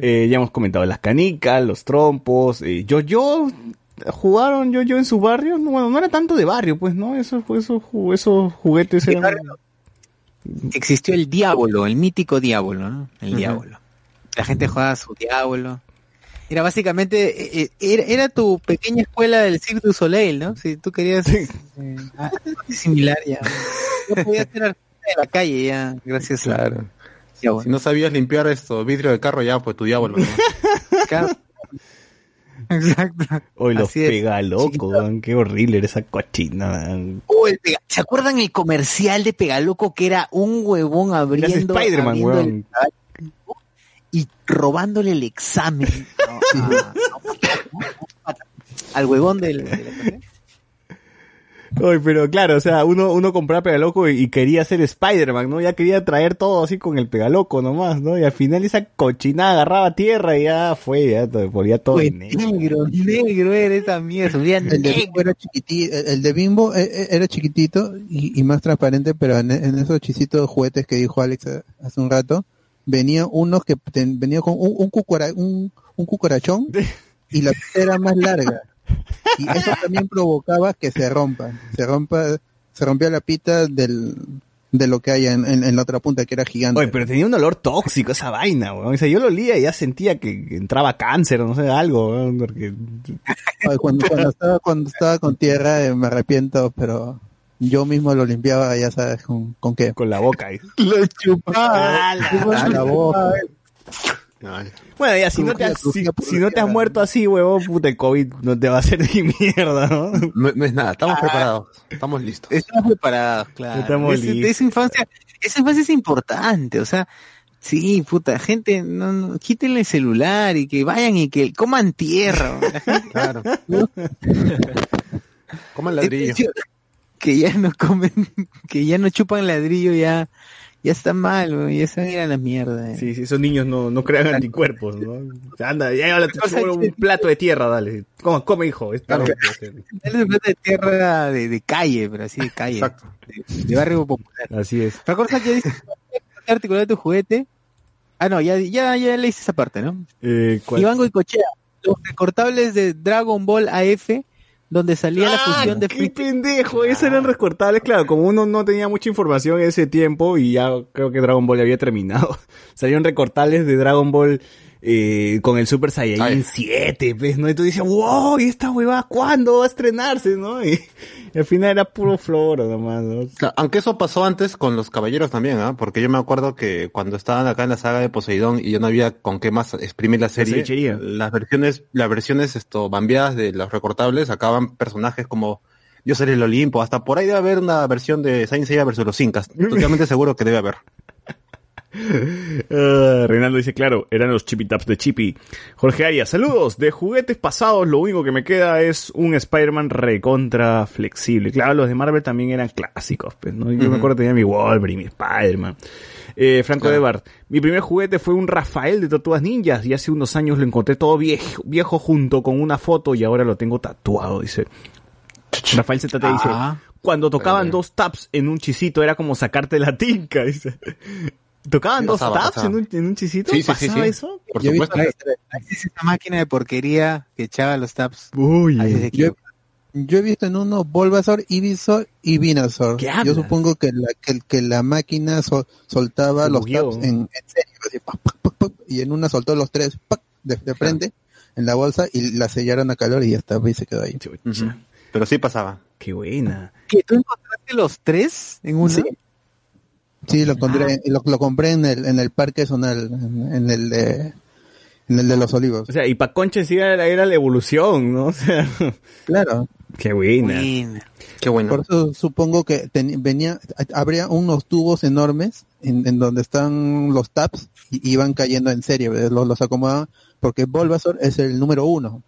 Eh, ya hemos comentado las canicas, los trompos, eh, yo yo jugaron yo yo en su barrio, no, bueno, no era tanto de barrio, pues, ¿no? Esos esos ju- esos juguetes eran existió el diablo, el mítico diablo, ¿no? El Ujú. diablo. La gente jugaba a su diablo. Era básicamente, eh, eh, era, era tu pequeña escuela del Cirque du Soleil, ¿no? Si tú querías eh, ah, algo similar ya. Yo podía ser artista de la calle ya, gracias a Claro. diablo. Si no sabías limpiar esto, vidrio de carro, ya, pues tu diablo. Exacto. Hoy los Así es. pega loco, qué horrible era esa cochina. Oh, el Pega- ¿Se acuerdan el comercial de Pegaloco que era un huevón abriendo, Spider-Man, huevón. el y robándole el examen ¿no? a- a- al huevón del, del- Oye, pero claro, o sea, uno, uno compraba Pegaloco y, y quería ser Spider-Man, ¿no? Ya quería traer todo así con el Pegaloco nomás, ¿no? Y al final esa cochinada agarraba tierra y ya fue, ya te volvía todo negro. negro, negro era esa mierda, El de. Bimbo era chiquitito, el de Bimbo eh, eh, era chiquitito y, y más transparente, pero en, en esos chisitos juguetes que dijo Alex eh, hace un rato, venía unos que ten- venía con un, un, cucura- un, un cucarachón y la pita era más larga. Y eso también provocaba que se rompa, se rompa, se rompía la pita del, de lo que hay en, en- en la otra punta que era gigante. Oye, pero tenía un olor tóxico esa vaina, weón. O sea, yo lo olía y ya sentía que entraba cáncer, no sé, algo, weón, porque... Cuando, cuando estaba, cuando estaba con tierra eh, me arrepiento, pero yo mismo lo limpiaba, ya sabes, con, con qué. Con la boca ahí. Lo chupaba. A la boca. Bueno, ya, si no, te has, si, si no te has muerto así, huevón, puta, el COVID no te va a hacer ni mierda, ¿no? No, no es nada, estamos preparados, estamos listos. Estamos preparados, claro. Estamos listos. esa infancia, esa infancia es importante, o sea, Sí, puta, gente, no, no, quítenle el celular y que vayan y que coman tierra. Claro. Coman ladrillo. Que ya no comen, que ya no chupan ladrillo, ya, ya está mal, weón, ya se van a ir a la mierda. eh. Sí, sí, esos niños no, no crean anticuerpos, ¿no? Anda, ya ahora te un plato de tierra, dale. Come, come hijo. Está bien. Dale un plato de tierra de, de calle, pero así de calle. Exacto. De, de barrio popular. Así es. Recuerda que dice articular tu juguete. Ah, no, ya, ya, ya le hice esa parte, ¿no? Eh, ¿cuál? Iván Goicochea, los recortables de Dragon Ball AF, donde salía la Ah, fusión de qué pendejo, esos eran recortables, claro, como uno no tenía mucha información en ese tiempo y ya creo que Dragon Ball ya había terminado. Salieron recortables de Dragon Ball eh, con el Super Saiyajin Ay. 7, pues, ¿no? Y tú dices, wow, ¿y esta huevada cuándo va a estrenarse, no? Y, y al final era puro floro nomás, ¿no? Aunque eso pasó antes con los caballeros también, ¿ah? Porque yo me acuerdo que cuando estaban acá en la saga de Poseidón y yo no había con qué más exprimir la serie, las versiones, las versiones esto, bambeadas de los recortables sacaban personajes como Dios el Olimpo, hasta por ahí debe haber una versión de Saint Seiya versus los Incas. Totalmente seguro que debe haber. Ah, Reinaldo dice, claro, eran los Chippy Taps de Chippy. Jorge Arias, saludos. De juguetes pasados, lo único que me queda es un Spider-Man recontra flexible. Claro, los de Marvel también eran clásicos. Pues, ¿no? Yo me acuerdo que tenía mi Wolverine, mi Spider-Man. Eh, Franco Claro. Ebar, mi primer juguete fue un Rafael de Tortugas Ninjas y hace unos años lo encontré todo viejo, viejo junto con una foto y ahora lo tengo tatuado, dice. Rafael ZT dice, Ah. cuando tocaban dos taps en un chisito era como sacarte la tinca, dice. ¿Tocaban dos pasaba, taps pasaba. en un, en un chisito? Sí, ¿Pasaba sí. eso? Por Yo he supuesto. visto- Ahí es esa máquina de porquería que echaba los taps. Uy, Ahí se Yo, yo he visto en uno Bulbasaur, Ivysaur y Venusaur. ¿Qué Yo supongo que la, que, que la máquina sol- soltaba Se los bugueó, taps en, en serio, así, y en una soltó los tres de, de frente en la bolsa y la sellaron a calor y ya está, y se quedó ahí. Pero sí pasaba. Qué buena. ¿Que tú encontraste los tres en una? Sí. Lo encontré, lo, lo compré en el, en el parque zonal, en, en el de, en el de los olivos. O sea, y pa' Concha sí era, era la evolución, ¿no? O sea, Claro. qué buena. Buena. Qué bueno. Por eso supongo que ten- venía, habría unos tubos enormes en, en donde están los taps y iban cayendo en serie, los, los acomodaban porque Bulbasaur es el número uno.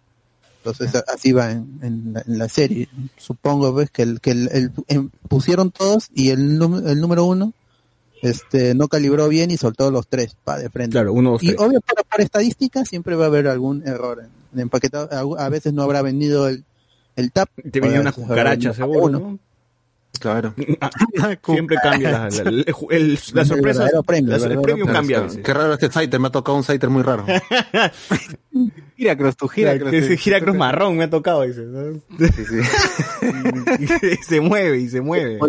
Entonces así va en, en la, en la serie. Supongo ves que el, que el, el- pusieron todos y el, el número uno este no calibró bien y soltó los tres pa de frente. Claro, uno, dos, Y tres. obvio, por, por estadística siempre va a haber algún error en, en empaquetado. A, a veces no habrá vendido el, el tap. Te venía una cucaracha, seguro. Claro. Siempre cambia la, la- el- la sorpresa. premio, el premio premio. cambia. Qué raro este Saiter, me ha tocado un Saiter muy raro. Giracross, tu Giracross. Giracross marrón me ha tocado, dice. ¿no? Sí, sí. y se mueve, y se mueve.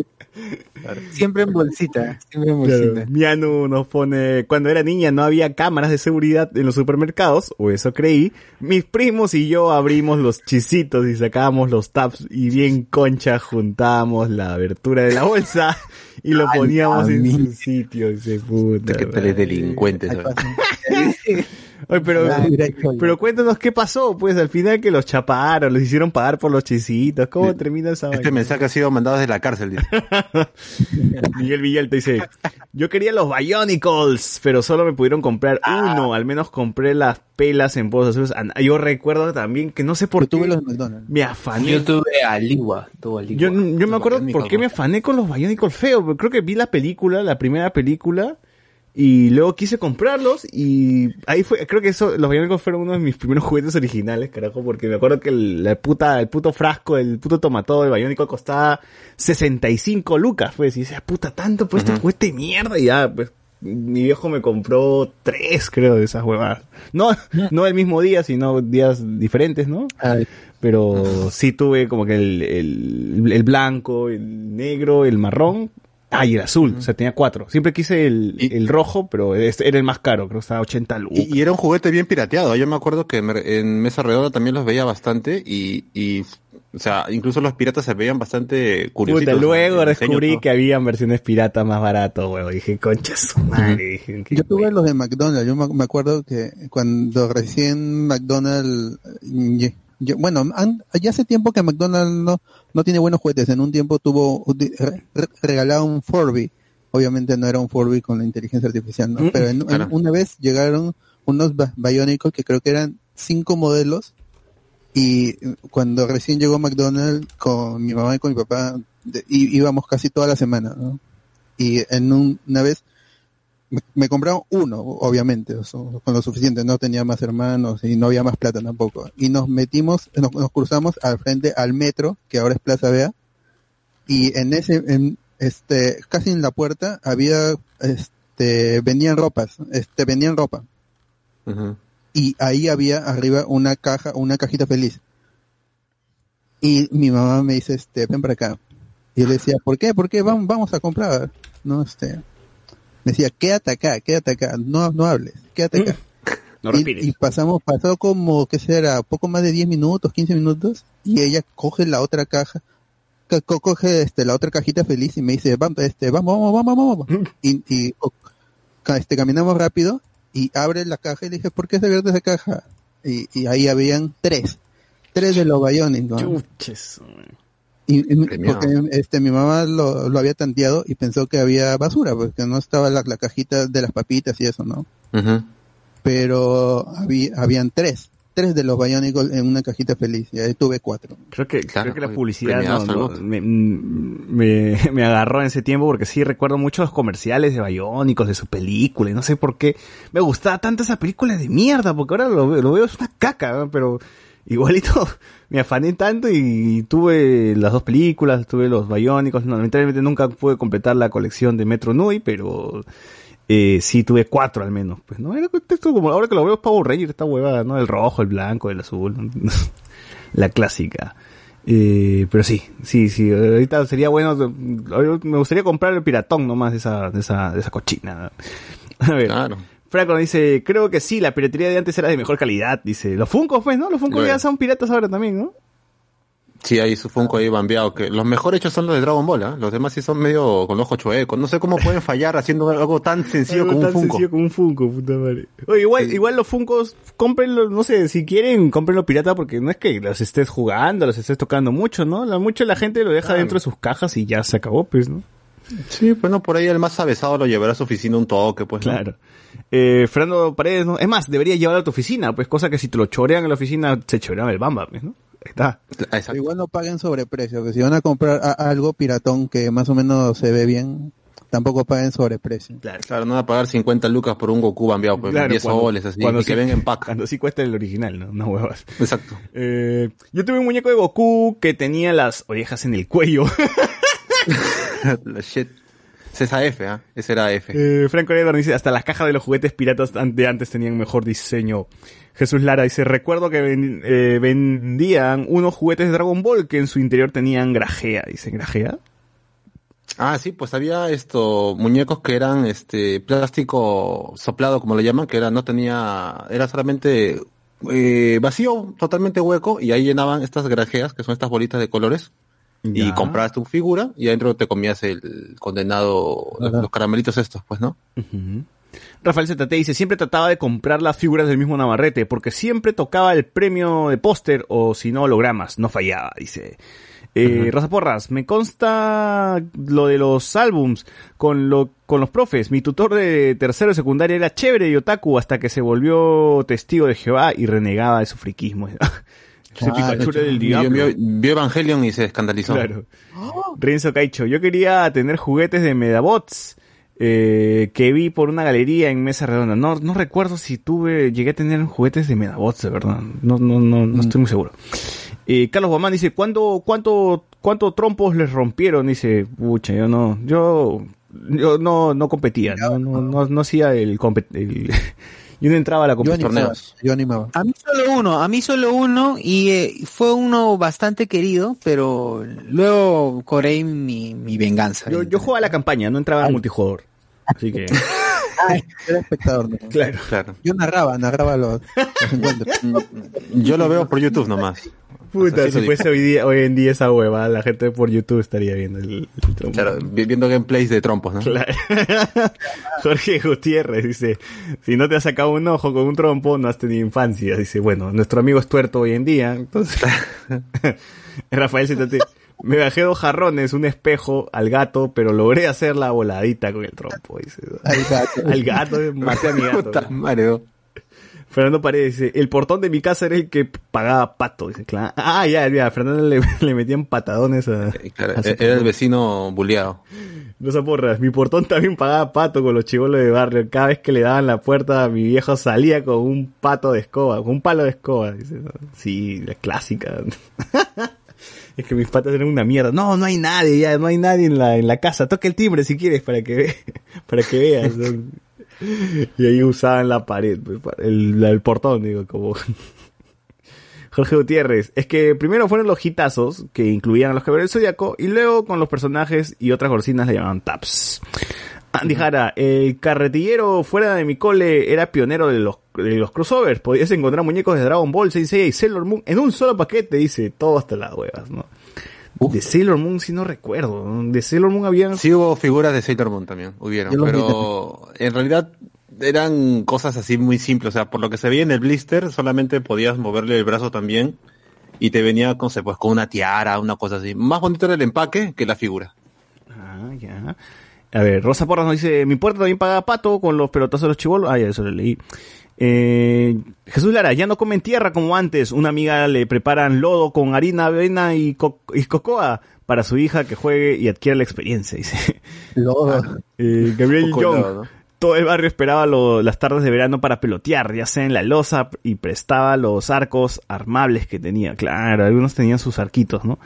Siempre en bolsita. Siempre en Claro. bolsita. Mianu nos pone, cuando era niña no había cámaras de seguridad en los supermercados, o eso creí. Mis primos y yo abrimos los chisitos y sacábamos los taps y bien concha juntábamos la abertura de la bolsa y lo poníamos en su sitio. Dice, puta. Qué tal es delincuente. Oye, pero, directo. pero cuéntanos qué pasó, pues al final que los chaparon, los hicieron pagar por los chisitos. ¿Cómo termina esa Este vaina? mensaje ha sido mandado desde la cárcel. dice. Miguel Villalta dice, yo quería los Bionicles, pero solo me pudieron comprar Ah. uno, al menos compré las pelas en Azules. Ah, Yo recuerdo también que no sé por Yo tuve qué los McDonald's. me afané. Yo tuve a Ligua, tuve a Ligua. Yo, yo me acuerdo por qué me afané con los Bionicles feos, porque creo que vi la película, la primera película, y luego quise comprarlos y ahí fue, creo que eso, los Bionicles fueron uno de mis primeros juguetes originales, carajo, porque me acuerdo que el, la puta, el puto frasco, el puto tomató del Bionicle costaba 65 lucas, pues, y decía, puta, tanto por este juguete de mierda, y ya, pues, mi viejo me compró tres, creo, de esas huevadas. No, no el mismo día, sino días diferentes, ¿no? Ay, pero sí tuve como que el, el, el blanco, el negro, el marrón, ah, y el azul, o sea, tenía cuatro. Siempre quise el, Y- el rojo, pero este era el más caro, creo que estaba 80 lucas. Y, y era un juguete bien pirateado. Yo me acuerdo que en, en Mesa Redonda también los veía bastante y, y o sea, incluso los piratas se veían bastante curiosos. Puta, luego descubrí que habían versiones piratas más baratas, huevo. Dije, concha su madre. Dije, Yo tuve los de McDonald's. Yo me me acuerdo que cuando recién McDonald's, yo- bueno, han- ya hace tiempo que McDonald's no, no tiene buenos juguetes. En un tiempo tuvo re- re- regalado un Furby obviamente no era un Furby con la inteligencia artificial, ¿no? Pero en- una vez llegaron unos ba- Biónicos que creo que eran cinco modelos y cuando recién llegó McDonald's con mi mamá y con mi papá de- íbamos casi toda la semana, ¿no? Y en un- una vez me, me compraron uno, obviamente, con lo suficiente, no tenía más hermanos y no había más plata tampoco. Y nos metimos, nos, nos cruzamos al frente al metro, que ahora es Plaza Vea, y en ese, en, este, casi en la puerta había, este, vendían ropas, este, vendían ropa. Y ahí había arriba una caja, una cajita feliz. Y mi mamá me dice, este, ven para acá. Y yo le decía, ¿por qué? ¿Por qué? Vamos, vamos a comprar. No, este, me decía, quédate acá, quédate acá, no, no hables, quédate acá. No Y- respires. Y, pasamos, pasó como, ¿qué será? Poco más de 10 minutos, 15 minutos, y ella coge la otra caja, co- co- coge este, la otra cajita feliz y me dice, vamos, este, vamos, vamos, vamos, vamos, vamos. Y, y o- este, caminamos rápido y abre la caja y le dije, ¿por qué se abrió esa caja? Y, y ahí habían tres, tres de los Bionic, ¿no? Chuches. Y, y- Premiado. porque este mi mamá lo, lo había tanteado y pensó que había basura, porque no estaba la, la cajita de las papitas y eso, ¿no? Pero había, habían tres, tres de los Biónicos en una cajita feliz, y ahí tuve cuatro. Creo que, Claro, creo que la publicidad no- no, me, me, me agarró en ese tiempo porque sí recuerdo mucho los comerciales de Biónicos, de su película, y no sé por qué me gustaba tanto esa película de mierda, porque ahora lo, veo- lo veo es una caca, ¿no? pero igualito me afané tanto y tuve las dos películas, tuve los Biónicos, no, lamentablemente nunca pude completar la colección de Metro Nui, pero eh, sí tuve cuatro al menos, pues, ¿no? Era esto como ahora que lo veo es Power Ranger, esta huevada, ¿no? El rojo, el blanco, el azul, la clásica. Eh, pero sí, sí, sí, ahorita sería bueno, me gustaría comprar el piratón nomás de esa, de esa, de esa cochina. A ver, Claro. Franco nos dice, creo que sí, la piratería de antes era de mejor calidad, dice. Los Funkos, pues, ¿no? Los Funkos Bueno. ya son piratas ahora también, ¿no? Sí, hay su Funko ahí bambeado, que los mejores hechos son los de Dragon Ball, ¿ah? Los demás sí son medio con los ojos chuecos. No sé cómo pueden fallar haciendo algo tan sencillo Algo como un tan Funko. sencillo como un Funko, puta madre. Oye, igual, igual los Funkos, cómprenlos, no sé, si quieren, cómprenlo pirata porque no es que los estés jugando, los estés tocando mucho, ¿no? La, mucho la gente lo deja dentro de sus cajas y ya se acabó, pues, ¿no? Sí, bueno, por ahí el más avesado lo llevará a su oficina un toque, pues. ¿no? Claro. Eh, Fernando Paredes, ¿no? Es más, debería llevarlo a tu oficina, pues, cosa que si te lo chorean en la oficina, se chorean el bamba, pues, ¿no? Ahí está. Exacto. Igual no paguen sobreprecio, que si van a comprar a- algo piratón que más o menos se ve bien, tampoco paguen sobreprecio. Claro. Claro, no van a pagar 50 lucas por un Goku bambeado, pues Claro, 10 cuando- soles, así, cuando y que venga en pack. Cuando sí cuesta el original, ¿no? No huevas. Exacto. Eh, yo tuve un muñeco de Goku que tenía las orejas en el cuello. La shit. Es esa F, ¿ah? Ese era F. Eh, Franco Edward dice, hasta las cajas de los juguetes piratas de antes tenían mejor diseño. Jesús Lara dice, recuerdo que ven- eh, vendían unos juguetes de Dragon Ball que en su interior tenían grajea. Dice, ¿grajea? Ah, sí, pues había esto, muñecos que eran este plástico soplado, como le llaman, que era, no tenía, era solamente eh, vacío, totalmente hueco, y ahí llenaban estas grajeas, que son estas bolitas de colores, y comprabas tu figura, y adentro te comías el condenado, los, Ajá. los caramelitos estos, pues, ¿no? Ujú. Rafael ZT dice, siempre trataba de comprar las figuras del mismo Navarrete, porque siempre tocaba el premio de póster o si no hologramas, no fallaba, dice. Eh, Rosa Porras, me consta lo de los álbums con lo con los profes. Mi tutor de tercero y secundaria era chévere y otaku hasta que se volvió testigo de Jehová y renegaba de su friquismo. Ese Pikachu era del Vio, diablo. vio- vio Evangelion y se escandalizó. Claro. Renzo Caicho, yo quería tener juguetes de Medabots eh, que vi por una galería en Mesa Redonda. No, no recuerdo si tuve, llegué a tener juguetes de Medabots, de verdad. No, no, no, no estoy muy seguro. Eh, Carlos Guamán dice, ¿cuánto, cuánto, cuánto trompos les rompieron? Dice, pucha, yo no, yo, yo no, no competía, no, no, no, no hacía el, compet- el- yo no entraba a la Yo competición. animaba, yo animaba. A mí solo uno, a mí solo uno y eh, fue uno bastante querido, pero luego cobré mi, mi venganza. Yo, yo jugaba a la campaña, no entraba al multijugador. Así que, Ay, era espectador. ¿no? claro. Claro. Yo narraba, narraba los, los encuentros. Yo lo veo por YouTube nomás. Puta, Así si fuese hoy, día, hoy en día esa hueva, la gente por YouTube estaría viendo el, el trompo. Claro, vi- viendo gameplays de trompos, ¿no? Claro. Jorge Gutiérrez dice, si no te has sacado un ojo con un trompo, no has tenido infancia. Dice, bueno, nuestro amigo es tuerto hoy en día, entonces... Rafael, siéntate. Me bajé dos jarrones, un espejo al gato, pero logré hacer la voladita con el trompo. Dice. Al gato. Al gato, maté a mi gato. Fernando Paredes dice, el portón de mi casa era el que pagaba pato. Dice, claro. Ah, ya, ya, a Fernando le, le metían patadones a... Claro, a su era el vecino buleado. No se porras, mi portón también pagaba pato con los chivolos de barrio. Cada vez que le daban la puerta, mi viejo salía con un pato de escoba, con un palo de escoba. Dice, sí, la clásica. es que mis patas eran una mierda. No, no hay nadie, ya, no hay nadie en la, en la casa. Toca el timbre si quieres para que, ve, para que veas. Y ahí usaban la pared, pues, el, el portón, digo, como... Jorge Gutiérrez, es que primero fueron los hitazos que incluían a los caballeros del Zodíaco y luego con los personajes y otras golosinas le llamaban taps. Andy Jara, el carretillero fuera de mi cole era pionero de los, de los crossovers. Podías encontrar muñecos de Dragon Ball, Saint Seiya y Sailor Moon en un solo paquete, dice, todo hasta las huevas, ¿no? De Sailor Moon sí no recuerdo. De Sailor Moon había... Sí hubo figuras de Sailor Moon también, hubieron, pero en realidad eran cosas así muy simples, o sea, por lo que se veía en el blister, solamente podías moverle el brazo también y te venía con, pues, con una tiara, una cosa así. Más bonito era el empaque que la figura. Ah, ya. A ver, Rosa Porras nos dice, mi puerta también paga pato con los pelotazos de los chivolos. Ah, ya, eso lo leí. Eh, Jesús Lara, ya no comen tierra como antes. Una amiga le preparan lodo con harina, avena y, co- y cocoa para su hija que juegue y adquiera la experiencia, dice. Lodo. Eh, Gabriel Young, lodo, ¿no? todo el barrio esperaba lo- las tardes de verano para pelotear, ya sea en la losa, y prestaba los arcos armables que tenía. Claro, algunos tenían sus arquitos, ¿no?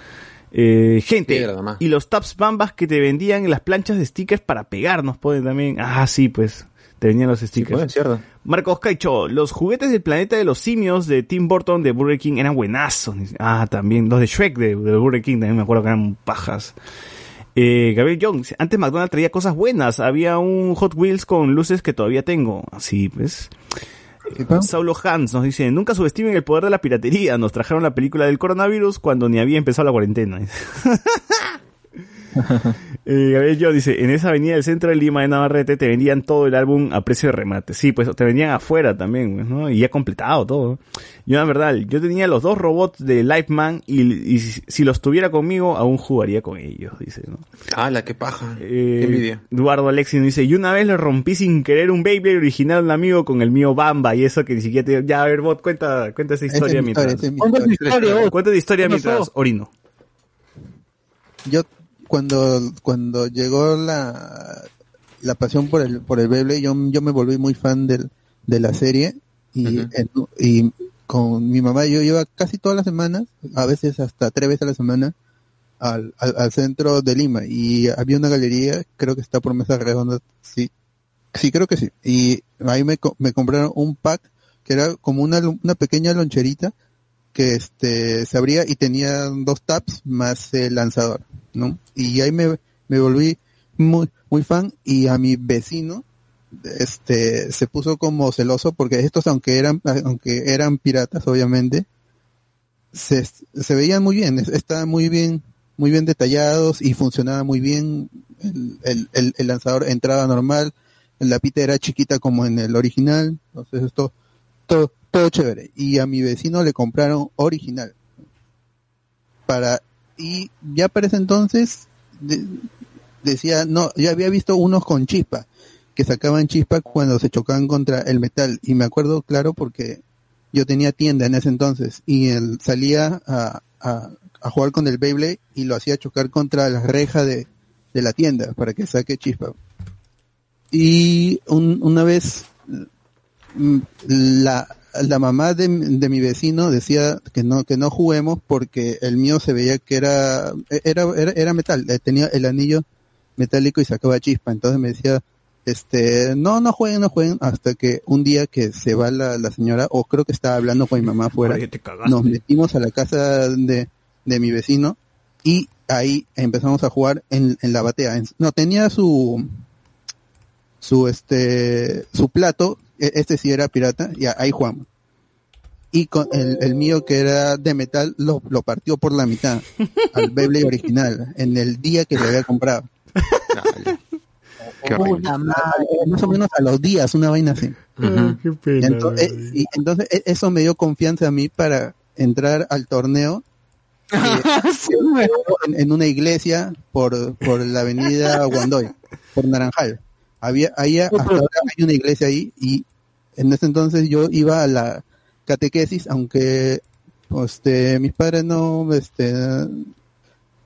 Eh, gente, Piedra y los taps bambas que te vendían en las planchas de stickers para pegarnos, ponen también. Ah, sí, pues, te venían los stickers. pues, cierto. Marcos Caicho, los juguetes del planeta de los simios de Tim Burton de Burger King eran buenazos. Ah, también, los de Shrek de, de Burger King también me acuerdo que eran pajas. Eh, Gabriel Jones, antes McDonald's traía cosas buenas. Había un Hot Wheels con luces que todavía tengo. Así, pues. Saulo Hans nos dice, nunca subestimen el poder de la piratería. Nos trajeron la película del coronavirus cuando ni había empezado la cuarentena. Eh, Gabriel Jones dice, en esa avenida del centro de Lima de Navarrete te vendían todo el álbum a precio de remate. Sí, pues te vendían afuera también, pues, ¿no? Y ya completado todo. Yo, la verdad, yo tenía los dos robots de Lifeman y, y si, si los tuviera conmigo, aún jugaría con ellos, dice, ¿no? ¡Hala, qué paja! Eh, Qué envidia. Eduardo Alexis nos dice, y una vez le rompí sin querer un Beyblade original a un amigo con el mío Bamba y eso que ni siquiera te... Ya, a ver, bot, cuenta, cuenta esa historia es mi mientras... historia, esa es mi Cuenta tu historia. Cuenta tu historia mientras orino. Yo cuando cuando llegó la la pasión por el por el Beyblade, yo, yo me volví muy fan del, de la serie y, y con mi mamá yo iba casi todas las semanas, a veces hasta tres veces a la semana al, al, al centro de Lima. Y había una galería, creo que está por Mesa Redonda, sí, sí creo que sí, y ahí me, me compraron un pack que era como una, una pequeña loncherita que este se abría y tenía dos tabs más el lanzador, ¿no? Y ahí me, me volví muy muy fan y a mi vecino este se puso como celoso porque estos aunque eran aunque eran piratas obviamente se, se veían muy bien, es- estaban muy bien muy bien detallados y funcionaba muy bien el, el, el, el lanzador entraba normal, la pita era chiquita como en el original, entonces esto todo, todo chévere. Y a mi vecino le compraron original. Para, y ya para ese entonces de- decía, no, ya había visto unos con chispa, que sacaban chispa cuando se chocaban contra el metal. Y me acuerdo claro porque yo tenía tienda en ese entonces y él salía a, a, a jugar con el Beyblade y lo hacía chocar contra la reja de, de la tienda para que saque chispa. Y un- una vez mm, la, la mamá de, de mi vecino decía que no que no juguemos porque el mío se veía que era era era, era metal. Eh, tenía el anillo metálico y sacaba chispa. Entonces me decía este no no jueguen no jueguen hasta que un día que se va la, la señora o creo que estaba hablando con mi mamá afuera nos metimos a la casa de, de mi vecino y ahí empezamos a jugar en, en la batea. En- no tenía su su este su plato este sí era pirata y ahí jugamos. Y con el, el mío que era de metal lo, lo partió por la mitad al Beyblade original en el día que le había comprado. Madre, más o menos a los días una vaina así. Qué pena. entonces, y entonces e- eso me dio confianza a mí para entrar al torneo. En, en una iglesia por, por la avenida Guandoy, por Naranjal. Había, ahí, hasta ahora hay una iglesia ahí y en ese entonces yo iba a la catequesis, aunque este, mis padres no, este,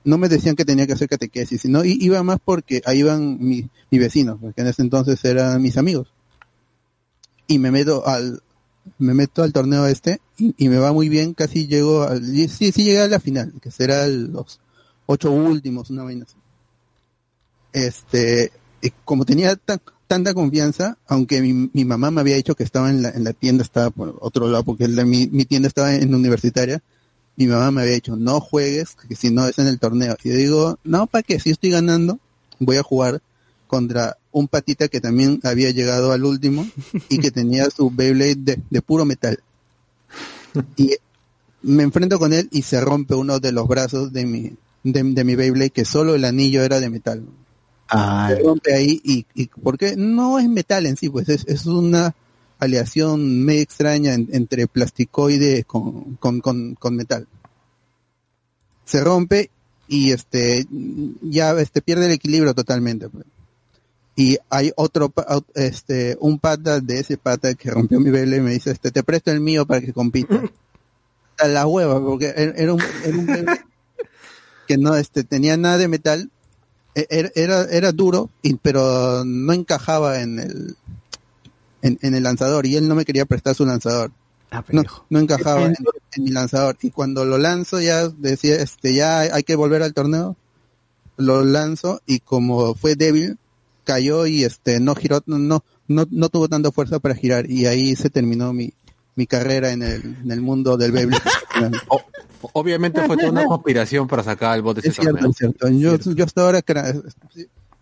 no me decían que tenía que hacer catequesis, sino iba más porque ahí iban mi- mis vecinos, porque en ese entonces eran mis amigos. Y me meto al, me meto al torneo este y, y me va muy bien, casi llego al, sí, sí llegué a la final, que será los ocho últimos, una vaina así. Este, y como tenía tan- tanta confianza, aunque mi, mi mamá me había dicho que estaba en la, en la tienda, estaba por otro lado, porque la- mi, tienda estaba en universitaria, mi mamá me había dicho, no juegues, que si no es en el torneo. Y yo digo, no, ¿para qué? Si estoy ganando, voy a jugar contra un patita que también había llegado al último y que tenía su Beyblade de, de puro metal. Y me enfrento con él y se rompe uno de los brazos de mi, de, de mi Beyblade, que solo el anillo era de metal. Se rompe ahí y, y porque no es metal en sí, pues es, es una aleación medio extraña en- entre plasticoide con, con, con, con metal. Se rompe y este ya este pierde el equilibrio totalmente. pues. Y hay otro este un pata de ese pata que rompió mi vela y me dice este te presto el mío para que compita. A la hueva porque era un, era un que no este tenía nada de metal era, era, era duro, y, pero no encajaba en el, en, en el lanzador y él no me quería prestar su lanzador. no, no encajaba en, en mi lanzador. Y cuando lo lanzo ya decía, este, ya hay que volver al torneo. Lo lanzo y como fue débil, cayó y este, no giró, no, no, no, no tuvo tanta fuerza para girar y ahí se terminó mi, mi carrera en el, en el mundo del Beyblade. obviamente fue toda una conspiración para sacar el bote de Es ese cierto, torneo. es cierto. Yo, yo hasta ahora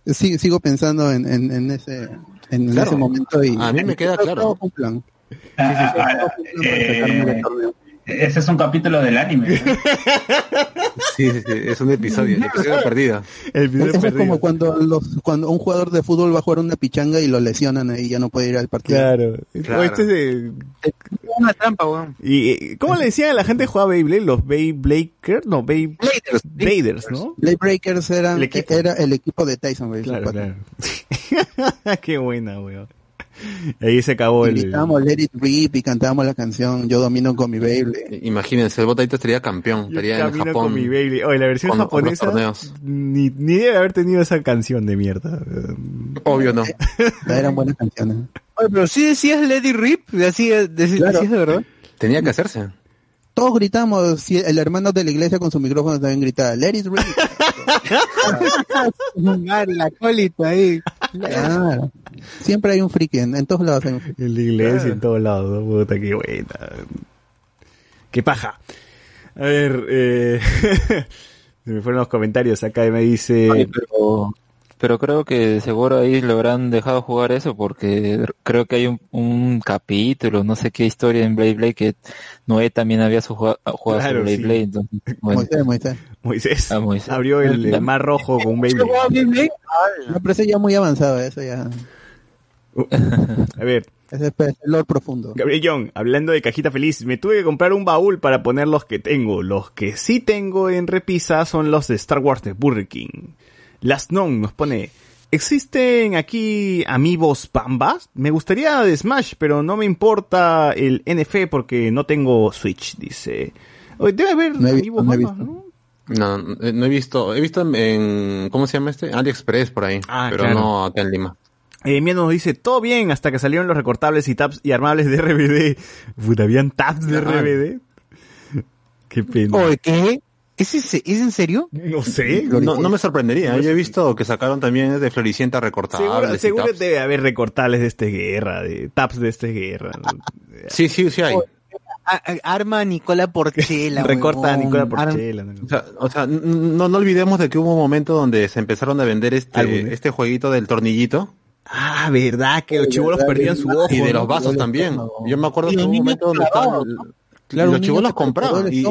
sí- sigo pensando en, en, en ese en Claro. ese momento y A mí me queda todo- claro. todo fue un plan. Ah, ah, eh, ese es un capítulo del anime. ¿no? Sí, sí, sí, es un episodio, el episodio perdido. Eso es como cuando los cuando un jugador de fútbol va a jugar una pichanga y lo lesionan ahí ya no puede ir al partido. Claro. O este es de- Una trampa, weón. ¿Y eh, cómo le decían a la gente que jugaba Beyblade? Los Beybladers, no, Beybladers, Bladers, ¿no? Blade Breakers eran, El equipo. era el equipo de Tyson. Claro, claro. Qué buena, weón. Ahí se acabó Y el... gritábamos Let It Rip y cantábamos la canción Yo domino con mi Beyblade. Imagínense, el botadito estaría campeón, Yo estaría en Japón. con mi Beyblade. Oye, la versión con- con los japonesa torneos. ni, ni debe haber tenido esa canción de mierda. Obvio no. Eran buenas canciones. Oye, pero sí decías Lady Rip, así es de, Claro. sí es de verdad. Tenía que hacerse. Todos gritamos, si el hermano de la iglesia con su micrófono también gritaba Let It Rip. la colita ahí. Claro. Siempre hay un friki, en, en todos lados hay un friki. En la iglesia, en todos lados. ¿no? Puta, qué buena. Qué paja. A ver, eh... se me fueron los comentarios. Acá me dice... Pero, pero creo que seguro ahí lo habrán dejado jugar eso porque creo que hay un, un capítulo, no sé qué historia en Blade Blade que Noé también había su, jugado Claro, su Blade sí. Blade. Entonces, bueno. Moisés, Moisés. Moisés, Ah, Moisés. abrió el, el mar rojo con un Beyblade. No, pero ese ya muy avanzado, eso ya. A ver, Ese es el lore profundo. Gabriel Young, hablando de cajita feliz, me tuve que comprar un baúl para poner los que tengo. Los que sí tengo en repisa son los de Star Wars de Burger King. Las Non nos pone, ¿existen aquí amigos pambas? Me gustaría de Smash, pero no me importa el NF porque no tengo Switch, dice. Debe haber No amigos visto. ¿no? No, eh, no he visto, he visto en, ¿cómo se llama este? AliExpress por ahí, Ah, pero claro. no acá en Lima. Eh, nos dice, todo bien, hasta que salieron los recortables y tabs y armables de RBD. Puta, ¿habían tabs de Ajá. RBD? Qué pena. Oye, ¿qué? ¿Es, ese- ¿Es en serio? No sé. No, no me sorprendería, yo he visto que sacaron también de Floricienta recortables. Seguro, seguro debe haber recortables de este guerra, de tabs de este guerra. ¿no? Sí, sí, sí hay. Arma a Nicola Porchela. Recorta a. Nicola Porchela. O sea, o sea, no, no olvidemos de que hubo un momento donde se empezaron a vender este, Álbumes. este jueguito del tornillito Ah, verdad que los chibolos perdían su ojo. y de los vasos también. estómago. Yo me acuerdo que hubo un momento donde estaban, Claro, los te compraban. Y,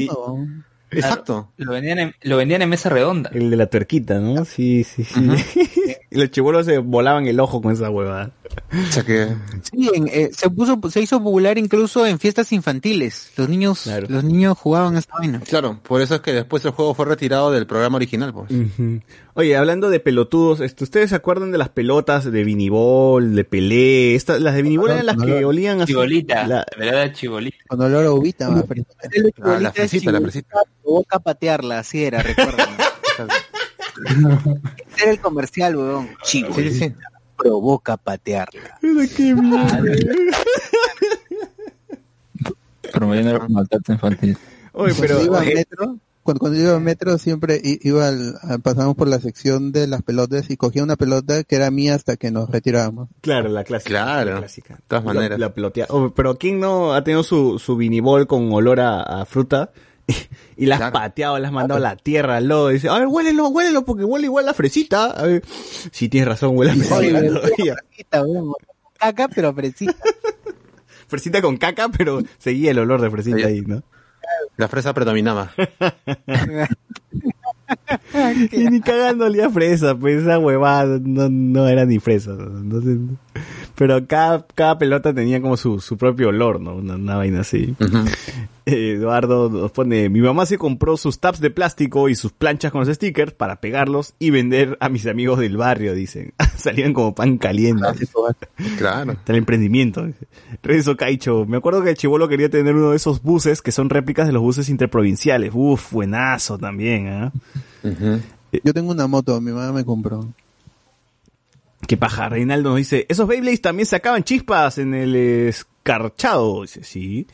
exacto. Lo vendían en, lo vendían en mesa redonda. El de la tuerquita, ¿no? Sí, sí, sí. y los chibolos se volaban el ojo con esa huevada. O sea que... Sí, en, eh, se puso, se hizo popular incluso en fiestas infantiles. Los niños, los niños jugaban esta vaina. Claro, por eso es que después el juego fue retirado del programa original, pues. Oye, hablando de pelotudos, este, ¿ustedes se acuerdan de las pelotas de vinibol, de pelé? Esta- las de vinibol eran las que olían así. Chibolita, La- la verdad chibolita. Con olor a uvita. Ah, la fresita, la fresita. Provoca patearla, así era, recuerdo. Era el comercial, weón. Chivo. Sí, sí, sí. Provoca patearla. qué mierda. Promoviendo maltrato infantil. Oye, Cuando pero iba a eh, metro, cuando, cuando iba a metro siempre iba al, pasamos por la sección de las pelotas y cogía una pelota que era mía hasta que nos retirábamos. claro, la clásica. Claro. la clásica. De todas La- maneras. La, pelotea. Oh, pero ¿quién no ha tenido su, su vinibol con olor a, a fruta? Y la has Claro. pateado, la has mandado a la tierra, al lodo. Dice, a ver, huélelo, huélelo, porque huele igual la fresita. A ver, sí, tienes razón, huele a fresita todavía. Caca, pero fresita. Fresita con caca, pero seguía el olor de fresita ahí, ¿no? La fresa predominaba. Y ni cagando olía a fresa, pues esa huevada no, no era ni fresa. ¿no? Entonces, pero cada, cada pelota tenía como su, su propio olor, ¿no? Una, una vaina así. Eh, Eduardo nos pone, mi mamá se compró sus tabs de plástico y sus planchas con los stickers para pegarlos y vender a mis amigos del barrio, dicen. Salían como pan caliente. Claro. Está el emprendimiento. Rezo Caicho. Me acuerdo que el chivolo quería tener uno de esos buses que son réplicas de los buses interprovinciales. Uf, buenazo también, ¿ah? Yo tengo una moto, mi mamá me compró. Qué paja, Reinaldo nos dice, esos Beyblades también sacaban chispas en el escarchado. Dice, sí.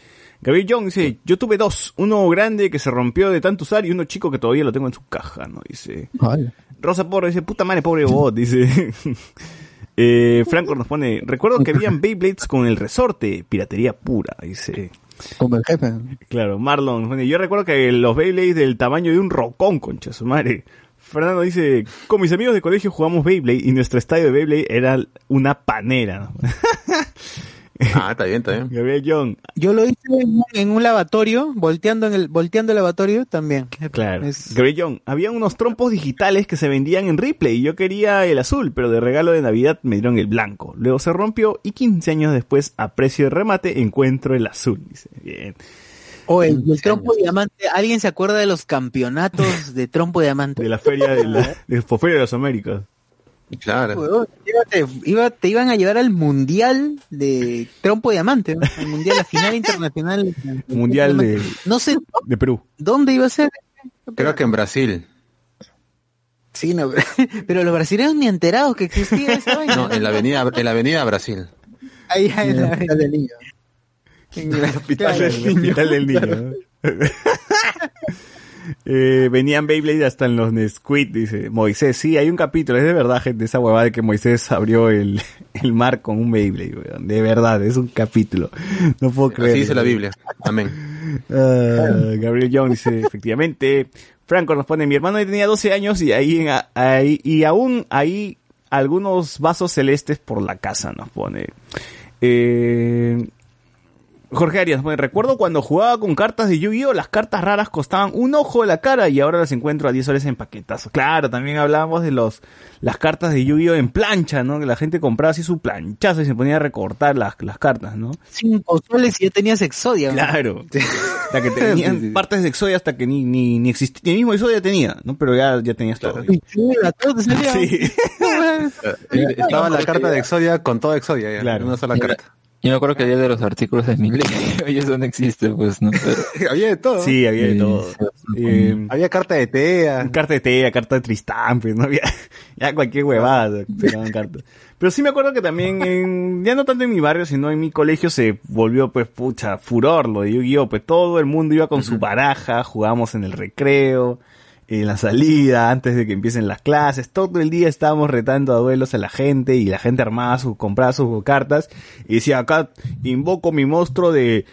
Gabriel Young dice, yo tuve dos, uno grande que se rompió de tanto usar y uno chico que todavía lo tengo en su caja, ¿no? Dice. Rosa Porro dice, puta madre, pobre bot, dice. eh, Franco nos pone, recuerdo que habían Beyblades con el resorte, piratería pura, dice. Como el jefe. Claro, Marlon yo recuerdo que los Beyblades del tamaño de un rocón, concha su madre. Fernando dice, con mis amigos de colegio jugamos Beyblade y nuestro estadio de Beyblade era una panera. Ah, está bien, está bien. Gabriel Young, Yo lo hice en, un- en un lavatorio, volteando en el, volteando el lavatorio también. Claro. Es- Gabriel Young, había unos trompos digitales que se vendían en Ripley y yo quería el azul, pero de regalo de Navidad me dieron el blanco. Luego se rompió y 15 años después, a precio de remate, encuentro el azul. Dice, bien. O el, el trompo diamante. ¿Alguien se acuerda de los campeonatos de trompo diamante? De la feria de la, de Feria de las Américas. Claro. Te, iba- te iban a llevar al mundial de trompo diamante, ¿no? al mundial, la final internacional. Mundial de, No sé de Perú. dónde iba a ser. Creo que en Brasil. Sí, no, pero los brasileños ni enterados que existía esa vaina. No, en la avenida, en la avenida Brasil. Ahí, ahí, En el ahí. hospital del niño. Hospital del Niño. Hospital del Niño. Eh, venían Beyblade hasta en los Nesquik, dice Moisés. Sí, hay un capítulo, es de verdad, gente, esa huevada de que Moisés abrió el, el mar con un Beyblade, weón. De verdad, es un capítulo. No puedo creer. Así dice la Biblia. Amén. Ah, Gabriel Young dice, efectivamente. Franco nos pone, mi hermano tenía 12 años y ahí, en- ahí y aún hay algunos vasos celestes por la casa, nos pone. Eh, Jorge Arias pone, recuerdo cuando jugaba con cartas de Yu-Gi-Oh! Las cartas raras costaban un ojo de la cara y ahora las encuentro a 10 soles en paquetazo. Claro, también hablábamos de los las cartas de Yu-Gi-Oh! en plancha, ¿no? Que la gente compraba así su planchazo y se ponía a recortar las, las cartas, ¿no? Cinco soles y ya tenías Exodia. ¿no? Claro. Hasta que tenían Sí, sí. partes de Exodia hasta que ni, ni, ni existía. El mismo Exodia tenía, ¿no? Pero ya, ya tenías todo. Y chula, todo te salía. Sí. Eh, Estaba la carta de Exodia con toda Exodia, ya, Claro. en una sola carta. Yo me acuerdo que había de los artículos de Milenio y eso no existe, pues, ¿no? Pero- Había de todo. Sí, había de Sí, todo. Eh, Había carta de TEA. carta de Tea, carta de Tristán, pues, ¿no? Había, ya cualquier huevada sacaban cartas. Pero sí me acuerdo que también en, ya no tanto en mi barrio, sino en mi colegio se volvió, pues, pucha, furor lo de Yu-Gi-Oh! Pues todo el mundo iba con su baraja, jugábamos en el recreo, en la salida, antes de que empiecen las clases, todo el día estábamos retando a duelos a la gente y la gente armaba sus, compraba sus cartas y decía, acá invoco mi monstruo de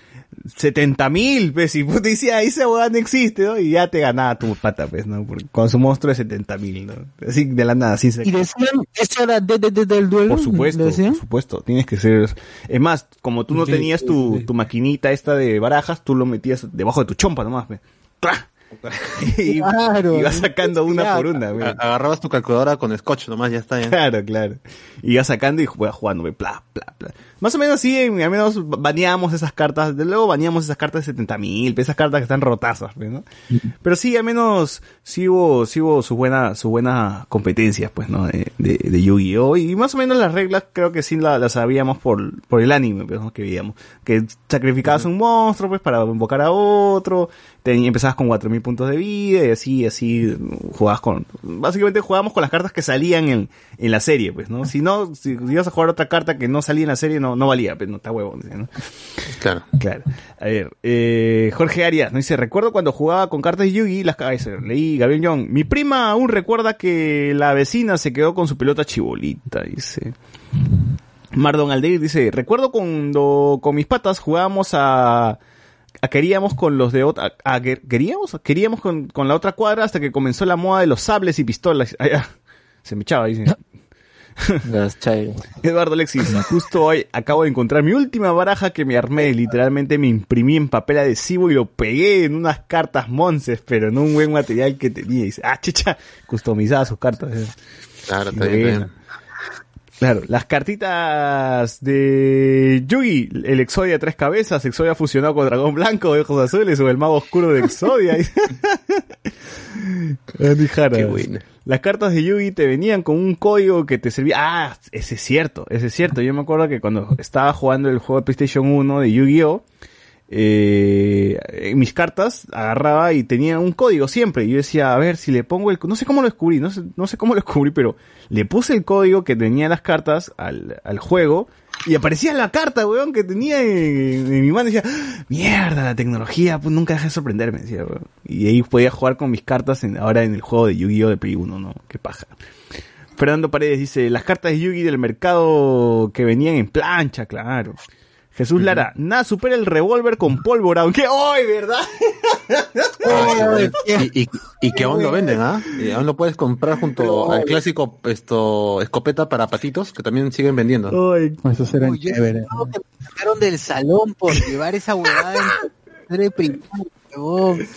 70 mil, pues, y puta decía, esa hueá no existe, ¿no? Y ya te ganaba tu pata, pues, ¿no? Porque con su monstruo de 70 mil, ¿no? Así de la nada, así se... Y decían, eso era de, de- de- del duelo. Por supuesto, por supuesto, tienes que ser... Es más, como tú no Sí, tenías tu, sí. tu maquinita esta de barajas, tú lo metías debajo de tu chompa nomás, pues. ¡Cla! y, Claro, y vas sacando una por una, güey. A- Agarrabas tu calculadora con scotch nomás, ya está. Ya. Claro, claro. Y ibas sacando y jugando, güey, bla, bla, bla. Más o menos así, al menos baneamos esas cartas, de luego baneamos esas cartas de 70 mil, esas cartas que están rotazas, pues, ¿no? Pero sí, al menos sí hubo, sí hubo sus buenas, sus buenas competencias, pues, ¿no? De, de, de Yu-Gi-Oh! Y más o menos las reglas creo que sí la- las sabíamos por, por el anime, pues, ¿no? Que veíamos. Que sacrificabas un monstruo, pues, para invocar a otro, te, empezabas con 4000 puntos de vida, y así, así, jugabas con, básicamente jugábamos con las cartas que salían en, en la serie, pues, ¿no? Si no, si ibas a jugar otra carta que no salía en la serie, no, no valía, pues, no está huevo, ¿no? Claro. Claro. A ver, eh, Jorge Arias nos dice, recuerdo cuando jugaba con cartas de Yugi, las ese, leí Gabriel Young. Mi prima aún recuerda que la vecina se quedó con su pelota chibolita, dice. Mardon Aldeir dice, recuerdo cuando con mis patas jugábamos a, a queríamos con los de otra, a- a- queríamos, queríamos con, con la otra cuadra hasta que comenzó la moda de los sables y pistolas. Ah, ya. Se me echaba, dice. Eduardo Alexis, justo hoy acabo de encontrar mi última baraja que me armé. Literalmente me imprimí en papel adhesivo y lo pegué en unas cartas monces, pero en un buen material que tenía. Y dice, ah, chicha, customizaba sus cartas. eh. Claro, está bien. Claro, las cartitas de Yugi, el Exodia de tres cabezas, Exodia fusionado con Dragón Blanco de ojos azules o el mago oscuro de Exodia. Andy Jara. Qué buena. Las cartas de Yugi te venían con un código que te servía. Ah, ese es cierto, ese es cierto. Yo me acuerdo que cuando estaba jugando el juego de PlayStation 1 de Yu-Gi-Oh! eh, mis cartas agarraba y tenía un código siempre. Y yo decía, a ver, si le pongo el... No sé cómo lo descubrí, no sé, no sé cómo lo descubrí, pero le puse el código que tenía las cartas al, al juego y aparecía la carta, weón, que tenía en, mi mano. Y decía, "Ah, mierda, la tecnología, pues nunca deja de sorprenderme, decía, weón. Y ahí podía jugar con mis cartas en, ahora en el juego de Yu-Gi-Oh! de Play 1, ¿no? Qué paja. Fernando Paredes dice, las cartas de Yugi del mercado que venían en plancha, claro. Jesús Lara, nada supera el revólver con pólvora, aunque hoy, ¿verdad? Y, y, y que aún lo venden, ¿ah? Y aún lo puedes comprar junto al clásico esto escopeta para patitos que también siguen vendiendo. Eso será Uy, yo chévere. creo que me sacaron del salón por llevar esa huevada en huevón.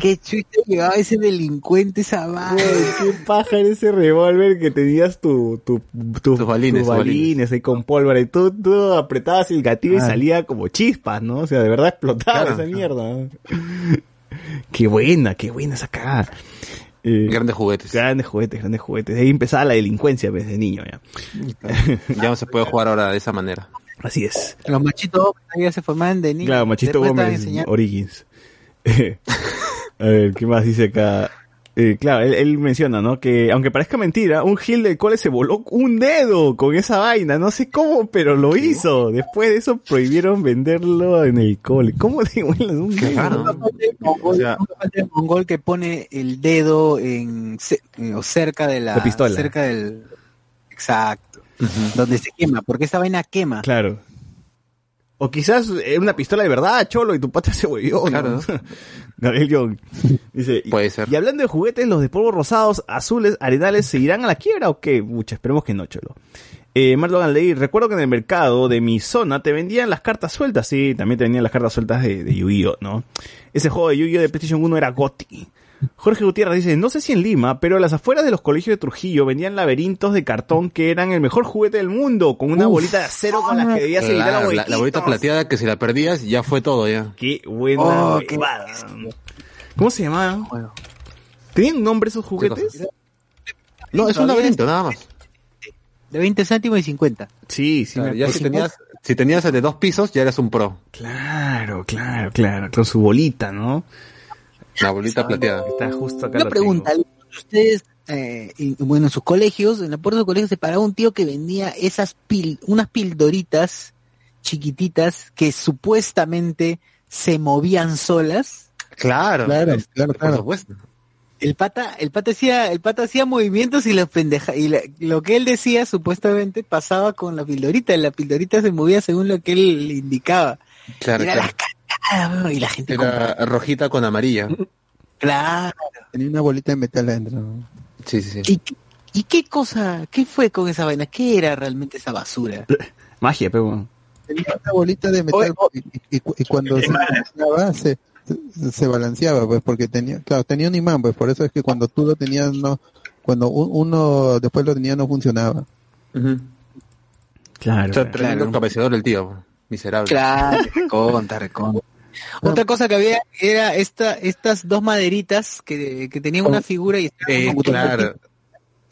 Qué chucha llevaba ese delincuente esa vaina. qué paja en ese revólver que tenías tu, tu, tu, tus balines, tus balines ahí con pólvora y tú, tú apretabas el gatillo y Ah. salía como chispas, ¿no? O sea, de verdad explotaba Claro. esa mierda. qué buena, qué buena esa cagada. Eh, Grandes juguetes. Grandes juguetes, grandes juguetes. Ahí empezaba la delincuencia desde niño ya. Ya no se puede jugar ahora de esa manera. Así es. Los machitos ya se formaban de niños. Claro, Machito Gómez, Origins. a ver, ¿qué más dice acá? Eh, claro, él, él menciona, ¿no? Que aunque parezca mentira, un Gil del cole se voló un dedo con esa vaina. No sé cómo, pero lo hizo. Después de eso prohibieron venderlo en el cole. ¿Cómo te vuelas un dedo? Claro. Mongol, O sea- que pone el dedo en eh, o cerca de la, La pistola. cerca del exacto donde se quema porque esa vaina quema Claro. O quizás era una pistola de verdad, cholo, y tu pata se volvió. Claro. Gabriel Young. Dice, Puede ser. Y hablando de juguetes, los de polvo rosados, azules, arenales, ¿se irán a la quiebra o qué? Mucha, esperemos que no, cholo. Eh, Marlon Leí, recuerdo que en el mercado de mi zona te vendían las cartas sueltas, sí, también te vendían las cartas sueltas de, de Yu-Gi-Oh, ¿no? Ese juego de Yu-Gi-Oh de PlayStation 1 era Gotti. Jorge Gutiérrez dice, no sé si en Lima, pero a las afueras de los colegios de Trujillo vendían laberintos de cartón que eran el mejor juguete del mundo, con una Uf. bolita de acero con las que debías evitar Claro, los la, la bolita plateada que si la perdías ya fue todo ya. Qué buena Oh, qué. ¿Cómo se llamaban? Bueno. ¿Tenían un nombre esos juguetes? No, es un laberinto, nada más. de 20 céntimos y 50 Sí, sí. Claro, me ya si tenías, si tenías el de dos pisos, ya eras un pro. Claro, claro, claro. Con su bolita, ¿no? La bolita plateada. Está justo acá. una lo pregunta tengo. ustedes eh, y, bueno en sus colegios en la puerta de sus colegios se paraba un tío que vendía esas pil unas pildoritas chiquititas que supuestamente se movían solas Claro, Claro, claro, por claro. supuesto. el pata el pata hacía el pata hacía movimientos y los pendeja y la- lo que él decía supuestamente pasaba con la pildorita la pildorita se movía según lo que él le indicaba Claro, Era claro. Y la gente. Era rojita con amarilla. claro Tenía una bolita de metal adentro. Sí, sí, sí. ¿Y, ¿Y qué cosa, qué fue con esa vaina? ¿Qué era realmente esa basura? Magia, pero bueno. Tenía una bolita de metal y, y- y cu- y cuando se, se, se balanceaba, pues, porque tenía, claro, tenía un imán, pues, por eso es que cuando tú lo tenías, no, cuando un- uno después lo tenía no funcionaba. Claro. O sea, tremendo cabeceador el tío, miserable. Claro, recontra, recontra. Otra cosa que había era esta, estas dos maderitas que, que tenían una figura y estaban Eh, claro.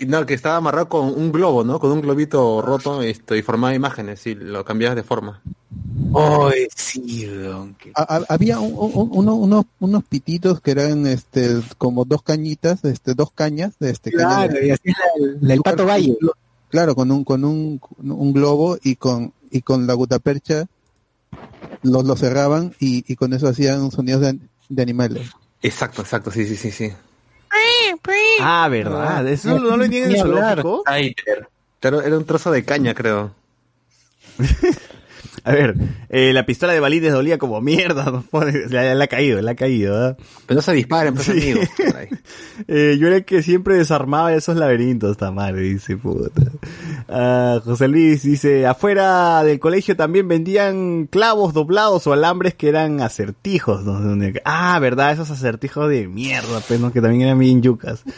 Y no, que estaba amarrado con un globo, ¿no? Con un globito roto esto, y formaba imágenes y lo cambiabas de forma. Ay, sí, weón, que- A- a- había un- un- uno- unos, unos pititos que eran, este, como dos cañitas, este, dos cañas, de este, Claro, cañas de- y así la- la- el pato valle. Claro, con un, con un, un globo y con, y con la gutapercha los lo cerraban y, y con eso hacían sonidos de, de animales. Exacto, exacto, sí, sí, sí, sí. Ah, verdad. Eso no lo vendían en el zoológico. Era un trozo de caña, creo. A ver, eh, la pistola de balides dolía como mierda. ¿no? Le, le ha caído, le ha caído. ¿verdad? Pero no se disparen, pues, amigos. Eh, yo era el que siempre desarmaba esos laberintos, esta madre, dice, puta. Ah, José Luis dice, afuera del colegio también vendían clavos doblados o alambres que eran acertijos. ¿no? Donde- Ah, verdad, esos acertijos de mierda, pues, ¿no? que también eran bien yucas.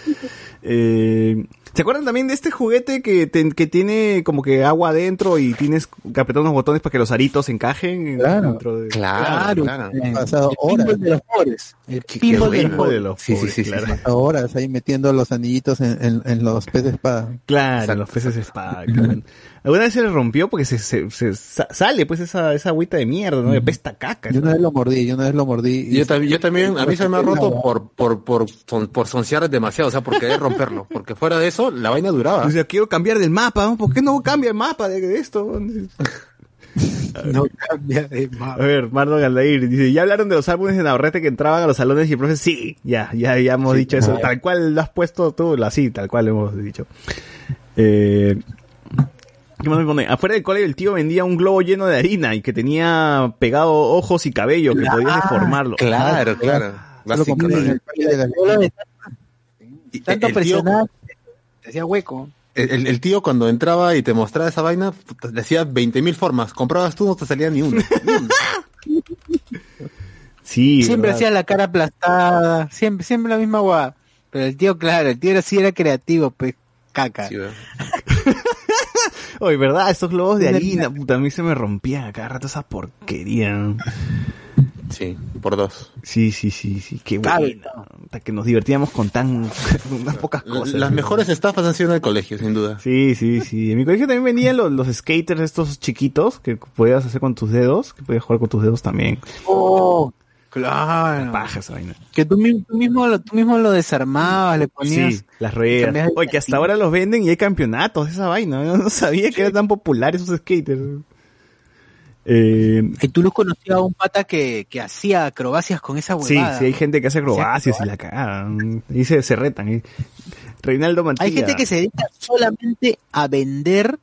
Eh, ¿Se acuerdan también de este juguete que, te- que tiene como que agua adentro y tienes que apretar unos botones para que los aritos encajen? en- dentro de... Claro, claro. Han pasado horas. pinball de los pobres. El pinball de los pobres. de los Sí, sí, pobres, sí, sí, claro. sí. Horas ahí metiendo los anillitos en, en, en los peces espada. Claro, los peces espada. claro. Alguna vez se le rompió porque se, se- se- sa- sale pues esa, esa agüita de mierda, ¿no? De pesta caca. Yo una vez lo mordí, yo una vez lo mordí. y- Yo, tam- yo también, a mí se me ha roto por, por, por, son- por sonciar demasiado, o sea, por querer romperlo. Porque fuera de eso, la vaina duraba. O sea, quiero cambiar del mapa, ¿no? ¿por qué no cambia el mapa de, de esto? No cambia de A mapa. ver, Marlon Aldair dice, ¿ya hablaron de los álbumes de Navarrete que entraban a los salones y el profe? Sí, ya, ya, ya hemos dicho eso. Tal cual lo has puesto tú, así, tal cual lo hemos dicho. Eh, ¿Qué más me pone? Afuera del colegio el tío vendía un globo lleno de harina y que tenía pegado ojos y cabello que podías deformarlo. Claro, claro. Y Tanto presionar, te hacía hueco. El, el- el tío cuando entraba y te mostraba esa vaina, decía 20.000 formas. Comprabas tú, no te salía ni una. Ni una. Sí, Siempre ¿verdad? hacía la cara aplastada, siempre, siempre la misma guada. Pero el tío, claro, el tío era, sí era creativo, pues, caca. Sí. Oye, ¿verdad? Estos globos de harina, puta, a mí se me rompían a cada rato esa porquería. sí, por dos. Sí, sí, sí, sí, qué buena. Hasta que nos divertíamos con tan unas pocas cosas. Las mejores estafas han sido en el colegio, sin duda. Sí, sí, sí. En mi colegio también venían los, los skaters estos chiquitos que podías hacer con tus dedos, que podías jugar con tus dedos también. Oh, claro. Paja esa vaina. Que tú, mi- tú mismo, lo, tú mismo lo desarmabas, le ponías... Sí, las ruedas. Oye, que hasta ahora los venden y hay campeonatos de esa vaina. Yo no sabía que eran tan populares esos skaters. Eh, Que tú los conocías a un pata que, que hacía acrobacias con esa sí, huevada. sí, hay gente que hace acrobacias y la cagan. Y se, se retan. Reinaldo Mantilla. Hay gente que se dedica solamente a vender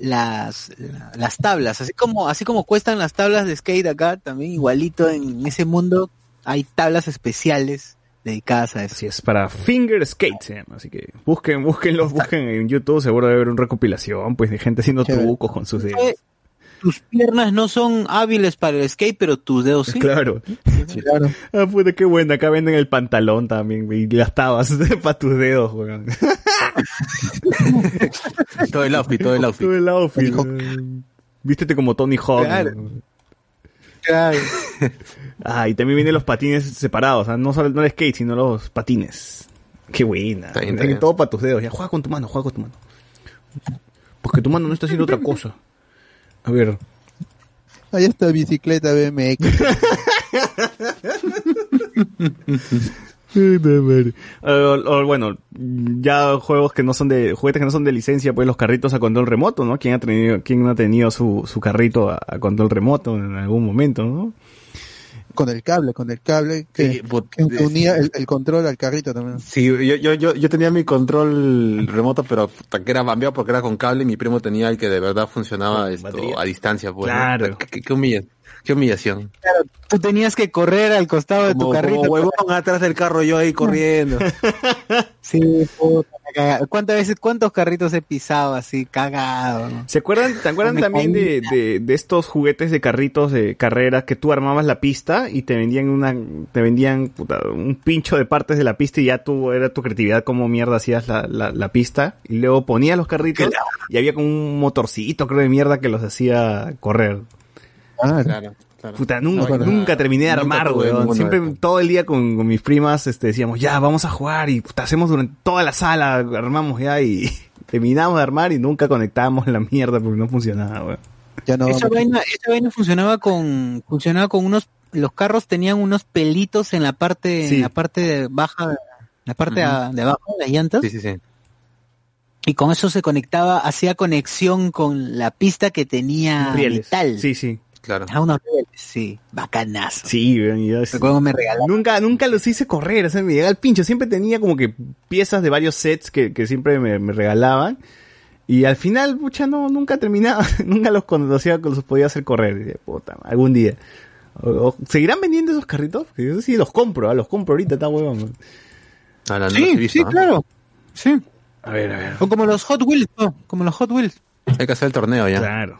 las, la- las tablas, así como, así como cuestan las tablas de skate acá, también igualito en ese mundo hay tablas especiales dedicadas a eso. Así es, para Finger Skate se llama, así que busquen, búsquenlos, busquen en YouTube, seguro debe haber una recopilación, pues, de gente haciendo Chévere. trucos con sus dedos. Eh, Tus piernas no son hábiles para el skate, pero tus dedos sí. Claro. Claro. Ah, puta, qué buena. Acá venden el pantalón también, güey, y las tabas para tus dedos, weón. Todo el outfit, todo el outfit. Todo el outfit. Vístete como Tony Hawk. Claro. Claro. Ah, y también vienen los patines separados, ¿ah? no solo no el skate, sino los patines. Qué buena. Está bien, está Tienen bien. todo para tus dedos. Ya, juega con tu mano, juega con tu mano. Porque tu mano no está haciendo otra cosa. A ver. Ahí está bicicleta BMX. O- o, bueno, ya juegos que no son de, juguetes que no son de licencia, pues los carritos a control remoto, ¿no? ¿Quién ha tenido, quién no ha tenido su, su carrito a, a control remoto en algún momento, ¿no? Con el cable, con el cable que, Sí, but- que unía el, el control al carrito también. Sí, yo, yo, yo, yo tenía mi control remoto, pero que era bambeado porque era con cable y mi primo tenía el que de verdad funcionaba esto a distancia. Pues, ¿no? Claro. Qué, qué- qué qué humillación. Claro, tú tenías que correr al costado de tu carrito. como huevón atrás del carro yo ahí corriendo. Sí, puta. ¿Cuántas veces, cuántos carritos he pisado así, cagado? ¿no? ¿Se acuerdan, ¿Te acuerdan Me también de, de, de estos juguetes de carritos de carreras que tú armabas la pista y te vendían una, te vendían puta, un pincho de partes de la pista y ya tú, era tu creatividad como mierda hacías la, la, la pista y luego ponías los carritos y había como un motorcito creo de mierda que los hacía correr. Ah, Claro, claro. Puta, nunca, No, nunca terminé de nunca armar, weón. Siempre todo el día con, con mis primas este, decíamos, ya, vamos a jugar y puta, hacemos durante toda la sala, armamos ya y terminamos de armar y nunca conectábamos la mierda porque no funcionaba, weón. Ya no esa vaina, esa vaina funcionaba con, funcionaba con unos, los carros tenían unos pelitos en la parte, Sí. en la parte baja, en la parte a- de abajo de las llantas. Sí, sí, sí. Y con eso se conectaba, hacía conexión con la pista que tenía Rieles. metal. Sí, sí. Claro. A unos rieles, sí, bacanazo. Sí, yo- Recuerdo me regalaron. Nunca, nunca los hice correr, o sea, me llegaba el pincho. Siempre tenía como que piezas de varios sets que, que siempre me, me regalaban. Y al final, pucha, no, nunca terminaba, nunca los conocía, los podía hacer correr. Y dije, puta, algún día. O- o- ¿Seguirán vendiendo esos carritos? Que Yo sí los compro, ah, los compro ahorita, está huevón. Ah, no, Sí, visto, sí, ¿ah? claro. Sí. A ver, a ver. O como los Hot Wheels, no, como los Hot Wheels. Hay que hacer el torneo ya. Claro.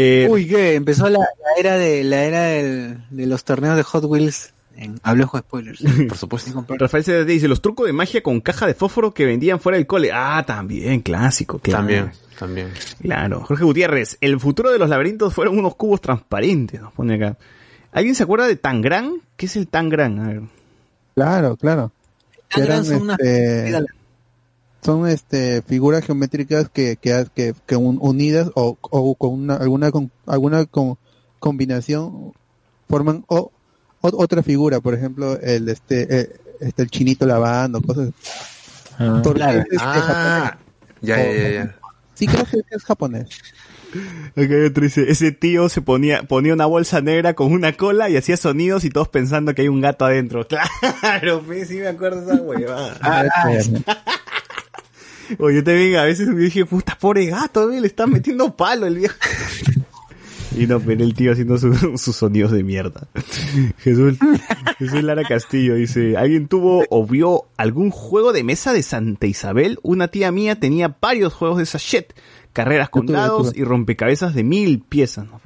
Eh, Uy, ¿qué? Empezó la, la era de la era del- de los torneos de Hot Wheels. En, hablo de spoilers. Por supuesto. Rafael CDT dice, los trucos de magia con caja de fósforo que vendían fuera del cole. Ah, también, clásico, claro. También, también. Claro. Jorge Gutiérrez, el futuro de los laberintos fueron unos cubos transparentes, nos pone acá. ¿Alguien se acuerda de Tangram? ¿Qué es el Tangram? A ver. Claro, claro. Eran, son unas- este, son este figuras geométricas que que, que, que un- unidas o, o con una, alguna con, alguna con- combinación forman o, o- otra figura por ejemplo el este eh, este el chinito lavando cosas Ah. Porque Claro. es, Ah, japonés. ya, ya, ya, ya. sí creo que es japonés hay otro dice, ese tío se ponía, ponía una bolsa negra con una cola y hacía sonidos y todos pensando que hay un gato adentro. Claro, sí me acuerdo de esa huevada. Oye, yo también a veces me dije, puta, pobre gato, le está metiendo palo el viejo. Y no, pero el tío haciendo su- sus sonidos de mierda. Jesús, Jesús Lara Castillo dice, ¿alguien tuvo o vio algún juego de mesa de Santa Isabel? Una tía mía tenía varios juegos de sachet, carreras con dados y rompecabezas de mil piezas. ¿no?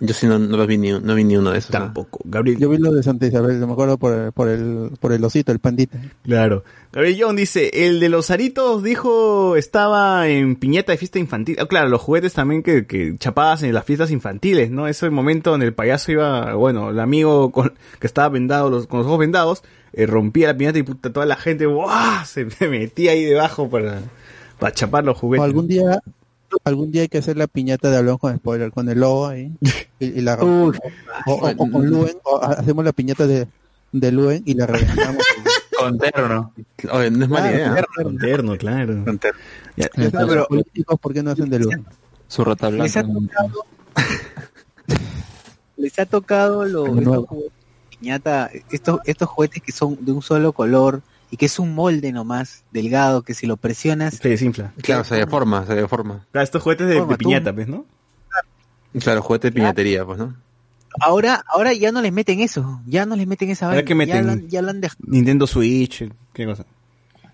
Yo sí no, no los vi ni, no vi ni uno de esos. ¿no? Tampoco. Gabriel, yo vi lo de Santa Isabel me acuerdo por el, por el por el osito el pandita Claro. Gabriel John dice, el de los aritos dijo estaba en piñata de fiesta infantil. Ah, claro, los juguetes también que, que chapabas en las fiestas infantiles, ¿no? Ese momento donde el payaso iba, bueno, el amigo con, que estaba vendado, los, con los ojos vendados, eh, rompía la piñata y puta, toda la gente, ¡guau! Se metía ahí debajo para, para chapar los o juguetes. algún día algún día hay que hacer la piñata de Hablón con spoiler con el lobo ahí y, y la o, o- o con Luen o ha- hacemos la piñata de de Luen y la reventamos Con terno. Oye, no es mala Claro, idea. Con terno, claro. Con terno. Ya, Ya saben, pero- políticos por qué no hacen de Luen Su rata les ha blanca. tocado, les ha tocado lo, estos piñata, estos, estos juguetes que son de un solo color y que es un molde nomás, delgado, que si lo presionas, se desinfla. Claro, se deforma, se deforma. Claro, estos juguetes de, piñata, ¿ves, no? Claro, juguete de piñatería, pues, ¿no? ahora, ahora ya no les meten eso, ya no les meten esa vaina, que ya meten- han- ya lo han dejado Nintendo Switch, ¿qué cosa?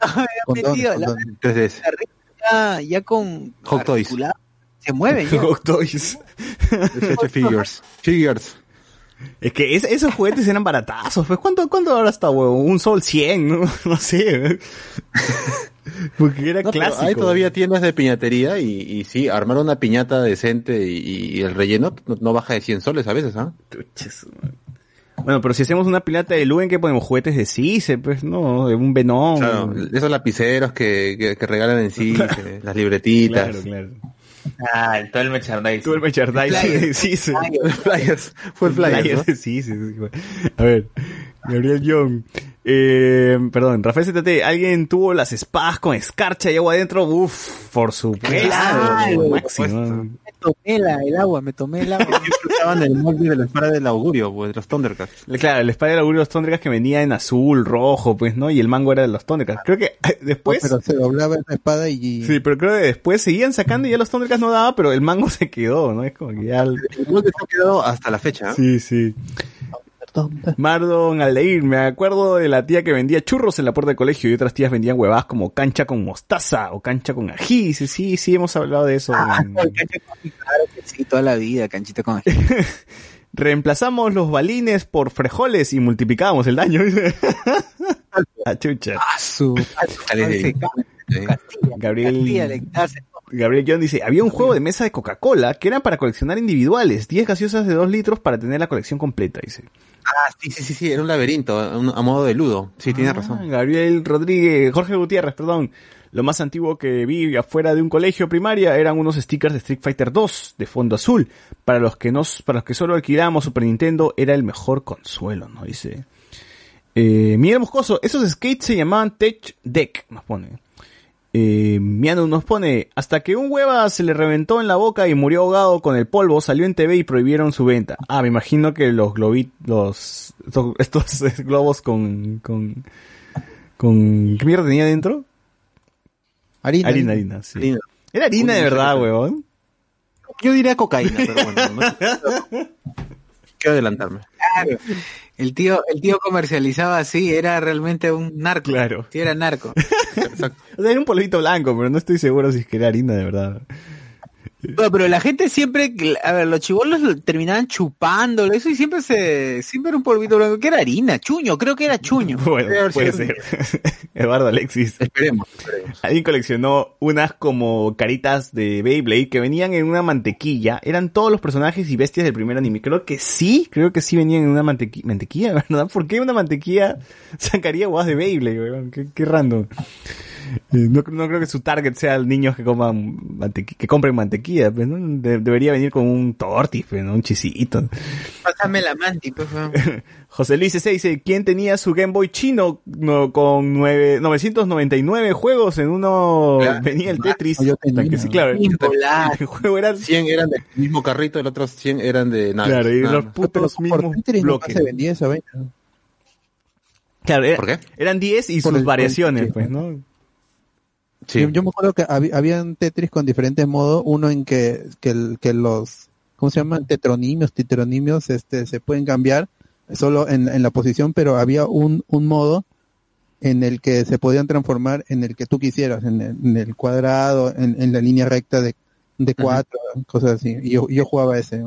Condones, metido, la- condones. 3DS. ya, ya con Hot Toys. se mueven ya. Hot Toys. Figures. Figures. Es que es- esos juguetes eran baratazos. Pues, ¿cuánto, cuánto ahora está, huevo? Un sol 100, ¿no? No sé. Porque era No, clásico. hay todavía tiendas de piñatería y, y sí, armar una piñata decente y, y el relleno no, no baja de 100 soles a veces, ¿ah? Bueno, pero si hacemos una pilata de Luen, que ponemos juguetes de Cice, pues, ¿no? De un Venom. Claro, esos lapiceros que, que, que regalan en que- las libretitas. Claro, claro. Ah, todo el merchandising. Tú el merchandising Cice. Los flyers, fue el flyer, Flyers Cice, sí, bueno. A ver, Gabriel Young. Eh, perdón, Rafael ZT, ¿alguien tuvo las espadas con escarcha y agua adentro? Uf, por supuesto. Claro, máximo. Me tomé la, el agua, me tomé el agua. Estaban el molde de la espada del augurio, pues, de los Thundercats. Claro, el espada del augurio de los Thundercats que venía en azul, rojo, pues, ¿no? Y el mango era de los Thundercats. Creo que eh, después... pero se doblaba esa espada y Sí, pero creo que después seguían sacando y ya los Thundercats no daba, pero el mango se quedó, ¿no? Es como que ya... el- El molde se ha quedado hasta la fecha, ¿ah? Sí, sí. Mardon Aldeir, me acuerdo de la tía que vendía churros en la puerta del colegio y otras tías vendían huevadas como cancha con mostaza o cancha con ají. Dice, sí, sí, hemos hablado de eso. Claro que sí, toda la vida, canchita con ají. Reemplazamos los balines por frejoles y multiplicamos el daño. La chucha. su, Gabriel, le- Gabriel John dice, había un juego de mesa de Coca-Cola que era para coleccionar individuales, 10 gaseosas de 2 litros para tener la colección completa, dice. Ah, sí, sí, sí, sí, era un laberinto, a modo de ludo. Sí, tienes razón. Ah, Gabriel Rodríguez, Jorge Gutiérrez, perdón. Lo más antiguo que vi afuera de un colegio primaria eran unos stickers de Street Fighter 2 de fondo azul. Para los que nos, para los que solo alquilamos Super Nintendo era el mejor consuelo, ¿no? Dice. Eh, Miguel Moscoso, esos skates se llamaban Tech Deck, nos pone. Eh, Miano nos pone, hasta que un hueva se le reventó en la boca y murió ahogado con el polvo, salió en TV y prohibieron su venta. Ah, me imagino que los globit, los, estos, estos globos con, con, con, ¿qué mierda tenía dentro? Harina. Harina, harina, sí. Era harina de verdad, huevón. Yo diría cocaína, pero bueno, no quiero adelantarme. Claro. El tío, el tío comercializaba así, era realmente un narco. Claro. Sí, era narco. O sea, era un polvito blanco, pero no estoy seguro si es que era harina de verdad. Bueno, pero la gente siempre, a ver, los chibolos lo terminaban chupándolo, eso y siempre se, siempre era un polvito blanco, que era harina, chuño, creo que era chuño. Bueno, puede ser. Eduardo Alexis. Esperemos, Alguien coleccionó unas como caritas de Beyblade que venían en una mantequilla. Eran todos los personajes y bestias del primer anime. Creo que sí, creo que sí venían en una mantequilla. ¿Mantequilla, verdad? ¿Por qué una mantequilla sacaría guas de Beyblade, weón? Qué, qué random. No, no creo que su target sea niños que coman que compren mantequilla, pues, ¿no? De- debería venir con un tortis, pues, ¿no? Un chisito. Pásame la manti, pues, weón. José Luis C. dice, ¿quién tenía su Game Boy chino no, con nueve, 999 juegos? En uno Claro. venía el Tetris. yo tenía. Que sí, claro. El, el juego era... 100 eran del mismo carrito, el otro 100 eran de nada. Claro, y nada los putos Por mismos Tetris bloques. se vendía esa vaina. Claro, era- ¿Por qué? eran 10 y Por sus el- por el variaciones, Tetris, pues, ¿no? Sí. Yo, yo me acuerdo que había, habían Tetris con diferentes modos, uno en que, que, que los, ¿cómo se llaman? Tetronimios, titronimios, este, se pueden cambiar solo en, en la posición, pero había un, un modo en el que se podían transformar en el que tú quisieras, en el, en el cuadrado, en, en la línea recta de, de cuatro, cosas así. Y yo, yo jugaba ese.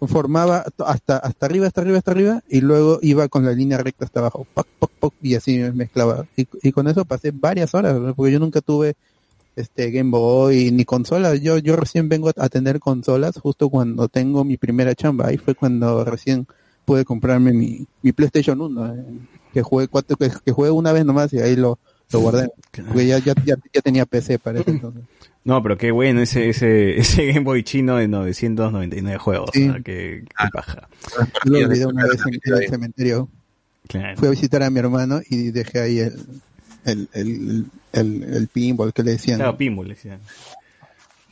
Formaba hasta, hasta arriba, hasta arriba, hasta arriba, y luego iba con la línea recta hasta abajo, poc, poc, poc, y así me mezclaba. Y, y con eso pasé varias horas, porque yo nunca tuve este Game Boy ni consolas. Yo, yo recién vengo a tener consolas justo cuando tengo mi primera chamba. Ahí fue cuando recién pude comprarme mi, mi PlayStation 1, eh, que jugué cuatro, que, que jugué una vez nomás y ahí lo, lo guardé. Porque ya, ya, ya, ya tenía PC para ese entonces. No, pero qué bueno ese, ese, ese Game Boy chino de 999 juegos. Sí. ¿no? Qué, qué paja. Yo lo olvidé una vez en, el cementerio. Claro. Fui a visitar a mi hermano y dejé ahí el, el, el, el, el pinball que le decían. Claro, pinball, decían.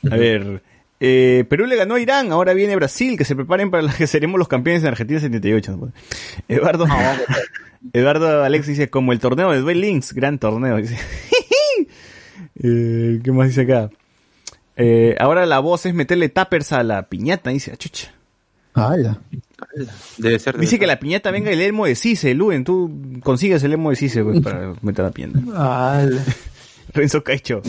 A ver, eh, Perú le ganó a Irán, ahora viene Brasil, que se preparen para las que seremos los campeones en Argentina 78. ¿no? Eduardo, Eduardo Alex dice, como el torneo de Duel Links, gran torneo. Dice. Eh, ¿Qué más dice acá? Eh, ahora la voz es meterle tappers a la piñata, dice, "Ah, chucha. ¡Hala! Debe ser. Dice que la piñata venga el elmo de Cise, Luen, tú consigues el elmo de Cise pues, para meter la piñata. Renzo Caicho.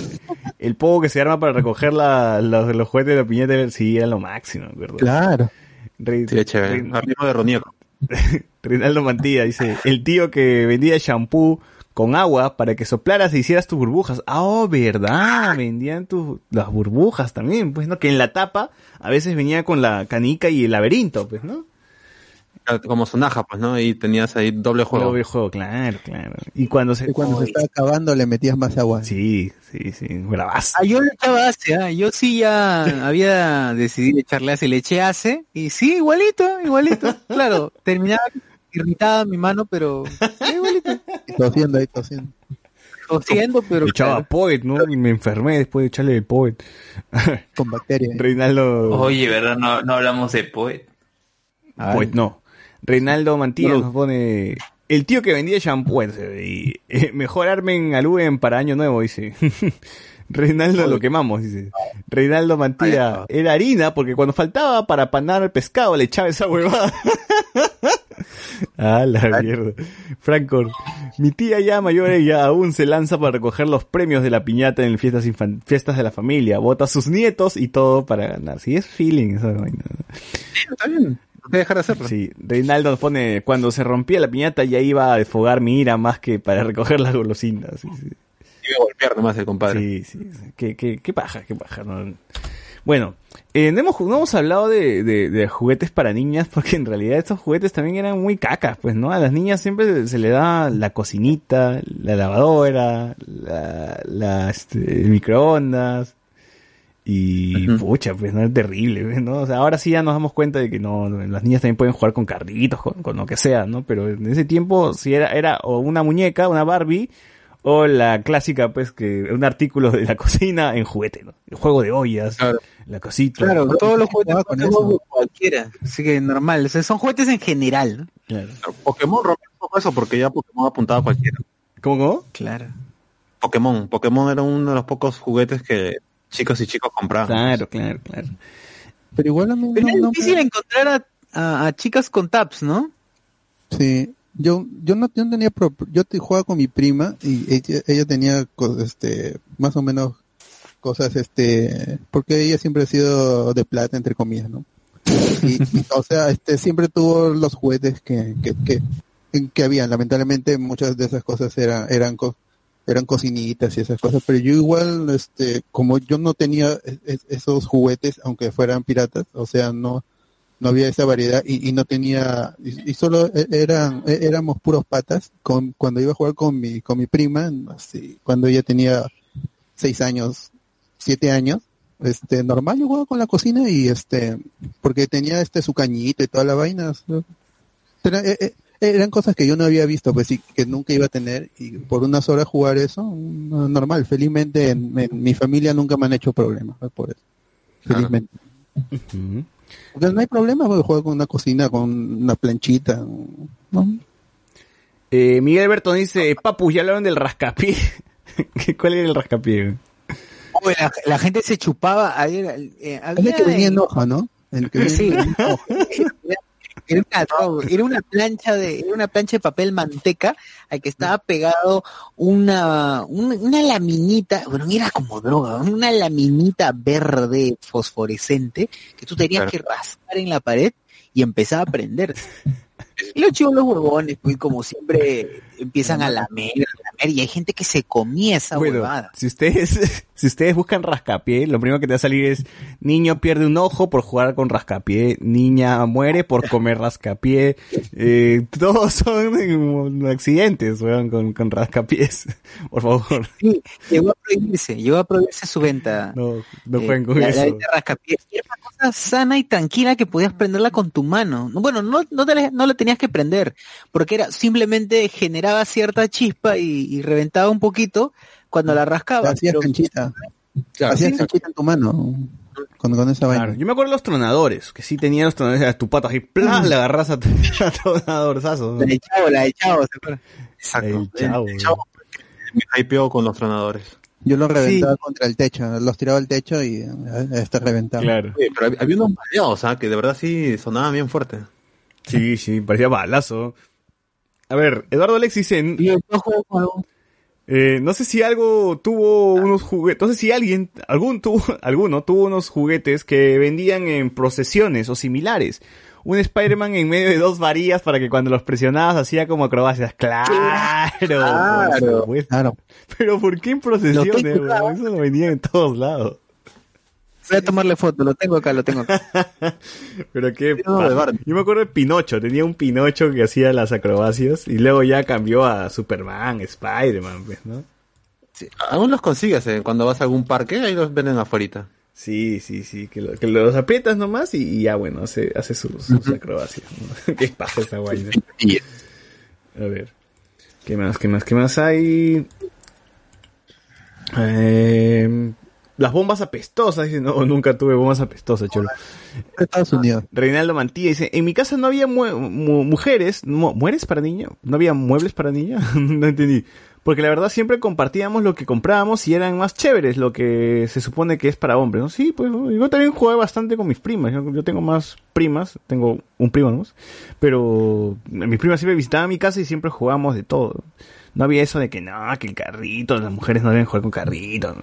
El pogo que se arma para recoger la, los, los juguetes de la piñata, sí, era lo máximo, ¿verdad? Claro. Re- Sí, chévere. Re- de Ronieco. Reinaldo Mantilla dice, el tío que vendía shampoo con agua para que soplaras y hicieras tus burbujas. Ah, oh, verdad, vendían tus, las burbujas también, pues, ¿no? Que en la tapa a veces venía con la canica y el laberinto, pues, ¿no? Como sonaja, pues, ¿no? Y tenías ahí doble juego. Doble juego, claro, claro. Y cuando se... Y cuando se estaba acabando le metías más agua. Sí, sí, sí, bravazo. Ah, yo le echaba ACE, ah, yo sí ya había decidido echarle ACE, le eché ACE, y sí, igualito, igualito. Claro, terminaba irritada mi mano, pero. Y tosiendo ahí, tosiendo. Tosiendo, pero echaba Poet, ¿no? Y me enfermé después de echarle el Poet. Con bacterias. Reinaldo... Oye, ¿verdad? No, no hablamos de Poet. Pues no. Reinaldo Mantilla No. nos pone... El tío que vendía shampoo, y, eh, mejor armen aluden para año nuevo, dice. Reinaldo lo quemamos, dice. Reinaldo Mantilla, era harina porque cuando faltaba para panar el pescado le echaba esa huevada. Ah, la mierda. Franco, mi tía ya mayor ella aún se lanza para recoger los premios de la piñata en fiestas fiestas de la familia. Vota a sus nietos y todo para ganar. Sí, es feeling esa vaina. Está bien, no te dejar hacerlo. Sí, Reinaldo nos pone, cuando se rompía la piñata ya iba a desfogar mi ira más que para recoger las golosinas. Sí, sí. Iba a golpear nomás el compadre. Sí, sí, sí. Qué, qué, qué paja, qué paja. ¿no? Bueno, eh, no, hemos, no hemos hablado de, de- de juguetes para niñas porque en realidad estos juguetes también eran muy cacas, pues, ¿no? A las niñas siempre se le da la cocinita, la lavadora, la, la, este, el microondas. Y pucha, pues no es terrible, pues, ¿no? O sea, ahora sí ya nos damos cuenta de que no, no, las niñas también pueden jugar con carritos, con, con lo que sea, ¿no? Pero en ese tiempo si era, era o una muñeca, una Barbie, o la clásica, pues, que un artículo de la cocina en juguete, ¿no? El juego de ollas, la cosita. Claro, todos los juguetes Pokémon cualquiera. Así que normal. O sea, son juguetes en general. ¿no? Claro. Pokémon rompió un poco eso porque ya Pokémon apuntaba a cualquiera. ¿Cómo, cómo? Claro. Pokémon. Pokémon era uno de los pocos juguetes que chicos y chicos compraban. Claro, claro, claro. Pero igual a mí Pero no- es no- difícil encontrar a, a- a chicas con taps, ¿no? Sí, yo yo no, yo tenía pro- yo te jugaba con mi prima y ella, ella tenía este más o menos cosas este porque ella siempre ha sido de plata entre comillas, ¿no? Y, o sea, este siempre tuvo los juguetes que que que, que habían, lamentablemente muchas de esas cosas eran eran co- eran cocinitas y esas cosas, pero yo igual este como yo no tenía es- es- esos juguetes aunque fueran piratas, o sea, no no había esa variedad y, y no tenía y, y solo e- eran e- éramos puros patas con cuando iba a jugar con mi con mi prima así, cuando ella tenía seis años siete años este normal yo jugaba con la cocina y este porque tenía este su cañito y toda la vaina e- eran cosas que yo no había visto pues sí que nunca iba a tener y por unas horas jugar eso no, normal felizmente en, en mi familia nunca me han hecho problemas por eso felizmente porque no hay problema porque juego con una cocina, con una planchita. ¿no? Eh, Miguel Berto dice, papu, ya hablaron del rascapié. ¿Qué- ¿Cuál era el rascapié? Oye, la, la gente se chupaba. Ayer, eh, había el que venía en hoja, ¿no? El que Sí. venía en hoja. Era una, no, era una plancha de, era una plancha de papel manteca al que estaba pegado una, una, una laminita, bueno, era como droga, una laminita verde fosforescente que tú tenías Claro. que rascar en la pared y empezaba a prender. Y los chivos los huevones, pues como siempre empiezan a lamer, a lamer, y hay gente que se comía esa Bueno, huevada. si ustedes, si ustedes buscan rascapié, lo primero que te va a salir es niño pierde un ojo por jugar con rascapié, niña muere por comer rascapié, eh, todos son accidentes, weón, con, con rascapiés, por favor. Sí, llegó a prohibirse, llegó a prohibirse su venta. No, no Eh, jueguen con la- venta Era una cosa sana y tranquila que podías prenderla con tu mano. No, Bueno, no, no, te la, no la tenías que prender, porque era simplemente generaba cierta chispa y, y reventaba un poquito cuando la rascabas. Hacías pero- canchita. Claro, Hacías sí. canchita en tu mano. Con, con esa Claro, vaina. yo me acuerdo de los tronadores, que sí tenían los tronadores, era tu pato así, ¡plá! le agarras a tu a tronadorzazo. La de chavo, la de chavo, ¿se acuerdan? Exacto. El chavo, El chavo me hypeó con los tronadores. Yo los reventaba contra el techo. Los tiraba al techo y eh, este reventaba. Claro. Oye, pero había- había unos baleados, ¿ah? que de verdad sí sonaban bien fuerte. Sí, sí, parecía balazo. A ver, Eduardo Alex dice, eh, no sé si algo tuvo unos juguetes, no sé si alguien, algún tuvo, alguno tuvo unos juguetes que vendían en procesiones o similares. Un Spider-Man en medio de dos varillas para que cuando los presionabas hacía como acrobacias. Claro, por supuesto. Claro. Pero ¿por qué en procesiones? Eso lo vendían en todos lados. Voy a tomarle foto, lo tengo acá, lo tengo acá. Pero qué. Yo me acuerdo de Pinocho, tenía un Pinocho que hacía las acrobacias y luego ya cambió a Superman, Spider-Man, pues, ¿no? Aún los consigues eh, cuando vas a algún parque, ahí los venden afuera. Sí, sí, sí, que, lo- que los aprietas nomás y, y ya bueno, hace, hace sus, sus acrobacias. ¿no? qué paja esa vaina. A ver, ¿qué más, qué más, qué más hay? Eh, las bombas apestosas, dice, no, nunca tuve bombas apestosas, cholo. Estados Unidos. Reinaldo Mantilla dice, en mi casa no había mu- mu- mujeres, mu- ¿mueres para niño? ¿No había muebles para niña? no entendí. Porque la verdad siempre compartíamos lo que comprábamos y eran más chéveres lo que se supone que es para hombres, ¿no? Sí, pues yo también jugué bastante con mis primas. Yo, yo tengo más primas, tengo un primo, ¿no? Pero mis primas siempre visitaban mi casa y siempre jugábamos de todo. No había eso de que no, que el carrito, las mujeres no deben jugar con carrito.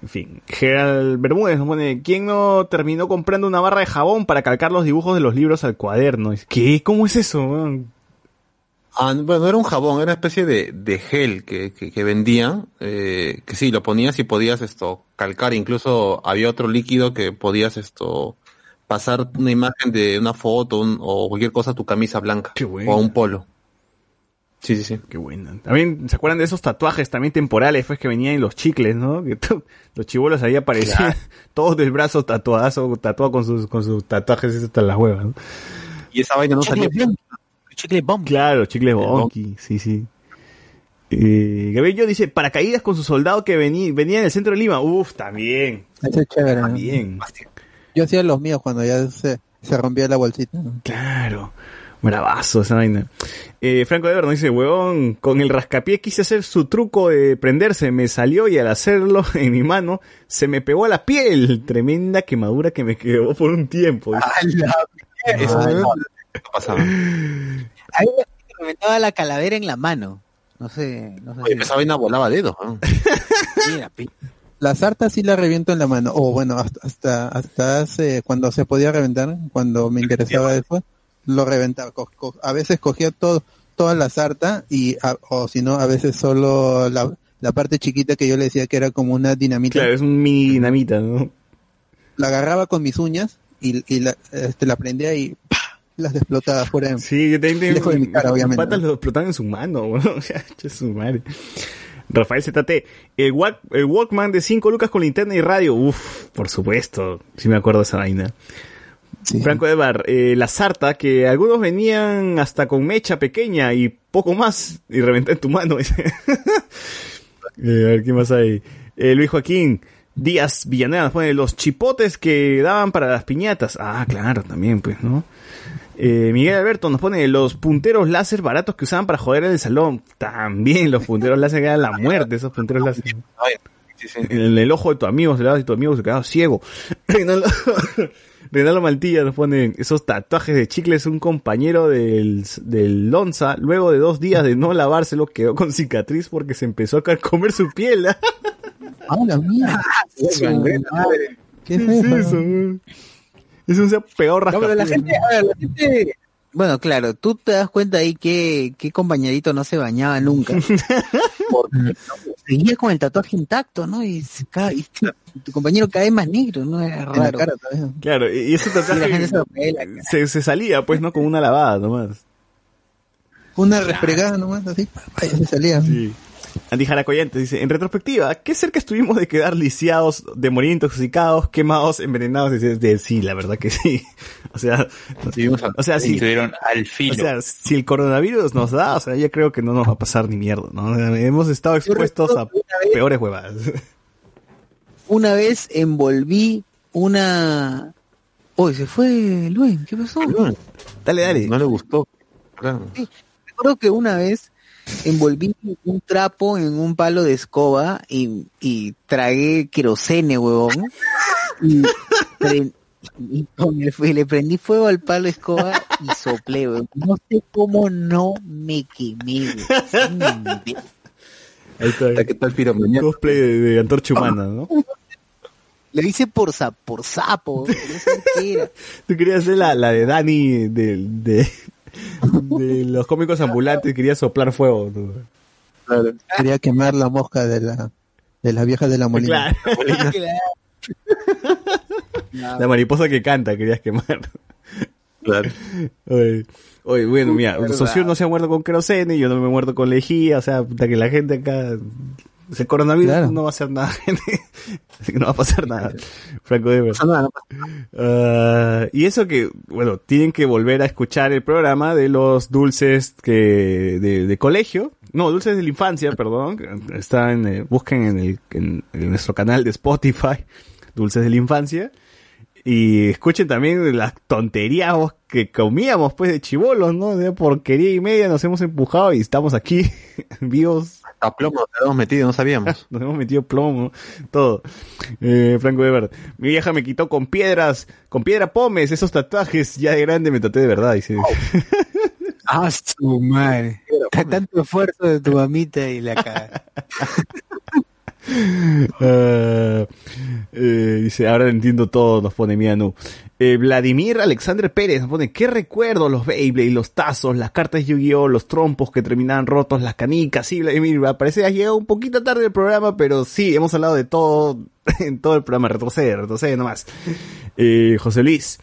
En fin, Gerald Bermúdez nos pone, ¿quién no terminó comprando una barra de jabón para calcar los dibujos de los libros al cuaderno? ¿Qué? ¿Cómo es eso? Ah, bueno, no era un jabón, era una especie de, de gel que, que, que vendían, eh, que sí, lo ponías y podías esto calcar, incluso había otro líquido que podías esto pasar una imagen de una foto un- o cualquier cosa a tu camisa blanca o a un polo. Sí, sí, sí. Qué buena. También, ¿se acuerdan de esos tatuajes también temporales pues, que venían en los chicles, no? Que los chibolos ahí aparecían todos del brazo tatuazo, tatuado con sus, con sus tatuajes hasta las huevas, ¿no? Y esa vaina no salía. Chicle bomb. Claro, chicles bonky, sí, sí. Eh, Gabriel dice, paracaídas con su soldado que venía, venía en el centro de Lima. Uf, también. Ese es chévere. ¿no? También. Yo hacía los míos cuando ya se, se rompía la bolsita. ¿no? Claro. Bravazo esa vaina. Eh, Franco de nos dice, huevón, con el rascapié quise hacer su truco de prenderse, me salió y al hacerlo en mi mano se me pegó a la piel. Tremenda quemadura que me quedó por un tiempo. Eso Ay, no- no. pasaba. A mí me reventaba la calavera en la mano. No sé, no sé. Oye, esa vaina volaba dedos. ¿no? Mira, pi- La sarta sí la reviento en la mano. O bueno, hasta, hasta, hasta hace, cuando se podía reventar, cuando me interesaba eso, lo reventaba. Co- co- a veces cogía todo, toda la sarta y, a- o si no, a veces solo la, la parte chiquita que yo le decía que era como una dinamita. Claro, es un mini dinamita, ¿no? La agarraba con mis uñas y, y la, este, la prendía y ¡pah! las explotaba fuera. de- Sí, yo también Lejos de mi cara, obviamente. patas lo explotaban en su mano, weón. O sea, che, su madre. Rafael ZT, el, Walk- el Walkman de 5 lucas con linterna y radio. Uf, por supuesto. Sí me acuerdo de esa vaina. Franco de Bar, eh, la sarta, que algunos venían hasta con mecha pequeña y poco más, y reventar en tu mano. Eh, a ver, ¿qué más hay? Eh, Luis Joaquín Díaz Villanueva nos pone los chipotes que daban para las piñatas. Ah, claro, también, pues, ¿no? Eh, Miguel Alberto nos pone los punteros láser baratos que usaban para joder en el salón. También los punteros láser que eran la muerte, esos punteros láser. En el ojo de tu amigo se le daba y tu amigo se quedaba ciego. Reinaldo Maltilla nos pone esos tatuajes de chicles. Un compañero del, del Lonza, luego de dos días de no lavárselo, quedó con cicatriz porque se empezó a comer su piel. ¡Ah, la mía! ¿Qué es ¿Qué es eso? eso? Eso se ha pegado No, pero la rascapiés. gente, a ver, la gente- Bueno, claro, tú te das cuenta ahí que, que compañerito no se bañaba nunca. Porque seguía con el tatuaje intacto, ¿no? Y, se y tu, compañero cae más negro, ¿no? Era En la raro. cara. Claro, y ese Sí, la gente tatuaje se pela, se, se salía, pues, ¿no? Con una lavada nomás. Una respregada nomás, así, vaya, se salía. Sí. Andy Jaracoyantes dice, en retrospectiva, ¿qué cerca estuvimos de quedar lisiados, de morir intoxicados, quemados, envenenados? Dice, de, sí, la verdad que sí. O sea, o sea, si, Estuvieron al o filo. sea, si el coronavirus nos da, o sea, ya creo que no nos va a pasar ni mierda, ¿no? Hemos estado expuestos a peores huevadas. Una vez envolví una... Uy, se fue Luen, ¿qué pasó? Dale, dale. No le gustó. Claro. Recuerdo que una vez envolví un trapo en un palo de escoba y, y tragué querosene, huevón. Y, con el- y le prendí fuego al palo de escoba y soplé, huevón. No sé cómo no me quemé, huevón. Ahí está. ¿Qué tal? Cosplay de, de antorcha humana, ¿no? Lo hice por, sa- por sapo, no sé qué era. Tú querías hacer la, la de Dani de, de, de los cómicos ambulantes, querías soplar fuego. tú. Quería quemar la mosca de la, de la vieja de la molina. Claro. La mariposa que canta querías quemar. Claro. Oye, oye, bueno, mira. Socio no se ha muerto con querosene, yo no me he muerto con lejía, o sea, que la gente acá... El coronavirus Claro. no va a hacer nada, gente. Así que no va a pasar nada. Franco de Ah, y eso que, bueno, tienen que volver a escuchar el programa de los dulces que de, de colegio. No, dulces de la infancia, perdón. Está en, eh, busquen en, el, en, en nuestro canal de Spotify, Dulces de la Infancia. Y escuchen también las tonterías que comíamos pues de chivolos, ¿no? De porquería y media nos hemos empujado y estamos aquí vivos. A plomo nos hemos metido, no sabíamos. Nos hemos metido plomo, todo. Eh, Franco Weber, mi vieja me quitó con piedras, con piedra pomes, esos tatuajes, ya de grande me tatué de verdad, dice. Ah, su madre. Tanto esfuerzo de tu mamita y la cara. Ah, eh, dice, ahora entiendo todo, nos pone Mianu. Eh, Vladimir Alexander Pérez nos pone, ¿qué recuerdo? Los Beyblade, los tazos, las cartas Yu-Gi-Oh, los trompos que terminaban rotos, las canicas, sí, Vladimir, parece que has llegado un poquito tarde el programa, pero sí, hemos hablado de todo, en todo el programa, retrocede, retrocede nomás. Eh, José Luis,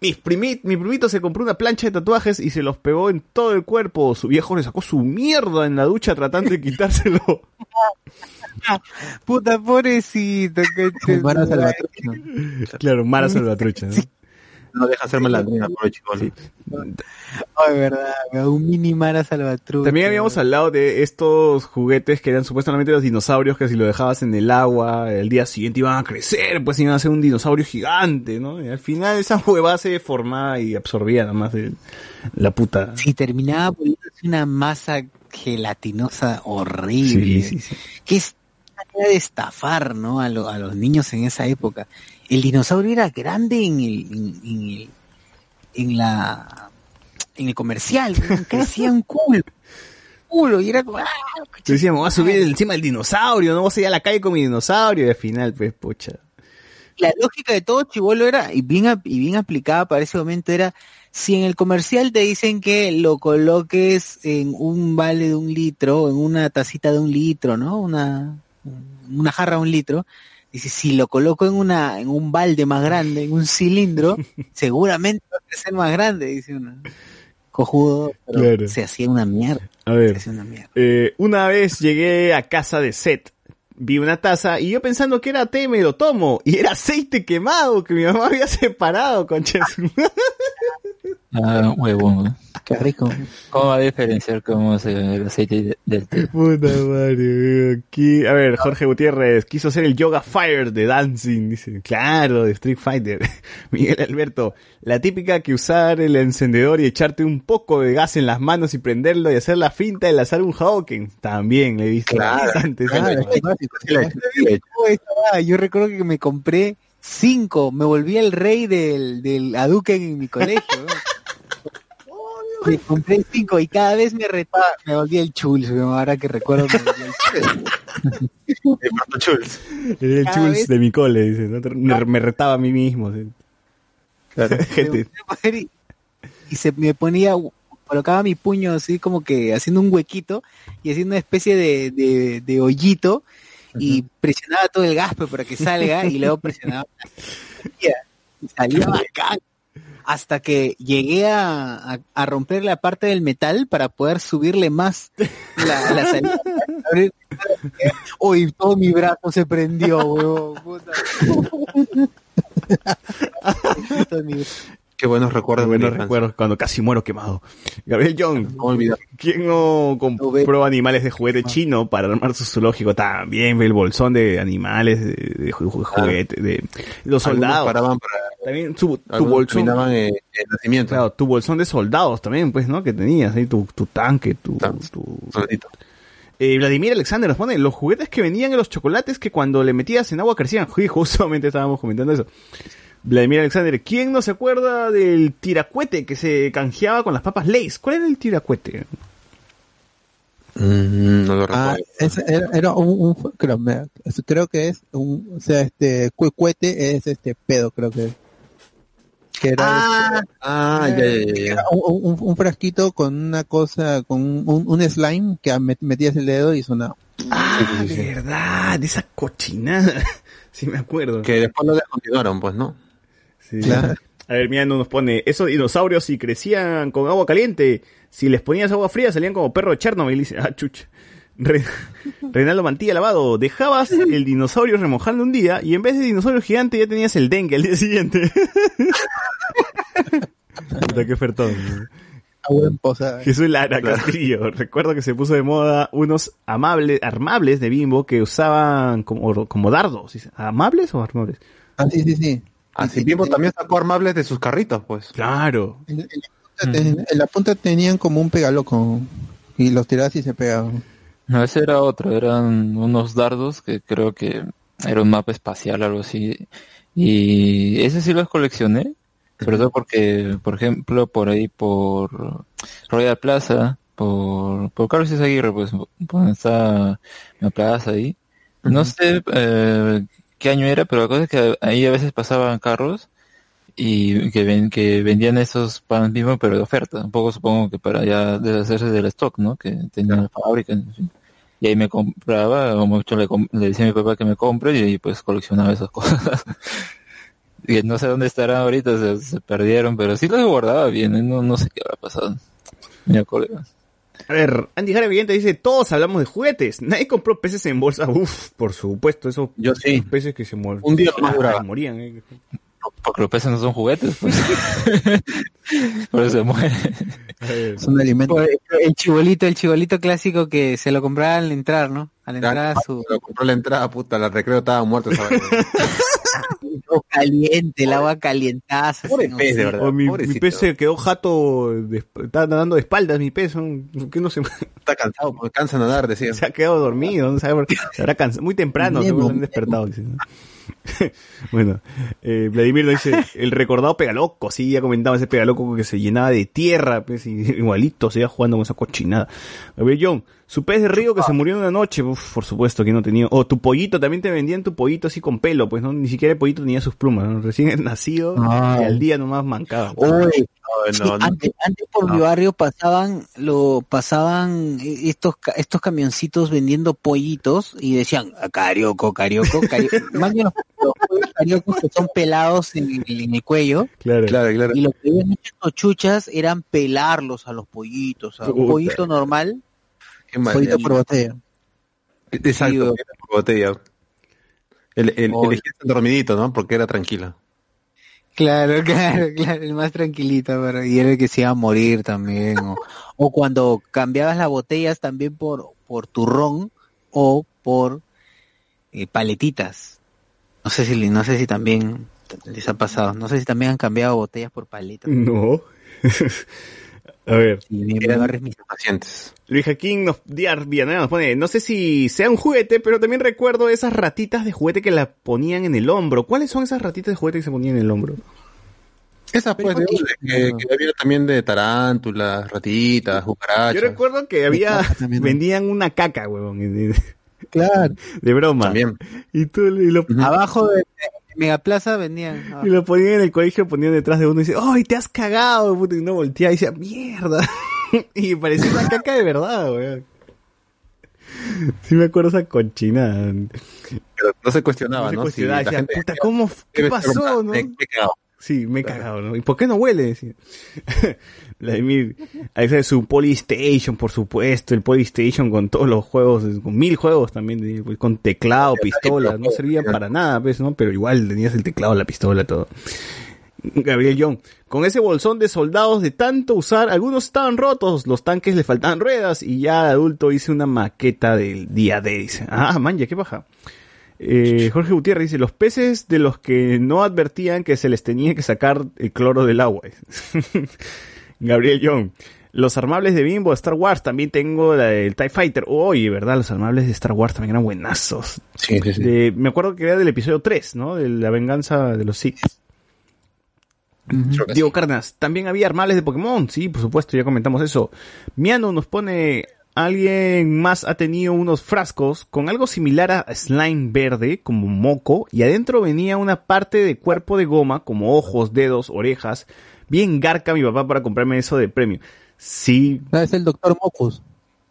mis mi primito se compró una plancha de tatuajes y se los pegó en todo el cuerpo. Su viejo le sacó su mierda en la ducha tratando de quitárselo. Puta pobrecito. Que. Mara Salvatrucha. Claro, Mara Salvatrucha. ¿no? No deja hacer malandrina, pobre chico. Ay, verdad, un mini Mara Salvatrucha. También habíamos hablado de estos juguetes que eran supuestamente los dinosaurios que si lo dejabas en el agua, el día siguiente iban a crecer, pues iban a ser un dinosaurio gigante, ¿no? Y al final esa huevada se formaba y absorbía nada más de la puta. Sí, terminaba poniéndose una masa gelatinosa horrible. Sí, sí, sí. Que es manera de estafar, ¿no? A, lo- a los niños en esa época. El dinosaurio era grande en el, en, en el, en la, en el comercial, crecía un culo. Culo, y era como, ¡ah! Yo decía, me voy a subir encima del dinosaurio, no voy a ir a la calle con mi dinosaurio, y al final, pues, pucha. la lógica de todo chivolo era, y bien, y bien aplicada para ese momento, era si en el comercial te dicen que lo coloques en un vale de un litro, en una tacita de un litro, ¿no? Una, una jarra de un litro, dice, si lo coloco en una, en un balde más grande, en un cilindro, seguramente va a crecer más grande, dice uno. Cojudo, pero Claro. se hacía una mierda. A ver, Se hacía una mierda. eh, una vez llegué a casa de Seth, vi una taza y yo pensando que era té me lo tomo y era aceite quemado que mi mamá había separado, concha. Ah, huevón. Qué rico. ¿Cómo va a diferenciar cómo es el aceite de- del té? Puta madre, aquí, a ver, Jorge Gutiérrez quiso hacer el Yoga Fire de Dancing, dice, claro, de Street Fighter. Miguel Alberto, la típica que usar el encendedor y echarte un poco de gas en las manos y prenderlo y hacer la finta de lanzar un Hadouken, también le he visto Claro, bastante. Claro, esa- ¿Cómo estaba? Yo recuerdo que me compré cinco, me volví el rey del, del Hadouken en mi colegio. ¿no? Me compré cinco y cada vez me retaba, me volví el chul, ahora que recuerdo me volví el chul. El Cada Chuls vez- de mi cole, dice, ¿no? me, me retaba a mí mismo. sí. Gente, y y se me ponía, colocaba mi puño así como que haciendo un huequito y haciendo una especie de, de, de hoyito y presionaba todo el gas pues, para que salga y luego presionaba y salía bacán hasta que llegué a, romper la parte del metal para poder subirle más la, salida. Uy, todo mi brazo se prendió, huevón, Qué buenos recuerdos. mi buenos recuerdos cuando casi muero quemado. Gabriel Young, No olvidar. ¿quién no compró animales de juguete chino para armar su zoológico? También el bolsón de animales de, de ju- ju- juguete, de los soldados. paraban para También tu, tu bolsón. terminaban en, en nacimiento. Claro, tu bolsón de soldados también, pues, ¿no? Que tenías ahí, tu, tu tanque, tu... Eh, Vladimir Alexander nos pone los juguetes que venían en los chocolates que cuando le metías en agua crecían. Justamente estábamos comentando eso. Vladimir Alexander, ¿quién no se acuerda del tiracuete que se canjeaba con las papas Lays? ¿Cuál era el tiracuete? Mm, no lo Ah, recuerdo. ese era, era un, un- creo, me- creo que es un, o sea, este cuecuete es este pedo, creo que que era Ah, Ah, ya, ya, ya, ya. era un, un- un frasquito con una cosa, con un, un slime que met- metías el dedo y sonaba. Ah, verdad, esa cochinada. sí me acuerdo. Que después lo descontinuaron, pues, ¿no? Sí. Claro. A ver, mira, nos pone, esos dinosaurios si crecían con agua caliente, si les ponías agua fría salían como perro de Chernobyl, dice, ah, chucha. Re- Reinaldo Mantilla lavado, dejabas el dinosaurio remojando un día y en vez de dinosaurio gigante ya tenías el dengue al día siguiente. Puta, qué ofertón. A buen posada. Jesús Lara Castillo. Recuerdo que se puso de moda unos amables, armables de bimbo que usaban como, como dardos. ¿Amables o armables? Ah, sí, sí, sí. Así mismo también sacó armables de sus carritos, pues. Claro. En, en la punta ten- en la punta tenían como un pegaloco y los tirabas y se pegaban. No, ese era otro, eran unos dardos que creo que era un mapa espacial, algo así. Y ese sí los coleccioné, sobre todo porque, por ejemplo, por ahí por Royal Plaza, por, por Carlos Aguirre, pues, donde está la plaza ahí. No sé eh, qué año era, pero la cosa es que ahí a veces pasaban carros y que, ven, que vendían esos pan mismo, pero de oferta. Un poco supongo que para ya deshacerse del stock, ¿no? Que tenían la fábrica, en fin. Y ahí me compraba, o mucho le, le decía a mi papá que me compre y pues coleccionaba esas cosas. y no sé dónde estarán ahorita, se, se perdieron, pero sí los guardaba bien, ¿eh? no, no sé qué habrá pasado. Mira, colega. A ver, Andy Jara dice, todos hablamos de juguetes. Nadie compró peces en bolsa. Uf, por supuesto, esos Yo sí. peces que se mueren. Un día nomás duraba. morían. eh. Porque los peces no son juguetes, pues. Por eso se mueren. Es un alimento. Por- el chibolito, el chibolito clásico que se lo compraba al entrar, ¿no? Al entrar a su Lo compró la entrada, puta, la recreo estaba muerto esa vaina. Agua caliente, el agua calientaza. Pobre así, no pez, de verdad. Mi, mi pez se quedó jato, de, está nadando de espaldas mi pez. ¿no? ¿Por qué no se, Está cansado, porque cansa nadar, decía. se ha quedado dormido? ¿no? ¿Sabe por qué? Se habrá cansado. Muy temprano, se han despertado. bueno, eh, Vladimir nos dice, el recordado pegaloco, sí, ya comentaba ese pegaloco que se llenaba de tierra, pues, y igualito, se iba jugando con esa cochinada. Gabriel John, su pez de río que se murió en una noche, uf, por supuesto que no tenía, o tu pollito, también te vendían tu pollito así con pelo, pues, no, ni siquiera el pollito tenía sus plumas, ¿no? recién nacido, Ah. y al día nomás mancaba. No, sí, no, no. antes, antes por mi barrio pasaban, lo pasaban eh, estos estos camioncitos vendiendo pollitos y decían "Ah, carioco, carioco, carioco. Más bien los, los pollos cariocos que son pelados en el, en el cuello Claro. Claro, claro. y lo que habían hecho estos chuchas eran pelarlos a los pollitos, a un pollito normal. Qué. Pollito por botella. Exacto, Sí, por botella. El, el, el dormidito, ¿no? Porque era tranquila. Claro, claro, claro, el más tranquilito, pero y era el que se iba a morir también. O, o cuando cambiabas las botellas también por, por turrón o por eh, paletitas. No sé si, no sé si también les ha pasado. No sé si también han cambiado botellas por paletas. No. A ver. Y mi Eran barrio es mi- pacientes. Luis Jaquín nos, pone, no sé si sea un juguete, pero también recuerdo esas ratitas de juguete que la ponían en el hombro. ¿Cuáles son esas ratitas de juguete que se ponían en el hombro? Esa pues, de, que, que había también de tarántulas, ratitas, cucarachas. Yo recuerdo que había, vendían una caca, huevón, Claro. de broma. También. Y tú y lo, Abajo de, de Megaplaza vendían. ah, y lo ponían en el colegio, ponían detrás de uno y dice, ¡ay, te has cagado! puta", Y uno volteaba y decía, ¡mierda! y parecía una caca de verdad, weón. Sí me acuerdo esa cochina. Pero no se cuestionaba, No se ¿no? cuestionaba, la decía, gente puta, ¿cómo, ¿qué pasó, no? me- me he cagado. Sí, me he cagado, ¿no? ¿Y por qué no huele? Vladimir, ahí sale su Polystation, por supuesto, el Polystation con todos los juegos, con mil juegos también, de- pues, con teclado, pistola, no servían para nada, pues, ¿no? Pero igual tenías el teclado, la pistola, todo. Gabriel Young, con ese bolsón de soldados de tanto usar, algunos estaban rotos, los tanques le faltaban ruedas y ya de adulto hice una maqueta del día D, dice. Ah, man, ya qué baja. Eh, Jorge Gutiérrez dice, los peces de los que no advertían que se les tenía que sacar el cloro del agua. Gabriel Young. Los armables de Bimbo, Star Wars, también tengo la del TIE Fighter. Oye, ¿verdad? Los armables de Star Wars también eran buenazos. Sí, sí, sí. De- me acuerdo que era del episodio 3, ¿no? De la venganza de los Sith. Diego. Carnas, también había armables de Pokémon, sí, por supuesto, ya comentamos eso. Miano nos pone, alguien más ha tenido unos frascos con algo similar a slime verde, como moco, y adentro venía una parte de cuerpo de goma, como ojos, dedos, orejas. Bien garca mi papá para comprarme eso de premio. Sí, Ah, es el doctor Mocus.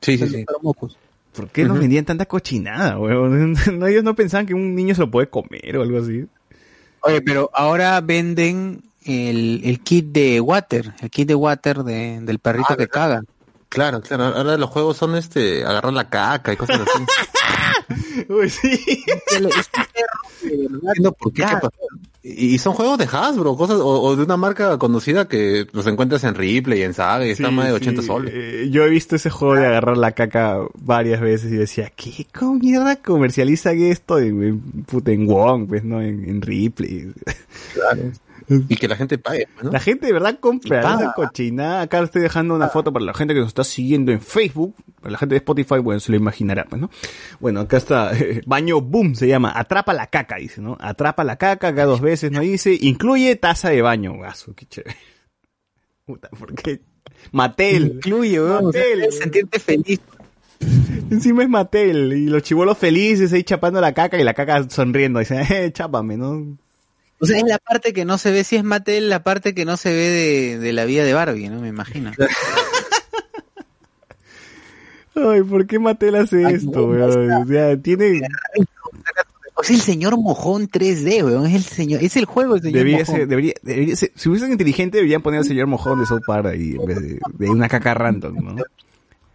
Sí, sí, el sí. doctor Mocus. ¿por qué nos vendían tanta cochinada, weón? No, ellos no pensaban que un niño se lo puede comer o algo así. Oye, pero ahora venden el, el kit de water, el kit de water de, del perrito Ah, que ¿verdad? caga. Claro, claro. Ahora los juegos son este, agarrar la caca y cosas así. Uy, sí. Es un perro de verdad No, ¿por qué? ¿Qué pasó? Y son juegos de Hasbro, cosas, o, o de una marca conocida que los encuentras en Ripley, en Saga, y están Sí, más de sí, 80 soles. eh, yo he visto ese juego de agarrar la caca varias veces y decía, ¿qué ¿Cómo mierda comercializan esto en, en, en Wong, pues, no? En, en Ripley. Claro. Y que la gente pague, ¿no? La gente de verdad compra esa cochinada. Acá estoy dejando una foto para la gente que nos está siguiendo en Facebook. Para la gente de Spotify, bueno, se lo imaginará, pues, ¿no? Bueno, acá está. Baño Boom se llama. Atrapa la caca, dice, ¿no? Atrapa la caca, acá dos veces, ¿no? Dice, incluye taza de baño. Gaso, qué chévere. Puta, ¿por qué? Mattel. Incluye, weón. O sea, Mattel. debes sentirte feliz. Encima es Mattel. Y los chivolos felices ahí chapando la caca y la caca sonriendo. Dice, eh, chápame, ¿no? O sea, es la parte que no se ve, si es Mattel, la parte que no se ve de, de la vida de Barbie, ¿no? Me imagino. Ay, ¿por qué Mattel hace esto, weón? O sea, tiene... O sea, el señor mojón 3D, weón. Es el señor, es el juego del señor Debería mojón. ser, debería, debería ser- si fuesen inteligentes deberían poner al señor mojón de South Park ahí en vez de, de una caca random, ¿no?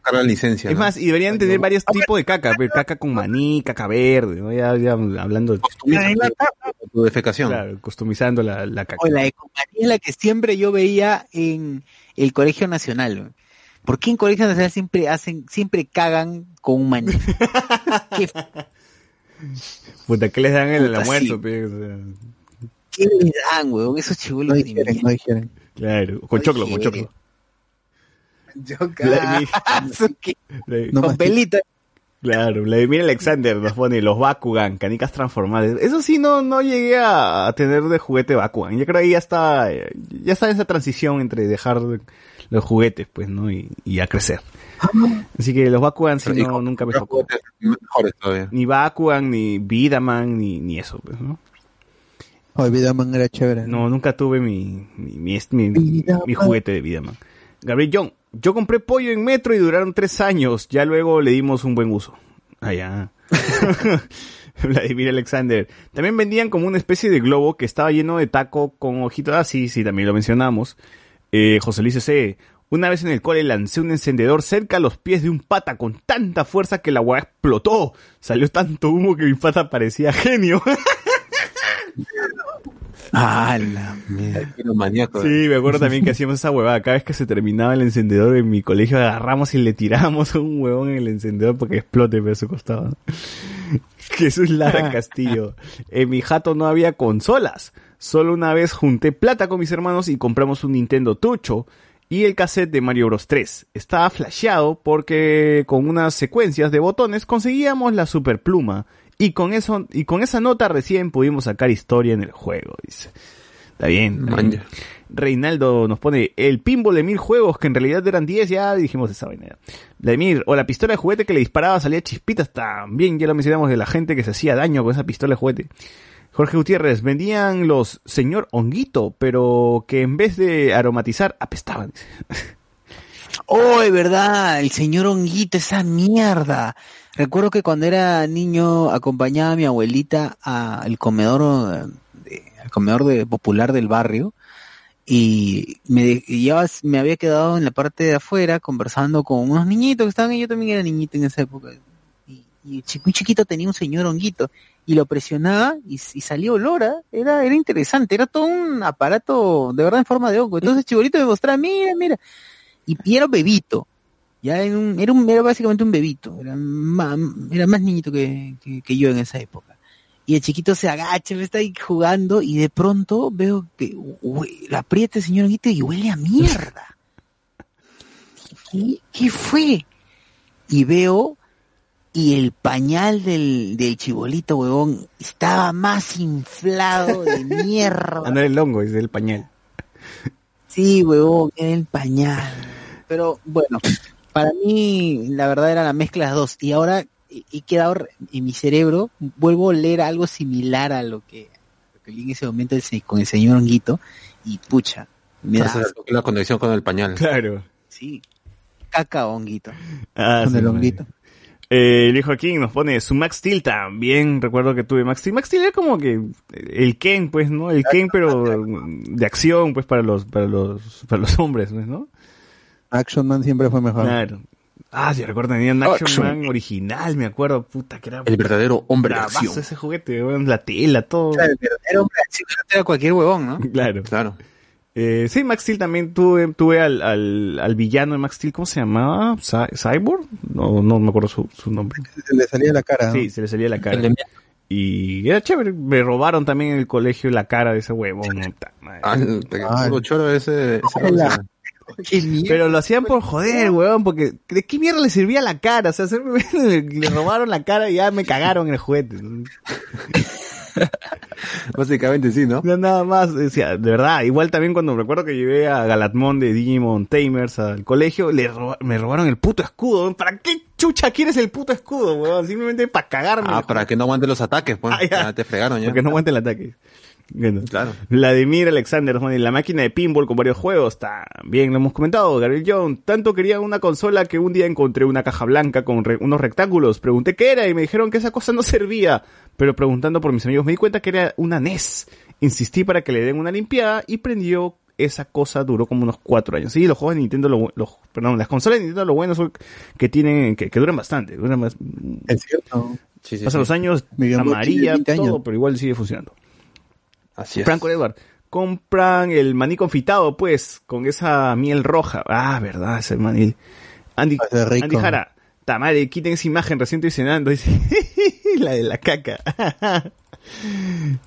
Sacar la licencia. Es ¿no? más, y deberían tener varios tipos de caca, pues, caca con maní, caca verde, ¿no? Ya, ya hablando, tu defecación. claro, customizando la, la caca. O la ecomanía es la que siempre yo veía en el Colegio Nacional. ¿Por qué en Colegio Nacional siempre hacen, siempre cagan con un maní? ¿Qué, Puta, ¿qué les dan en el almuerzo, sí. O sea, qué le dan, weón? Esos chibolos No de mierda. no claro, con choclo, con choclo. Vladimir- No con más pelito. Claro, Vladimir Alexander nos pone los Bakugan, canicas transformables. Eso sí, no, no llegué a, a tener de juguete Bakugan. Yo creo que ya está, ya está esa transición entre dejar los juguetes, pues, ¿no? Y, y a crecer. Así que los Bakugan sí no, nunca me tocó. Ni Bakugan, ni Vidaman, ni, ni eso, pues, ¿no? Oh, Vidaman era chévere. No, nunca tuve mi, mi, mi, mi- mi juguete de Vidaman. Gabriel John, yo compré pollo en metro y duraron tres años. Ya luego le dimos un buen uso. Allá. Vladimir Alexander. También vendían como una especie de globo que estaba lleno de taco con ojitos. Ah, sí, sí, también lo mencionamos. Eh, José Luis C. Una vez en el cole lancé un encendedor cerca a los pies de un pata con tanta fuerza que la hueá explotó. Salió tanto humo que mi pata parecía genio. Ah, la mierda. Maníaco. Sí, me acuerdo también que hacíamos esa huevada. Cada vez que se terminaba el encendedor en mi colegio, agarramos y le tirábamos a un huevón en el encendedor porque explote por su costado. Jesús Lara Castillo. En mi jato no había consolas. Solo una vez junté plata con mis hermanos y compramos un Nintendo Tucho y el cassette de Mario Bros 3. Estaba flasheado porque con unas secuencias de botones conseguíamos la super pluma y con eso y con esa nota recién pudimos sacar historia en el juego, dice. Está bien. está bien. Maña. Reinaldo nos pone el pinball de mil juegos que en realidad eran 10, ya dijimos esa vaina. Vladimir, o la pistola de juguete que le disparaba salía chispitas, también ya lo mencionamos de la gente que se hacía daño con esa pistola de juguete. Jorge Gutiérrez, vendían los señor honguito, pero que en vez de aromatizar, apestaban. Oh, es verdad, el señor Honguito, esa mierda. Recuerdo que cuando era niño acompañaba a mi abuelita al comedor, eh, al comedor de, popular del barrio y me, y me había quedado en la parte de afuera conversando con unos niñitos que estaban, y yo también era niñito en esa época. Y, muy chiquito tenía un señor honguito y lo presionaba y, y salía olor, ¿ah? era, era interesante, era todo un aparato de verdad en forma de hongo. Entonces Chibolito me mostraba, mira, mira, y, era bebito. Ya en un- era, un, era básicamente un bebito. Era más, era más niñito que, que, que yo en esa época. Y el chiquito se agacha, me está ahí jugando y de pronto veo que la aprieta el señor Honguito y huele a mierda. ¿Qué, qué fue? Y veo y el pañal del, del chibolito, huevón, estaba más inflado de mierda. Ah, no era el hongo, es el pañal. Sí, huevón, era el pañal. Pero bueno, para mí la verdad era la mezcla de las dos. Y ahora he quedado en mi cerebro, vuelvo a leer algo similar a lo que, lo que leí en ese momento con el señor Honguito. Y pucha, me da la conexión con el pañal. Claro. Sí, caca honguito. Ah, Con sí, el honguito. Eh, el hijo aquí nos pone su Max Steel también. Recuerdo que tuve Max Steel. Max Steel era como que el Ken, pues, ¿no? El Ken, pero de acción, pues, para los, para los, para los hombres, pues, ¿no? Action Man siempre fue mejor. Claro. Ah, sí, recuerdo, tenía un Action, Action. Man original, me acuerdo, puta, que era El verdadero hombre de acción. ese juguete, weón, la tela, todo. el verdadero hombre de acción da cualquier huevón, ¿no? Claro. Claro. Eh, sí, Max Steel también tuve, tuve al, al, al villano de Max Steel, ¿cómo se llamaba? Cy- ¿Cyborg? No, no me acuerdo su, su nombre. Se le salía la cara. ¿no? Sí, se le salía la cara. Y era chévere, me robaron también en el colegio la cara de ese huevón. Ah, te- puro choro ese. ese Hola. Pero lo hacían por joder, huevón, porque ¿de qué mierda le servía la cara? O sea, hacerme- le robaron la cara y ya me cagaron en el juguete. Básicamente sí, ¿no? No, nada más, decía, de verdad, igual también cuando recuerdo que llevé a Galatmón de Digimon Tamers al colegio, le roba- me robaron el puto escudo. ¿Para qué chucha quieres el puto escudo, weón? Simplemente para cagarme. Ah, para que no aguante los ataques, pues. Ah, ya. ya te fregaron ya. Porque no aguante el ataque. Bueno. Claro. Vladimir Alexander, bueno, y la máquina de pinball con varios juegos, también lo hemos comentado. Gabriel Jones, tanto quería una consola que un día encontré una caja blanca con re- unos rectángulos. Pregunté qué era y me dijeron que esa cosa no servía. Pero preguntando por mis amigos me di cuenta que era una NES. Insistí para que le den una limpiada y prendió esa cosa duró como unos cuatro años. Sí, los juegos de Nintendo, lo bu- los, perdón, las consolas de Nintendo lo bueno son que tienen, que, que duran bastante. Duran más, Es cierto. Pasan los años, Boy amarilla, tiene 20 años. todo, pero igual sigue funcionando. Así es. Franco Edward, compran el maní confitado, pues, con esa miel roja. Ah, verdad, ese maní. Andy, rico. Andy Jara, Tamare, quiten esa imagen recién estoy cenando. Dice, la de la caca.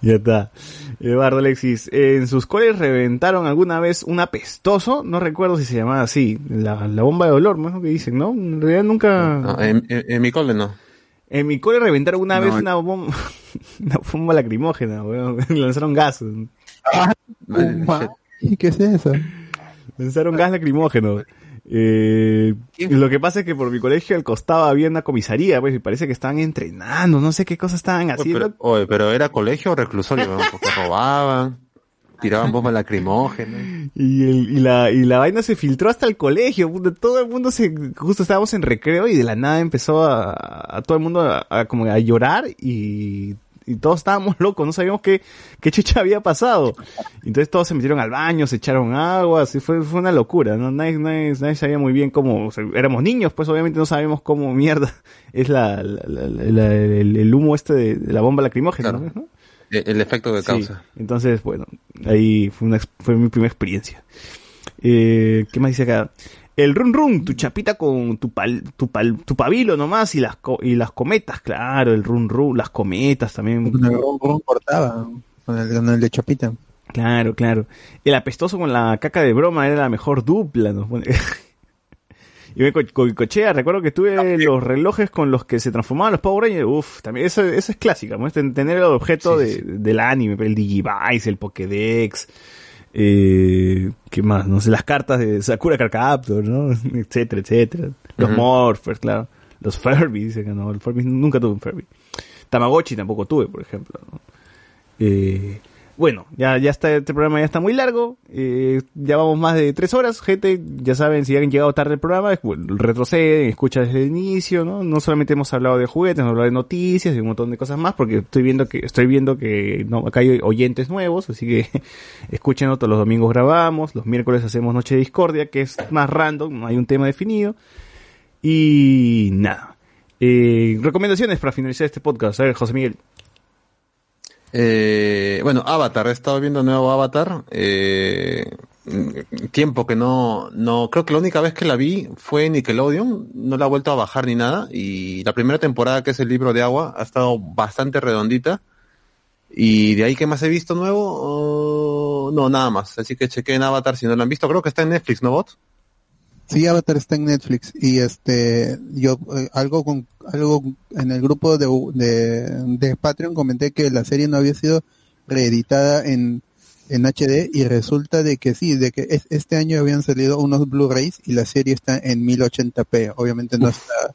ya está. Eduardo Alexis, en sus coles reventaron alguna vez un apestoso, no recuerdo si se llamaba así, la, la bomba de olor, ¿no? que dicen, ¿no? En realidad nunca... No, en, en- en mi cole no. En mi cole reventaron una No, vez una bomba, una bomba lacrimógena, weón. Lanzaron gas. ¿Y qué es eso? Lanzaron gas lacrimógeno. Eh, lo que pasa es que por mi colegio al costado había una comisaría, pues, y parece que estaban entrenando, no sé qué cosas estaban Oye, haciendo. pero, oye, pero era colegio o reclusorio, weón, porque robaban, tiraban bombas lacrimógenas. Y, el- y la, y la vaina se filtró hasta el colegio, todo el mundo se, justo estábamos en recreo y de la nada empezó a, a todo el mundo a, a como a llorar y, y todos estábamos locos, no sabíamos qué, qué chucha había pasado. Entonces todos se metieron al baño, se echaron agua, así fue, fue una locura, ¿no? Nadie, nadie, nadie sabía muy bien cómo, o sea, éramos niños, pues obviamente no sabemos cómo mierda es la, la- la- la- el, el humo este de, de la bomba lacrimógena, Claro. ¿no? El, el efecto que Sí, causa. entonces, bueno, ahí fue, una, fue mi primera experiencia. Eh, ¿Qué más dice acá? El run run, tu chapita con tu pal, tu pal, tu pabilo nomás y las co- y las cometas, claro, el run run, las cometas también. Con el ron, ron cortaba. Con el, con el de chapita. Claro, claro. El apestoso con la caca de broma era la mejor dupla. nos pone. Y me co co- cochea, recuerdo que tuve los relojes con los que se transformaban los Power Rangers. Uf, también eso, eso es clásica, ¿no? Ten- tener el objeto de, del anime, el Digivice, el Pokédex. Eh, ¿Qué más? No sé, las cartas de Sakura Card Captor, ¿no? etcétera, etcétera. Los Ujú. Morphers, claro. Los Furby, dice que no. El Furby nunca tuve un Furby. Tamagotchi tampoco tuve, por ejemplo. ¿no? Eh, bueno, ya, ya está, este programa ya está muy largo. Eh, ya vamos más de tres horas, gente. Ya saben, si han llegado tarde el programa, retroceden, escucha desde el inicio, ¿no? No solamente hemos hablado de juguetes, hemos hablado de noticias y un montón de cosas más, porque estoy viendo que, estoy viendo que no, acá hay oyentes nuevos, así que escuchen todos los domingos grabamos, los miércoles hacemos Noche de Discordia, que es más random, no hay un tema definido. Y nada. Eh, recomendaciones para finalizar este podcast. A ver, José Miguel. Eh, bueno, Avatar, he estado viendo nuevo Avatar. Eh, tiempo que no, no, creo que la única vez que la vi fue en Nickelodeon, no la he vuelto a bajar ni nada. Y la primera temporada, que es el libro de agua, ha estado bastante redondita. Y de ahí, ¿qué más he visto nuevo? Oh, no, nada más. Así que chequé en Avatar si no lo han visto. Creo que está en Netflix, ¿no, Bot? Sí, Avatar está en Netflix y este yo eh, algo con algo en el grupo de, de de Patreon comenté que la serie no había sido reeditada en en HD y resulta de que sí, de que es- este año habían salido unos Blu-rays y la serie está en 1080p. Obviamente no está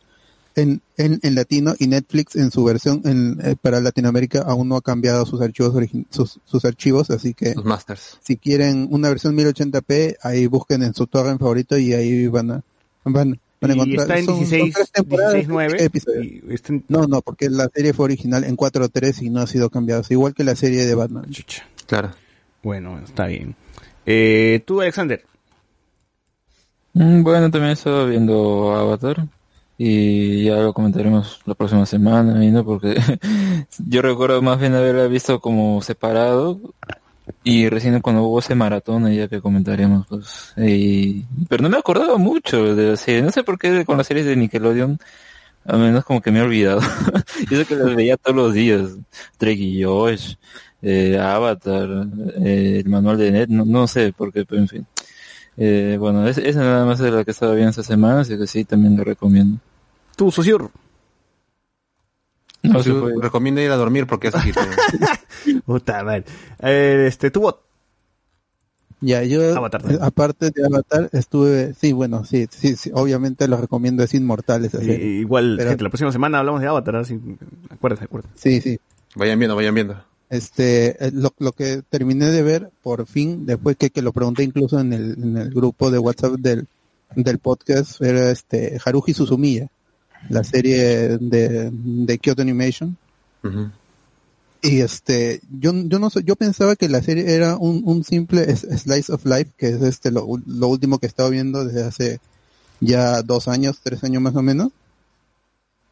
en, en, en latino y Netflix en su versión en, eh, para Latinoamérica aún no ha cambiado sus archivos sus, sus archivos, así que Los Masters. si quieren una versión 1080p, ahí busquen en su torrent favorito y ahí van a van, van a encontrar. está en son- son 16, tres temporadas, 16.9, episodios. y está en- No, no, porque la serie fue original en 4.3 y no ha sido cambiada. Igual que la serie de Batman. Claro. Bueno, está bien. Eh, tú, Alexander. Mm, Bueno, también he estado viendo Avatar. Y ya lo comentaremos la próxima semana, no porque yo recuerdo más bien haberla visto como separado y recién cuando hubo ese maratón ya que comentaremos pues y- pero no me acordaba mucho de la serie, no sé por qué con las series de Nickelodeon a menos como que me he olvidado. y eso que las veía todos los días. Drake y Josh, eh, Avatar, eh, el manual de Net, no, no sé por qué, pero en fin. Eh, bueno, es- esa nada más es la que estaba bien esta semana, así que sí, también lo recomiendo. ¿Tú, socio? No, se recomiendo ir a dormir porque es aquí. Puta madre. Eh, este, tu bot. Ya, yo, Avatar. aparte de Avatar, estuve, sí, bueno, sí, sí, sí, obviamente lo recomiendo, es inmortal esa Eh, serie. igual, Pero- gente, la próxima semana hablamos de Avatar, así, acuérdate, acuérdate. Sí, sí. Vayan viendo, vayan viendo. Este, eh, lo, lo que terminé de ver, por fin, después que, que lo pregunté incluso en el, en el grupo de WhatsApp del, del podcast, era este, Haruhi Suzumiya, la serie de, de Kyoto Animation. Y este, yo, yo no yo pensaba que la serie era un, un simple slice of life, que es este lo, lo último que he estado viendo desde hace ya dos años, tres años más o menos.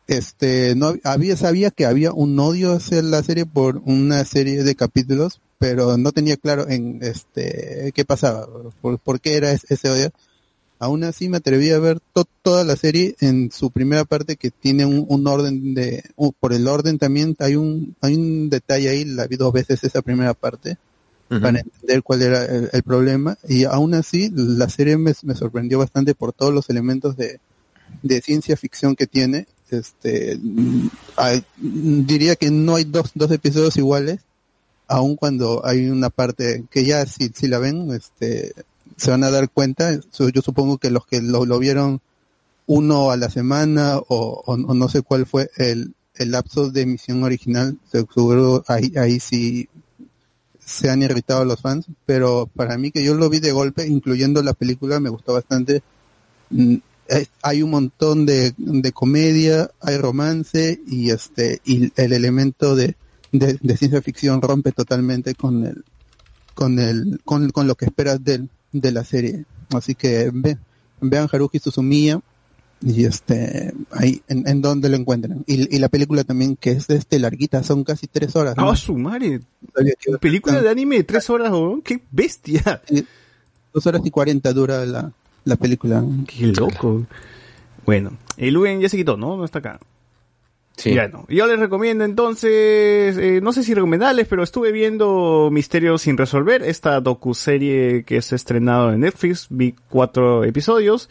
Este, no hab- había, sabía que había un odio hacia la serie por una serie de capítulos, pero no tenía claro en este, qué pasaba, por, por qué era es- ese odio. Aún así me atreví a ver to- toda la serie en su primera parte que tiene un, un orden de, uh, por el orden también hay un, hay un detalle ahí, la vi dos veces esa primera parte para entender cuál era el, el problema y aún así la serie me, me sorprendió bastante por todos los elementos de, de ciencia ficción que tiene. Este, hay- diría que no hay dos, dos episodios iguales, aun cuando hay una parte que ya si, si la ven, este, se van a dar cuenta. Yo supongo que los que lo, vieron uno a la semana o no sé cuál fue el, el lapso de emisión original, seguro ahí, ahí sí se han irritado los fans, pero para mí que yo lo vi de golpe, incluyendo la película, me gustó bastante. Mm, eh, Hay un montón de, de comedia, hay romance y este y el elemento de, de, de ciencia ficción rompe totalmente con el con el con, con lo que esperas del, de la serie. Así que ve, vean Haruhi Suzumiya y este ahí en, en donde lo encuentran. Y, y la película también que es este larguita, son casi tres horas. ¿no? ¡Ah, su madre! Película de anime de tres horas, weón. ¡Qué bestia! Dos horas y cuarenta dura la, la película. ¡Qué loco! Bueno, el Luen ya se quitó, ¿no? No está acá. Ya. Yo les recomiendo entonces, eh, no sé si recomendarles, pero estuve viendo Misterios sin resolver, esta docuserie que se ha estrenado en Netflix, vi cuatro episodios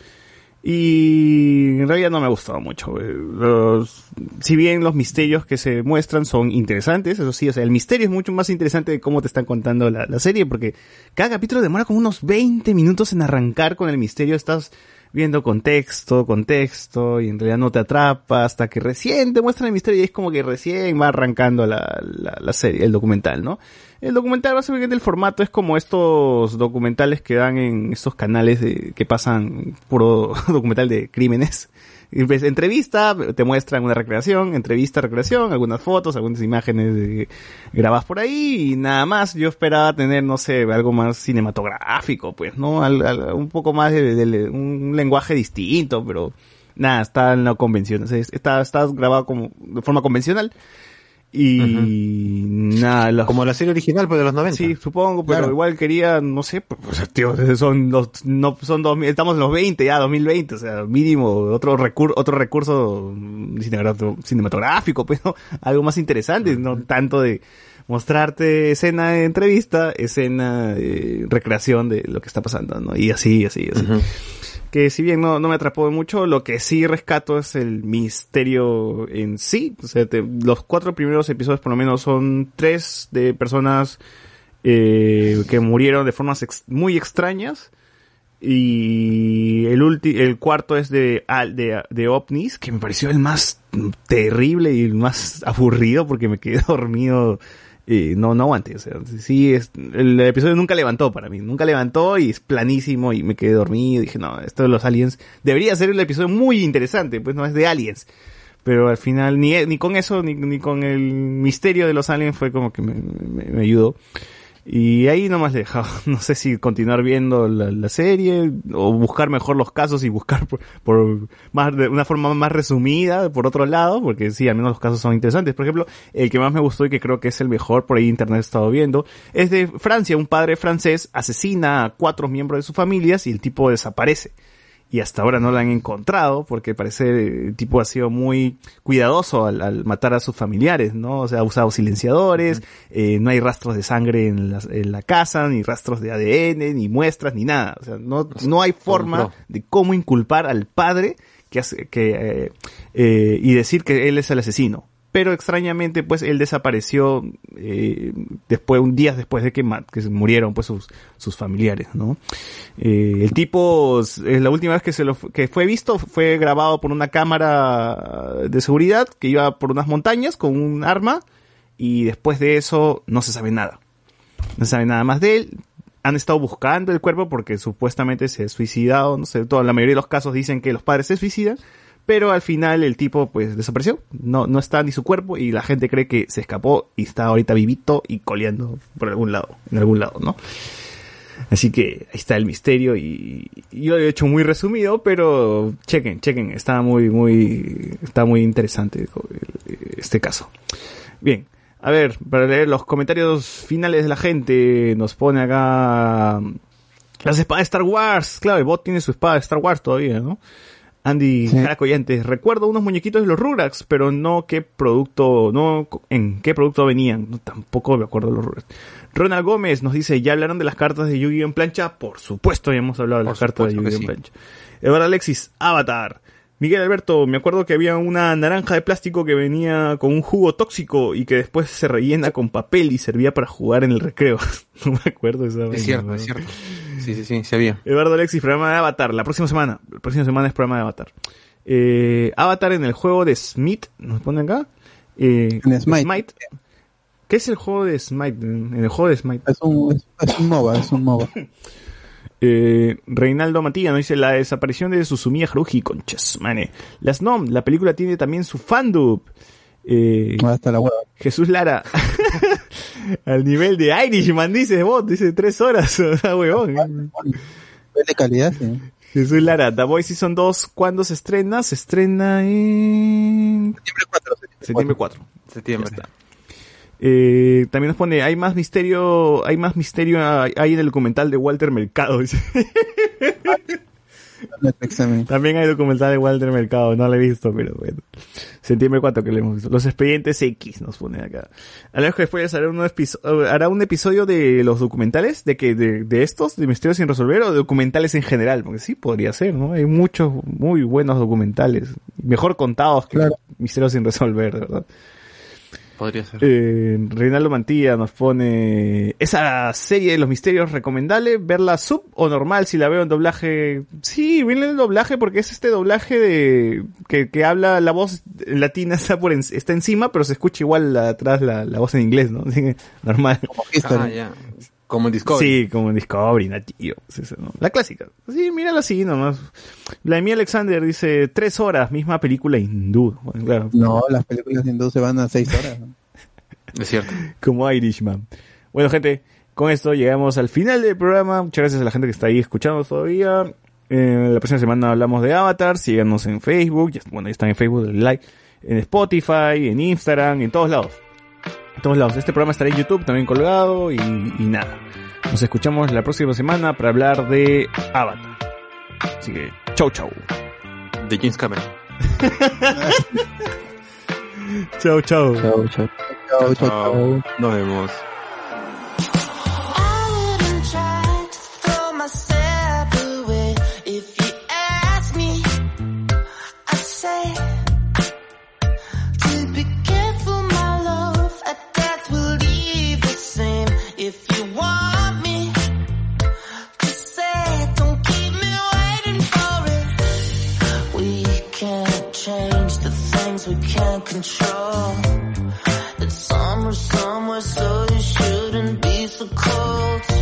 y en realidad no me ha gustado mucho. eh, Los, si bien los misterios que se muestran son interesantes, eso sí, o sea, el misterio es mucho más interesante de cómo te están contando la, la serie, porque cada capítulo demora como unos 20 minutos en arrancar con el misterio, estás viendo contexto, contexto, y en realidad no te atrapa hasta que recién te muestran el misterio y es como que recién va arrancando la, la, la serie, el documental, ¿no? El documental básicamente el formato es como estos documentales que dan en estos canales de, que pasan puro documental de crímenes. Entrevista, te muestran una recreación, entrevista, recreación, algunas fotos, algunas imágenes de- grabadas por ahí y nada más. Yo esperaba tener, no sé, algo más cinematográfico, pues, ¿no? Al- un poco más de- un lenguaje distinto, pero nada, está en la convención. O sea, está, está grabado como de forma convencional. Y nada, los- Como la serie original, pues de los 90. Sí, supongo, pero Claro. igual quería, no sé, pues, tío, son los, no, son dos, estamos en los 20 ya, 2020, o sea, mínimo otro recurso, otro recurso cinematográfico, pero algo más interesante, no tanto de mostrarte escena de entrevista, escena de recreación de lo que está pasando, ¿no? Y así, así, así. Que si bien no, no me atrapó mucho, lo que sí rescato es el misterio en sí. O sea, te- los cuatro primeros episodios por lo menos son tres de personas eh, que murieron de formas muy extrañas. Y el ulti el cuarto es de, de, de ovnis, que me pareció el más terrible y el más aburrido porque me quedé dormido. Y no, no aguanté. O sea, sí, es, el episodio nunca levantó para mí. Nunca levantó y es planísimo y me quedé dormido. Dije, no, esto de los aliens debería ser el episodio muy interesante, pues no es de aliens. Pero al final ni, ni con eso, ni, ni con el misterio de los aliens fue como que me, me- me ayudó. Y ahí nomás le he dejado. No sé si continuar viendo la, la serie o buscar mejor los casos y buscar por, por más de una forma más resumida por otro lado, porque sí, al menos los casos son interesantes. Por ejemplo, el que más me gustó y que creo que es el mejor, por ahí internet he estado viendo, es de Francia. Un padre francés asesina a cuatro miembros de sus familias y el tipo desaparece y hasta ahora no la han encontrado porque parece el tipo ha sido muy cuidadoso al, al matar a sus familiares, ¿no? O sea, ha usado silenciadores, eh, no hay rastros de sangre en la, en la casa, ni rastros de ADN, ni muestras, ni nada. O sea, no, no hay forma de cómo inculpar al padre que hace, que, eh, eh, y decir que él es el asesino. Pero extrañamente, pues, él desapareció eh, después, un día después de que, que murieron, pues, sus, sus familiares. Eh, el tipo, eh, la última vez que se lo, que fue visto fue grabado por una cámara de seguridad que iba por unas montañas con un arma y después de eso no se sabe nada. No se sabe nada más de él. Han estado buscando el cuerpo porque supuestamente se ha suicidado, no sé, toda la mayoría de los casos dicen que los padres se suicidan, pero al final el tipo pues desapareció, no, no está ni su cuerpo y la gente cree que se escapó y está ahorita vivito y coleando por algún lado, en algún lado, ¿no? Así que ahí está el misterio y, yo lo he hecho muy resumido, pero chequen, chequen, está muy, muy, está muy interesante el- este caso. Bien, a ver, para leer los comentarios finales de la gente, nos pone acá las espadas de Star Wars. Claro, el bot tiene su espada de Star Wars todavía, ¿no? Andy Jaracoyantes, recuerdo unos muñequitos de los Rugrats, pero no qué producto, no en qué producto venían, no, tampoco me acuerdo de los Rugrats. Ronald Gómez nos dice, ¿ya hablaron de las cartas de Yu-Gi-Oh en plancha? Por supuesto, ya hemos hablado de Por las cartas de Yu-Gi-Oh en plancha. Eduardo Alexis, Avatar. Miguel Alberto, me acuerdo que había una naranja de plástico que venía con un jugo tóxico y que después se rellena con papel y servía para jugar en el recreo. no me acuerdo de esa vaina, Es cierto, ¿no? es cierto. Sí, sí, sí, se había. Eduardo Alexis, programa de Avatar, la próxima semana. La próxima semana es programa de Avatar. Eh, Avatar en el juego de Smith, nos ponen acá. Eh, Smite. ¿Qué es el juego de Smite? En el juego de Smite. Es un, es, es un MOBA, es un MOBA. Eh, Reinaldo Matías nos dice la desaparición de Susumiya Haruhi, conchas, mane. Las NOM, la película tiene también su fandub. Eh, Hasta la hueva. Jesús Lara. Al nivel de Irishman, dice bot, dice tres horas. O sea, huevón. De calidad, sí. Jesús Lara, The Boys Season 2, ¿cuándo se estrena? Se estrena en... Septiembre 4. Septiembre. Eh, también nos pone, hay más misterio, hay más misterio hay hay en el documental de Walter Mercado. dice. También hay documental de Walter Mercado, no lo he visto, pero bueno. Septiembre 4 que le hemos visto. Los expedientes X nos pone acá. Alejo después hará un, hará un episodio de los documentales, de que, de, de estos, de misterios sin resolver, o de documentales en general, porque sí podría ser, ¿no? Hay muchos muy buenos documentales, mejor contados que misterios sin resolver, verdad. Podría ser. Eh, Reinaldo Mantilla nos pone esa serie de los misterios recomendable verla sub o normal si la veo en doblaje sí bien el doblaje porque es este doblaje de que, que habla la voz latina está por en- está encima pero se escucha igual la- atrás la, la voz en inglés no normal Ah, ya. Como en Discovery. sí como en Discovery natillo Sí, sí, ¿no? la clásica sí mírala así nomás Vladimir Alexander dice tres horas misma película hindú Bueno, claro No, las películas hindú se van a seis horas. ¿no? Es cierto. como Irishman. Bueno, gente, con esto llegamos al final del programa. Muchas gracias a la gente que está ahí escuchando todavía. Eh, la próxima semana hablamos de Avatar. Síganos en Facebook. Bueno, ya están en Facebook, denle like. En Spotify, en Instagram, en todos lados. Todos lados. Este programa estará en YouTube también colgado y, y nada. Nos escuchamos la próxima semana para hablar de Avatar. Así que, chau, chau. De James Cameron. Chau, chau. Chau, chau. Chau, chau, chau. Nos vemos. We can't control. It's summer somewhere, so you shouldn't be so cold.